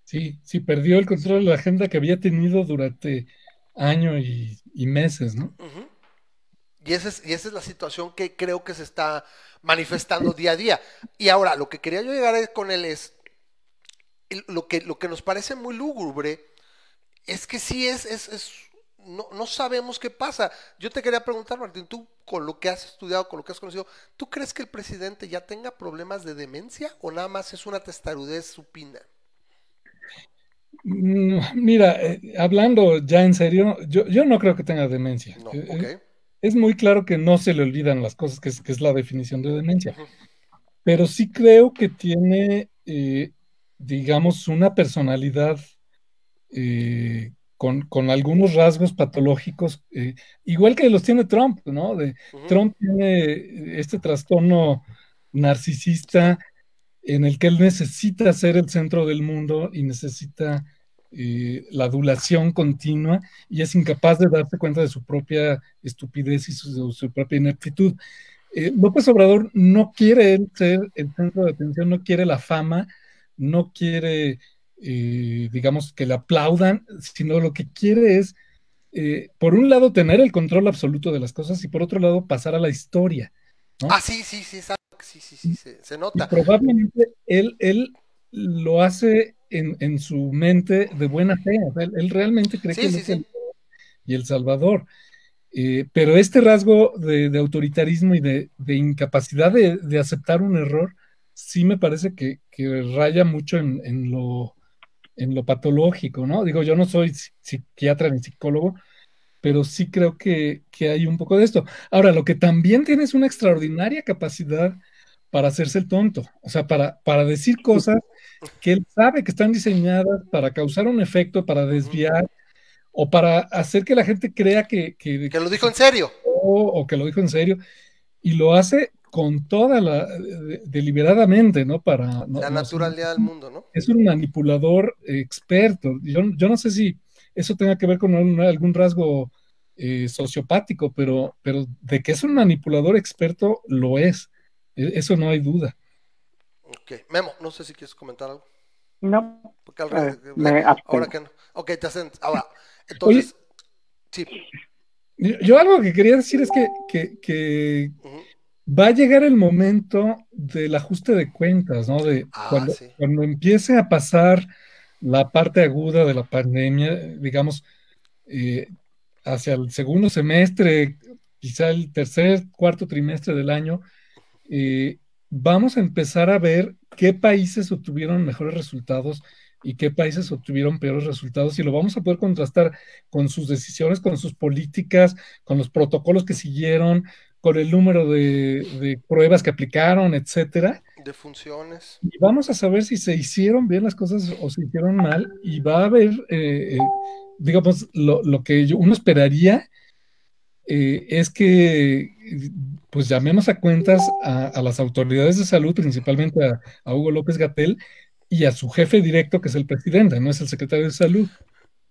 Sí, sí, perdió el control de la agenda que había tenido durante años y, meses, ¿no? Y, esa es, y esa es la situación que creo que se está manifestando día a día. Y ahora, lo que quería yo llegar con él es, lo que, lo que nos parece muy lúgubre es que sí es, es, es no, no, sabemos qué pasa. Yo te quería preguntar, Martín, tú con lo que has estudiado, con lo que has conocido, ¿tú crees que el presidente ya tenga problemas de demencia o nada más es una testarudez supina? Mm, mira, eh, hablando ya en serio, yo, yo, no creo que tenga demencia. No, eh, eh, es muy claro que no se le olvidan las cosas, que es, que es la definición de demencia. Pero sí creo que tiene, digamos, una personalidad con, algunos rasgos patológicos, igual que los tiene Trump, ¿no? De, Trump tiene este trastorno narcisista en el que él necesita ser el centro del mundo y necesita eh, la adulación continua y es incapaz de darse cuenta de su propia estupidez y su, su propia ineptitud. Eh, López Obrador no quiere ser el centro de atención, no quiere la fama, no quiere, eh, digamos, que le aplaudan, sino lo que quiere es, por un lado, tener el control absoluto de las cosas y por otro lado, pasar a la historia. Ah, sí, sí, sí, sí, sí, sí, se, nota. probablemente él, él lo hace en, su mente de buena fe. él, realmente cree que es el y el Salvador. Eh, pero este rasgo de, autoritarismo y de, incapacidad de, aceptar un error, sí me parece que, raya mucho en, lo, en lo patológico, ¿no? Digo, yo no soy psiquiatra ni psicólogo, pero sí creo que, que, hay un poco de esto. Ahora, lo que también tiene es una extraordinaria capacidad para hacerse el tonto, o sea, para, para decir cosas que él sabe que están diseñadas para causar un efecto, para desviar o para hacer que la gente crea que... Que, lo dijo en serio. O, que lo dijo en serio. Y lo hace con toda la... deliberadamente, ¿no? Para... la naturalidad del mundo, ¿no? Es un manipulador experto. Yo, yo no sé si eso tenga que ver con algún rasgo eh, sociopático, pero, pero de que es un manipulador experto, lo es. E, eso no hay duda. Ok, Memo, no sé si quieres comentar algo. No. Porque al eh, me ahora que no. Ok, te hacen. Ahora, entonces. sí. Yo, algo que quería decir es que, que, que va a llegar el momento del ajuste de cuentas, ¿no? De ah, cuando, cuando empiece a pasar la parte aguda de la pandemia, digamos, eh, hacia el segundo semestre, quizá el tercer, cuarto trimestre del año, eh, vamos a empezar a ver qué países obtuvieron mejores resultados y qué países obtuvieron peores resultados y lo vamos a poder contrastar con sus decisiones, con sus políticas, con los protocolos que siguieron, con el número de, pruebas que aplicaron, etcétera. De funciones. Y vamos a saber si se hicieron bien las cosas o se hicieron mal y va a haber, eh, eh, digamos, lo, lo, que uno esperaría eh, es que pues llamemos a cuentas a, las autoridades de salud, principalmente a, Hugo López Gatel y a su jefe directo, que es el presidente, no es el secretario de salud.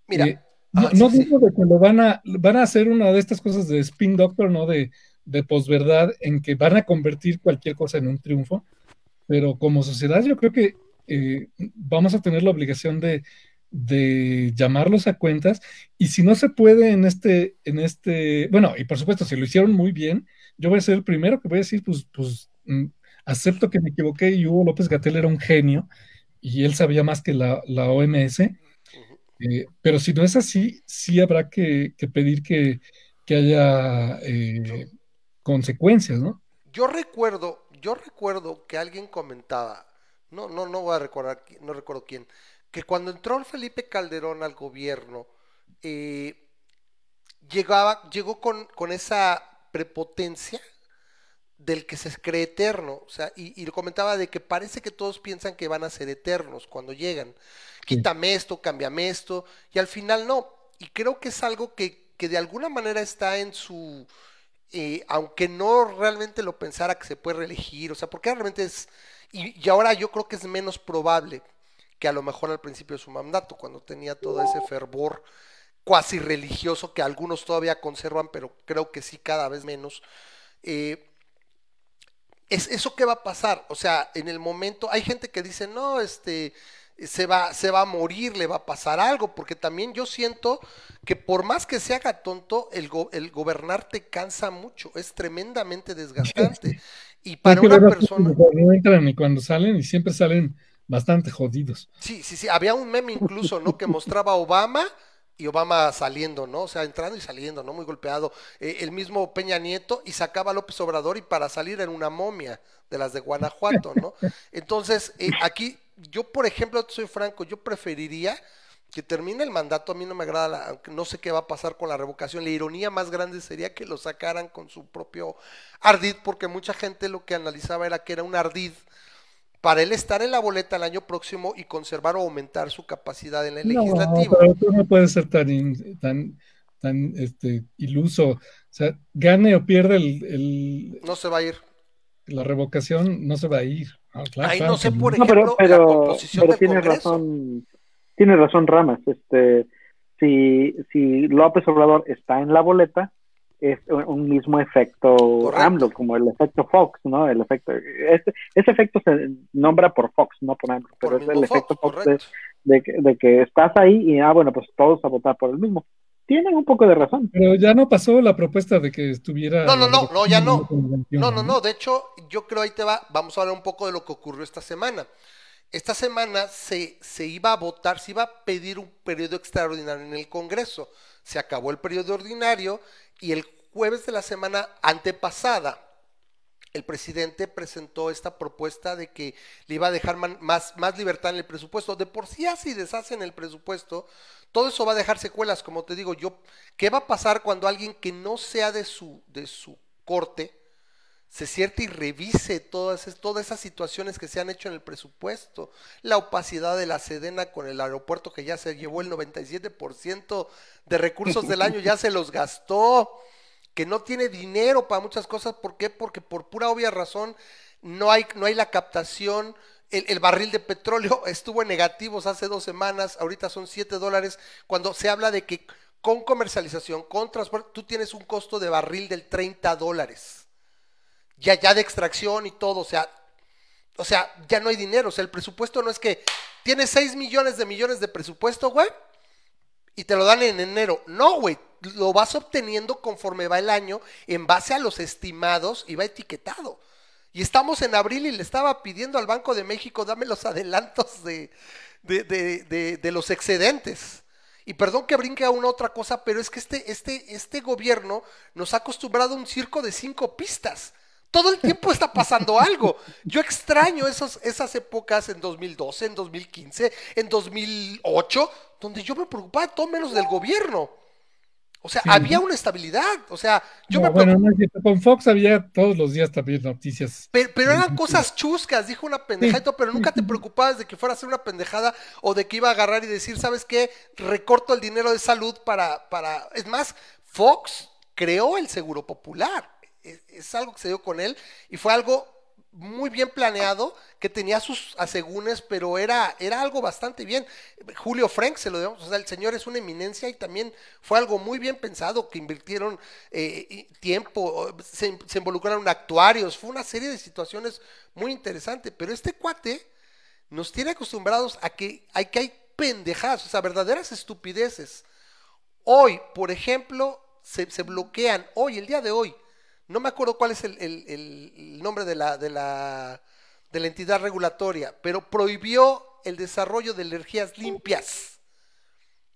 Mira, eh, no, ah, digo de que lo van a, van a hacer una de estas cosas de spin doctor, ¿no? De, de posverdad, en que van a convertir cualquier cosa en un triunfo, pero como sociedad yo creo que eh, vamos a tener la obligación de, de llamarlos a cuentas y si no se puede en este, en este, bueno, y por supuesto, si lo hicieron muy bien, yo voy a ser el primero que voy a decir, pues, pues mm, acepto que me equivoqué y Hugo López Gatel era un genio y él sabía más que la, OMS, eh, pero si no es así, sí habrá que, pedir que, haya eh, consecuencias, ¿no? Yo recuerdo, yo recuerdo que alguien comentaba, no, no, no voy a recordar, no recuerdo quién, que cuando entró Felipe Calderón al gobierno, eh, llegaba, llegó con, con, esa prepotencia del que se cree eterno, o sea, y, lo comentaba de que parece que todos piensan que van a ser eternos cuando llegan. Quítame esto, cámbiame esto, y al final no. Y creo que es algo que que de alguna manera está en su, eh, aunque no realmente lo pensara que se puede reelegir, o sea, porque realmente es, y, y, ahora yo creo que es menos probable que a lo mejor al principio de su mandato, cuando tenía todo ese fervor cuasi religioso que algunos todavía conservan, pero creo que sí cada vez menos. Eh, ¿es, ¿Eso qué va a pasar? O sea, en el momento, hay gente que dice, no, este, se va, se va a morir, le va a pasar algo, porque también yo siento que por más que se haga tonto, el, el gobernar te cansa mucho, es tremendamente desgastante. Y para una persona... Cuando entran y cuando salen, y siempre salen bastante jodidos. Sí, sí, sí, había un meme incluso, ¿no? Que mostraba a Obama y Obama saliendo, ¿no? O sea, entrando y saliendo, ¿no? Muy golpeado. Eh, el mismo Peña Nieto y sacaba a López Obrador y para salir en una momia de las de Guanajuato, ¿no? *laughs* Entonces, eh, aquí, yo por ejemplo, soy franco, yo preferiría que termine el mandato, a mí no me agrada, aunque no sé qué va a pasar con la revocación, la ironía más grande sería que lo sacaran con su propio ardid, porque mucha gente lo que analizaba era que era un ardid para él estar en la boleta el año próximo y conservar o aumentar su capacidad en el legislativo. Pero tú no puedes ser tan, tan, tan este, iluso. O sea, gane o pierde el, No se va a ir. La revocación no se va a ir. Ah, Ahí no sé, por ejemplo, pero, la composición pero tiene razón, tiene razón Ramas. Este, si, si López Obrador está en la boleta, es un mismo efecto AMLO, como el efecto Fox, ¿no? El efecto, este, ese efecto se nombra por Fox, no por AMLO, pero es el efecto Fox de, que, estás ahí y, ah, bueno, pues todos a votar por el mismo. Tienen un poco de razón. Pero ya no pasó la propuesta de que estuviera... No, no, no, no, ya no. No, no, no, de hecho, yo creo ahí te va, vamos a hablar un poco de lo que ocurrió esta semana. Esta semana se, se iba a votar, se iba a pedir un periodo extraordinario en el Congreso. Se acabó el periodo ordinario y el jueves de la semana antepasada, el presidente presentó esta propuesta de que le iba a dejar más, más libertad en el presupuesto. De por sí así deshacen el presupuesto, todo eso va a dejar secuelas, como te digo yo. ¿Qué va a pasar cuando alguien que no sea de su, de su corte se siente y revise todas, todas esas situaciones que se han hecho en el presupuesto? La opacidad de la Sedena con el aeropuerto que ya se llevó el 97% de recursos del año, ya se los gastó que no tiene dinero para muchas cosas. ¿Por qué? Porque por pura obvia razón no hay, no hay la captación. El, barril de petróleo *laughs* estuvo en negativos hace dos semanas, ahorita son 7 dólares. Cuando se habla de que con comercialización, con transporte, tú tienes un costo de barril del 30 dólares. Ya, ya de extracción y todo, o sea, o sea, ya no hay dinero. O sea, el presupuesto no es que tienes 6 millones de millones de presupuesto, güey, y te lo dan en enero. No, güey, lo vas obteniendo conforme va el año en base a los estimados y va etiquetado. Y estamos en abril y le estaba pidiendo al Banco de México, dame los adelantos de, de, los excedentes. Y perdón que brinque a una otra cosa, pero es que este, este, este gobierno nos ha acostumbrado a un circo de cinco pistas. Todo el tiempo está pasando algo. Yo extraño esos, esas épocas en 2012, en 2015, en 2008, donde yo me preocupaba todo menos del gobierno. O sea, había una estabilidad. O sea, yo me bueno, con Fox había todos los días también noticias. Pero, eran cosas chuscas, dijo una pendejada, pero nunca te preocupabas de que fuera a ser una pendejada o de que iba a agarrar y decir, ¿sabes qué? Recorto el dinero de salud para. para... Es más, Fox creó el seguro popular. Es, algo que se dio con él y fue algo muy bien planeado, que tenía sus asegúnes, pero era, era algo bastante bien. Julio Frank se lo debemos, o sea, el señor es una eminencia y también fue algo muy bien pensado, que invirtieron eh, tiempo, se, involucraron actuarios, fue una serie de situaciones muy interesantes, pero este cuate nos tiene acostumbrados a que hay, que hay pendejadas, o sea, verdaderas estupideces. Hoy, por ejemplo, se bloquean, hoy, el día de hoy, no me acuerdo cuál es el, nombre de la, de, la, de la entidad regulatoria, pero prohibió el desarrollo de energías limpias.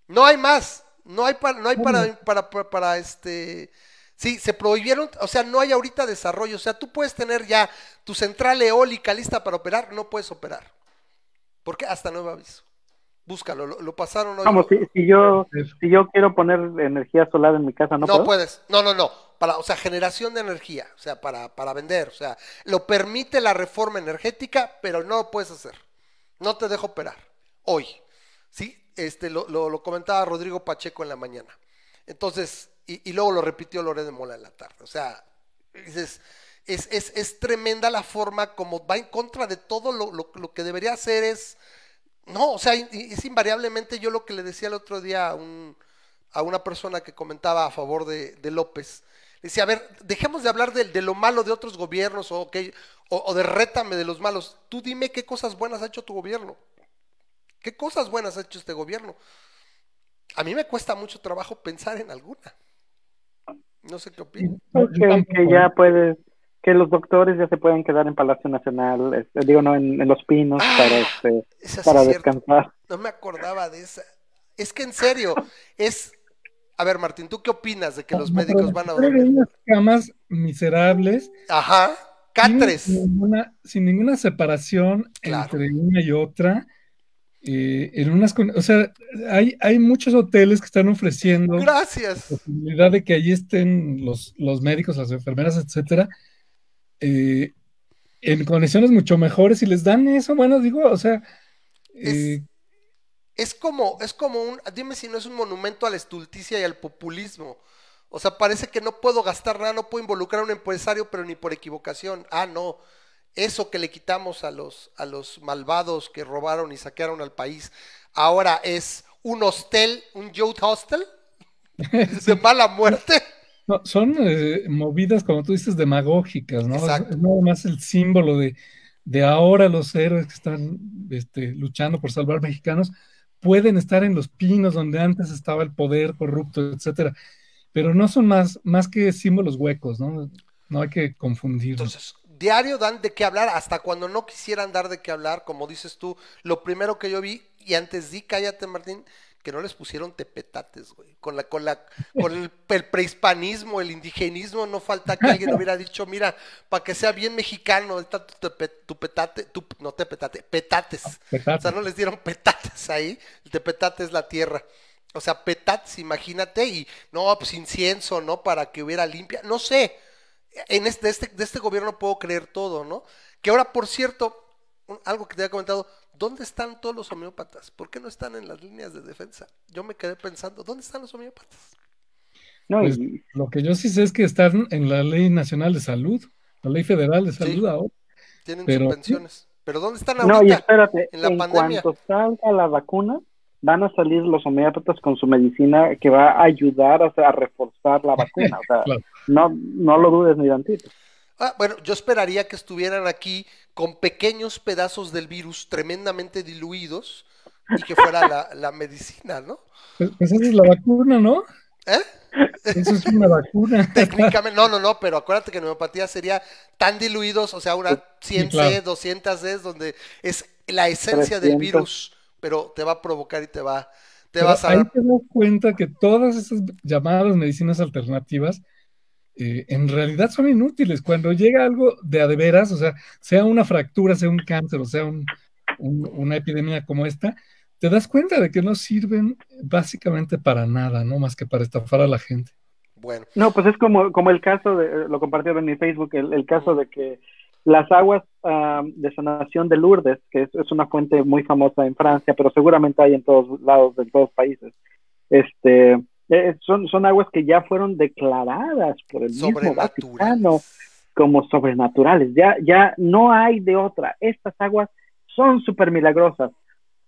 No hay más, no hay para, no hay para, para, para, este, sí, se prohibieron, o sea, no hay ahorita desarrollo, o sea, tú puedes tener ya tu central eólica lista para operar, no puedes operar, porque hasta nuevo aviso. Búscalo, lo, pasaron hoy. Vamos, si, yo, si yo quiero poner energía solar en mi casa, ¿no, no puedes. No, no, no. Para, o sea, generación de energía, o sea, para, para vender. O sea, lo permite la reforma energética, pero no lo puedes hacer. No te dejo operar. Hoy. ¿Sí? Este, lo, lo, comentaba Rodrigo Pacheco en la mañana. Entonces, y, luego lo repitió Loré de Mola en la tarde. O sea, dices, es, es, es, tremenda la forma como va en contra de todo lo, lo, que debería hacer es... No, o sea, es invariablemente yo lo que le decía el otro día a, un, a una persona que comentaba a favor de López. Decía, a ver, dejemos de hablar de, de lo malo de otros gobiernos o, que, o, o de rétame de los malos. Tú dime qué cosas buenas ha hecho tu gobierno. ¿Qué cosas buenas ha hecho este gobierno? A mí me cuesta mucho trabajo pensar en alguna. No sé qué opinas. que, ya puedes, que los doctores ya se pueden quedar en Palacio Nacional, este, digo, no, en, Los Pinos ah, para, este, para descansar. No me acordaba de esa. Es que en serio, es... A ver, Martín, ¿tú qué opinas de que los médicos van a dormir? unas camas miserables. Ajá, catres. Sin ninguna, sin ninguna separación entre una y otra eh, en unas, o sea, hay, hay muchos hoteles que están ofreciendo Gracias. la posibilidad de que allí estén los, los médicos, las enfermeras, etcétera, eh, en condiciones mucho mejores y les dan eso, bueno, digo, o sea, es, eh, como, es como un, dime si no es un monumento a la estulticia y al populismo. O sea, parece que no puedo gastar nada, no puedo involucrar a un empresario, pero ni por equivocación. Ah, no eso que le quitamos a los, a los malvados que robaron y saquearon al país, ahora es un hostel, un youth hostel *laughs* de mala muerte. son eh, movidas, como tú dices, demagógicas, ¿no? Es, nada más el símbolo de, de ahora los héroes que están este, luchando por salvar mexicanos pueden estar en los pinos donde antes estaba el poder corrupto, etcétera, pero no son más, más que símbolos huecos, ¿no? No hay que confundirlos diario dan de qué hablar, hasta cuando no quisieran dar de qué hablar, como dices tú, lo primero que yo vi, y antes di, cállate Martín, que no les pusieron tepetates, güey. Con la, con la, con el, prehispanismo, el indigenismo, no falta que alguien hubiera dicho, mira, para que sea bien mexicano, está tu, petate, tu, no tepetate, petates. O sea, no les dieron petates ahí, el tepetate es la tierra. O sea, petates, imagínate, y no, pues incienso, ¿no? Para que hubiera limpia, no sé en este, de, este, de este gobierno puedo creer todo, ¿no? Que ahora, por cierto, algo que te había comentado, ¿dónde están todos los homeópatas? ¿Por qué no están en las líneas de defensa? Yo me quedé pensando, ¿dónde están los homeópatas? No, pues, lo que yo sí sé es que están en la Ley Nacional de Salud, la Ley Federal de Salud ahora. Tienen subvenciones. Pero ¿dónde están ahorita? No, y espérate, en la cuanto salga la vacuna, van a salir los homeópatas con su medicina que va a ayudar a reforzar la vacuna. O sea, *laughs* no, no lo dudes ni tantito. Ah, bueno, yo esperaría que estuvieran aquí con pequeños pedazos del virus tremendamente diluidos y que fuera la, la medicina, ¿no? Pues, pues, esa es la vacuna, ¿no? ¿Eh? Eso es una vacuna. *laughs* Técnicamente, no, no, no, pero acuérdate que en homeopatía sería tan diluidos, o sea, una 100 C, 200 C, donde es la esencia del virus pero te va a provocar y te va, te va a Ahí te das cuenta que todas esas llamadas medicinas alternativas eh, en realidad son inútiles. Cuando llega algo de a de veras, o sea, sea una fractura, sea un cáncer, o sea, una epidemia como esta, te das cuenta de que no sirven básicamente para nada, ¿no? Más que para estafar a la gente. Bueno. No, pues es como, como el caso de, lo compartieron en mi Facebook, el caso de que las aguas de sanación de Lourdes, que es, una fuente muy famosa en Francia, pero seguramente hay en todos lados, de todos países, este, eh, son, son aguas que ya fueron declaradas por el mismo Vaticano como sobrenaturales. Ya, ya no hay de otra. Estas aguas son súper milagrosas,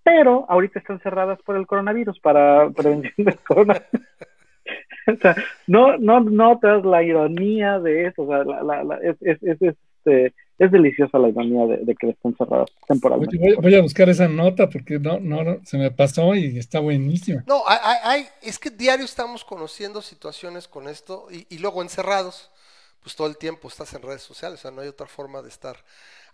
pero ahorita están cerradas por el coronavirus para *laughs* prevención del coronavirus. *laughs* o sea, no, no notas la ironía de eso. O sea, la, la, es, es, es, este, es deliciosa la ironía de, que estén cerradas temporalmente. Voy, a buscar esa nota porque no, no, se me pasó y está buenísima. No, hay, hay, es que diario estamos conociendo situaciones con esto y, luego encerrados, pues todo el tiempo estás en redes sociales, o sea, no hay otra forma de estar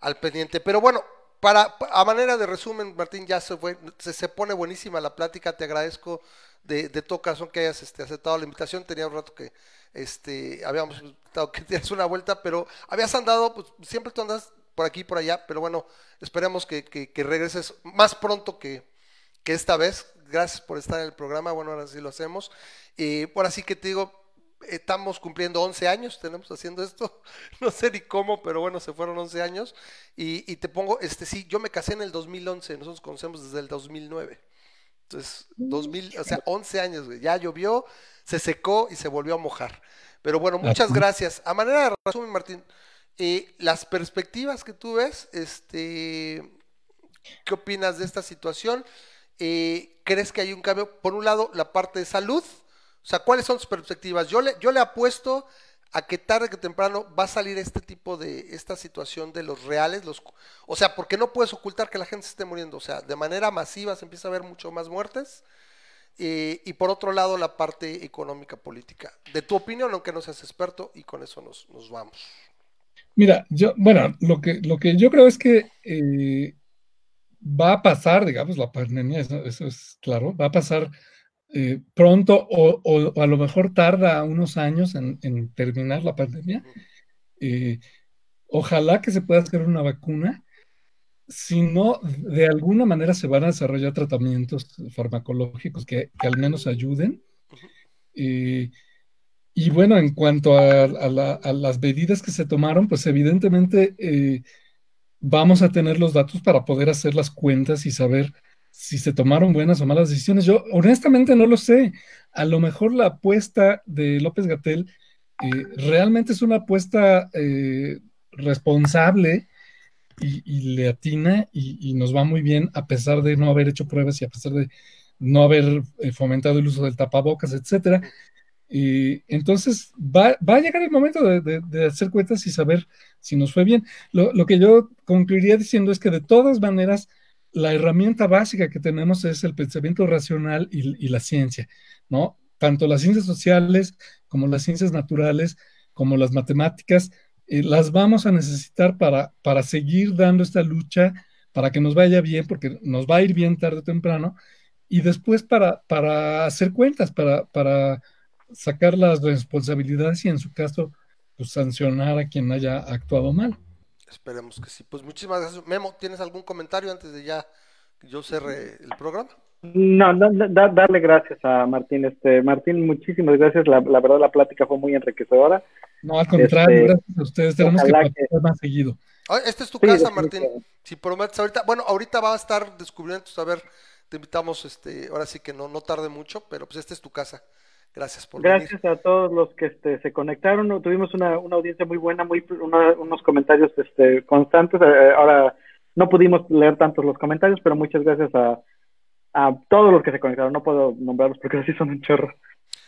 al pendiente. Pero bueno, para, a manera de resumen, Martín, ya se, fue, se, pone buenísima la plática, te agradezco de, de tu que hayas este, aceptado la invitación, tenía un rato que este, habíamos dado que tienes una vuelta, pero habías andado, pues siempre tú andas por aquí y por allá, pero bueno, esperemos que, que, regreses más pronto que, que, esta vez. Gracias por estar en el programa, bueno, ahora sí lo hacemos. Y por así que te digo, estamos cumpliendo 11 años, tenemos haciendo esto, *laughs* no sé ni cómo, pero bueno, se fueron 11 años. Y, y te pongo, este sí, yo me casé en el 2011, nosotros conocemos desde el 2009. Entonces, 2000, o sea, 11 años, güey. Ya llovió, se secó y se volvió a mojar. Pero bueno, muchas gracias. A manera de resumen, Martín, eh, las perspectivas que tú ves, este, ¿qué opinas de esta situación? Eh, ¿Crees que hay un cambio? Por un lado, la parte de salud. O sea, ¿cuáles son tus perspectivas? Yo le, yo le apuesto a que tarde que temprano va a salir este tipo de, esta situación de los reales, los, o sea, porque no puedes ocultar que la gente se esté muriendo, o sea, de manera masiva se empieza a ver mucho más muertes, eh, y por otro lado la parte económica política. De tu opinión, aunque no seas experto, y con eso nos, nos vamos. Mira, yo, bueno, lo que, lo que yo creo es que eh, va a pasar, digamos, la pandemia, eso es claro, va a pasar eh, pronto o, a lo mejor tarda unos años en, terminar la pandemia. Eh, ojalá que se pueda hacer una vacuna. Si no, de alguna manera se van a desarrollar tratamientos farmacológicos que, al menos ayuden. Eh, y bueno, en cuanto a, las medidas que se tomaron, pues evidentemente vamos a tener los datos para poder hacer las cuentas y saber si se tomaron buenas o malas decisiones. Yo honestamente no lo sé. A lo mejor la apuesta de López Gatel eh, realmente es una apuesta eh, responsable y, le atina y, nos va muy bien a pesar de no haber hecho pruebas y a pesar de no haber eh, fomentado el uso del tapabocas, etcétera. entonces va, a llegar el momento de, hacer cuentas y saber si nos fue bien. Lo, lo que yo concluiría diciendo es que de todas maneras la herramienta básica que tenemos es el pensamiento racional y, la ciencia, ¿no? Tanto las ciencias sociales como las ciencias naturales, como las matemáticas, eh, las vamos a necesitar para, para seguir dando esta lucha, para que nos vaya bien, porque nos va a ir bien tarde o temprano, y después para, para hacer cuentas, para, para sacar las responsabilidades y en su caso, pues sancionar a quien haya actuado mal. Esperemos que sí. Pues muchísimas gracias. Memo, ¿tienes algún comentario antes de ya yo cerre el programa? No, darle gracias a Martín. Este, Martín, muchísimas gracias. La, verdad, la plática fue muy enriquecedora. No, al contrario, este, gracias a ustedes. Tenemos que que... más seguido. Esta es tu casa, Martín. Si prometes ahorita, bueno, ahorita va a estar descubriendo, a ver, te invitamos, este, ahora sí que no, no tarde mucho, pero pues esta es tu casa. Gracias por Gracias a todos los que este, se conectaron. Tuvimos una, audiencia muy buena, muy unos comentarios este, constantes. Eh, ahora no pudimos leer tantos los comentarios, pero muchas gracias a, a todos los que se conectaron. No puedo nombrarlos porque *laughs* así son un chorro.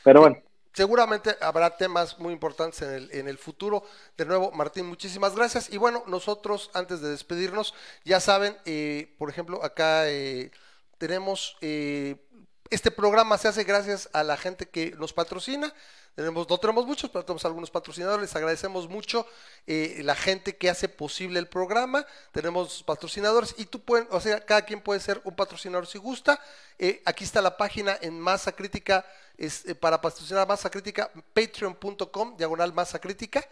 Pero bueno. Seguramente habrá temas muy importantes en el, en el futuro. De nuevo, Martín, muchísimas gracias. Y bueno, nosotros, antes de despedirnos, ya saben, eh, por ejemplo, acá eh, tenemos eh, este programa se hace gracias a la gente que nos patrocina. No tenemos muchos, pero tenemos algunos patrocinadores. Les agradecemos mucho eh, la gente que hace posible el programa. Tenemos patrocinadores y tú puedes, o sea, cada quien puede ser un patrocinador si gusta. Eh, aquí está la página en Masa Crítica, es, eh, para patrocinar Masa Crítica, patreon.com, diagonal Masa Crítica.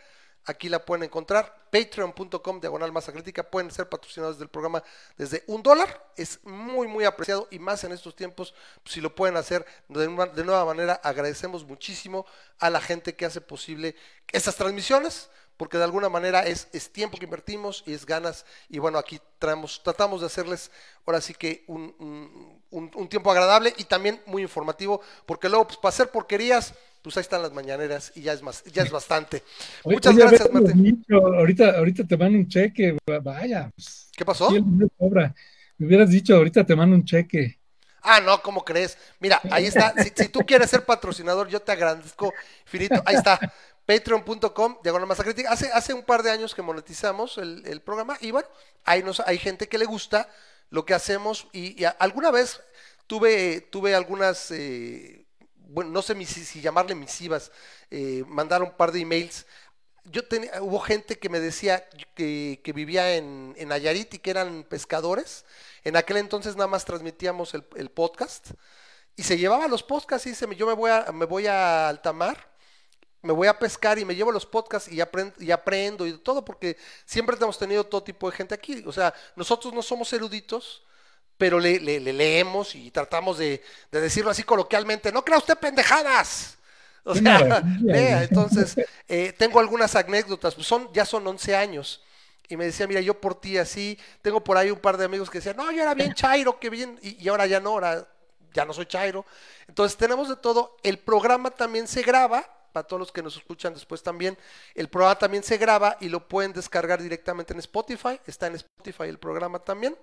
Aquí la pueden encontrar, patreon.com, diagonal masa crítica. Pueden ser patrocinados del programa desde un dólar. Es muy, muy apreciado y más en estos tiempos, pues, si lo pueden hacer de, de nueva manera, agradecemos muchísimo a la gente que hace posible estas transmisiones porque de alguna manera es, es, tiempo que invertimos y es ganas. Y bueno, aquí traemos, tratamos de hacerles ahora sí que un, un, tiempo agradable y también muy informativo, porque luego, pues para hacer porquerías, pues ahí están las mañaneras y ya es más, ya es bastante. *laughs* Muchas gracias, Martín. ahorita, ahorita te mando un cheque, vaya. Pues, ¿Qué pasó? Me hubieras dicho, ahorita te mando un cheque. Ah, no, ¿cómo crees? Mira, *laughs* ahí está. Si, si, tú quieres ser patrocinador, yo te agradezco infinito. Ahí está. *laughs* Patreon.com, diagonal masa crítica. Hace, hace un par de años que monetizamos el, el programa y bueno, ahí nos, hay gente que le gusta lo que hacemos y, alguna vez tuve, tuve algunas eh, bueno, no sé si, llamarle misivas, eh, mandaron un par de emails. Yo tenía, hubo gente que me decía que, vivía en, en y que eran pescadores. En aquel entonces nada más transmitíamos el, podcast y se llevaba los podcasts y dice, yo me voy a, me voy a altamar, me voy a pescar y me llevo los podcasts y aprendo, y aprendo y todo, porque siempre hemos tenido todo tipo de gente aquí. O sea, nosotros no somos eruditos, pero le, leemos y tratamos de, decirlo así coloquialmente, no crea usted pendejadas. O sea, *laughs* entonces, eh, tengo algunas anécdotas, pues son, ya son 11 años. Y me decía, mira, yo por ti así, tengo por ahí un par de amigos que decían, no, yo era bien chairo, que bien, y, ahora ya no, ahora ya no soy Chairo. Entonces tenemos de todo. El programa también se graba, para todos los que nos escuchan después también. El programa también se graba y lo pueden descargar directamente en Spotify. Está en Spotify el programa también.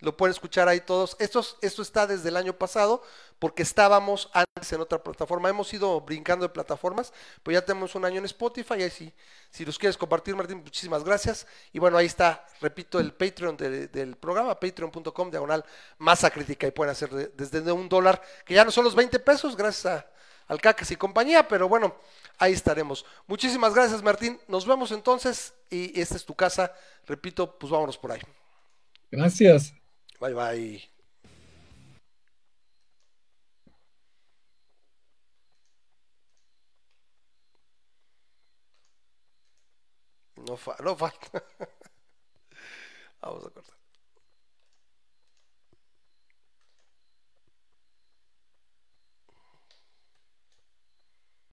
Lo pueden escuchar ahí todos. Esto, esto está desde el año pasado porque estábamos antes en otra plataforma. Hemos ido brincando de plataformas, pero ya tenemos un año en Spotify. Ahí sí, si los quieres compartir, Martín, muchísimas gracias. Y bueno, ahí está, repito, el Patreon del programa, patreon.com, diagonal, masa crítica. Y pueden hacer desde un dólar, que ya no son los 20 pesos, gracias al Cacas y compañía, pero bueno, ahí estaremos. Muchísimas gracias, Martín. Nos vemos entonces y esta es tu casa. Repito, pues vámonos por ahí. Gracias. Bye bye. No, fa no falta. *laughs* Vamos a cortar.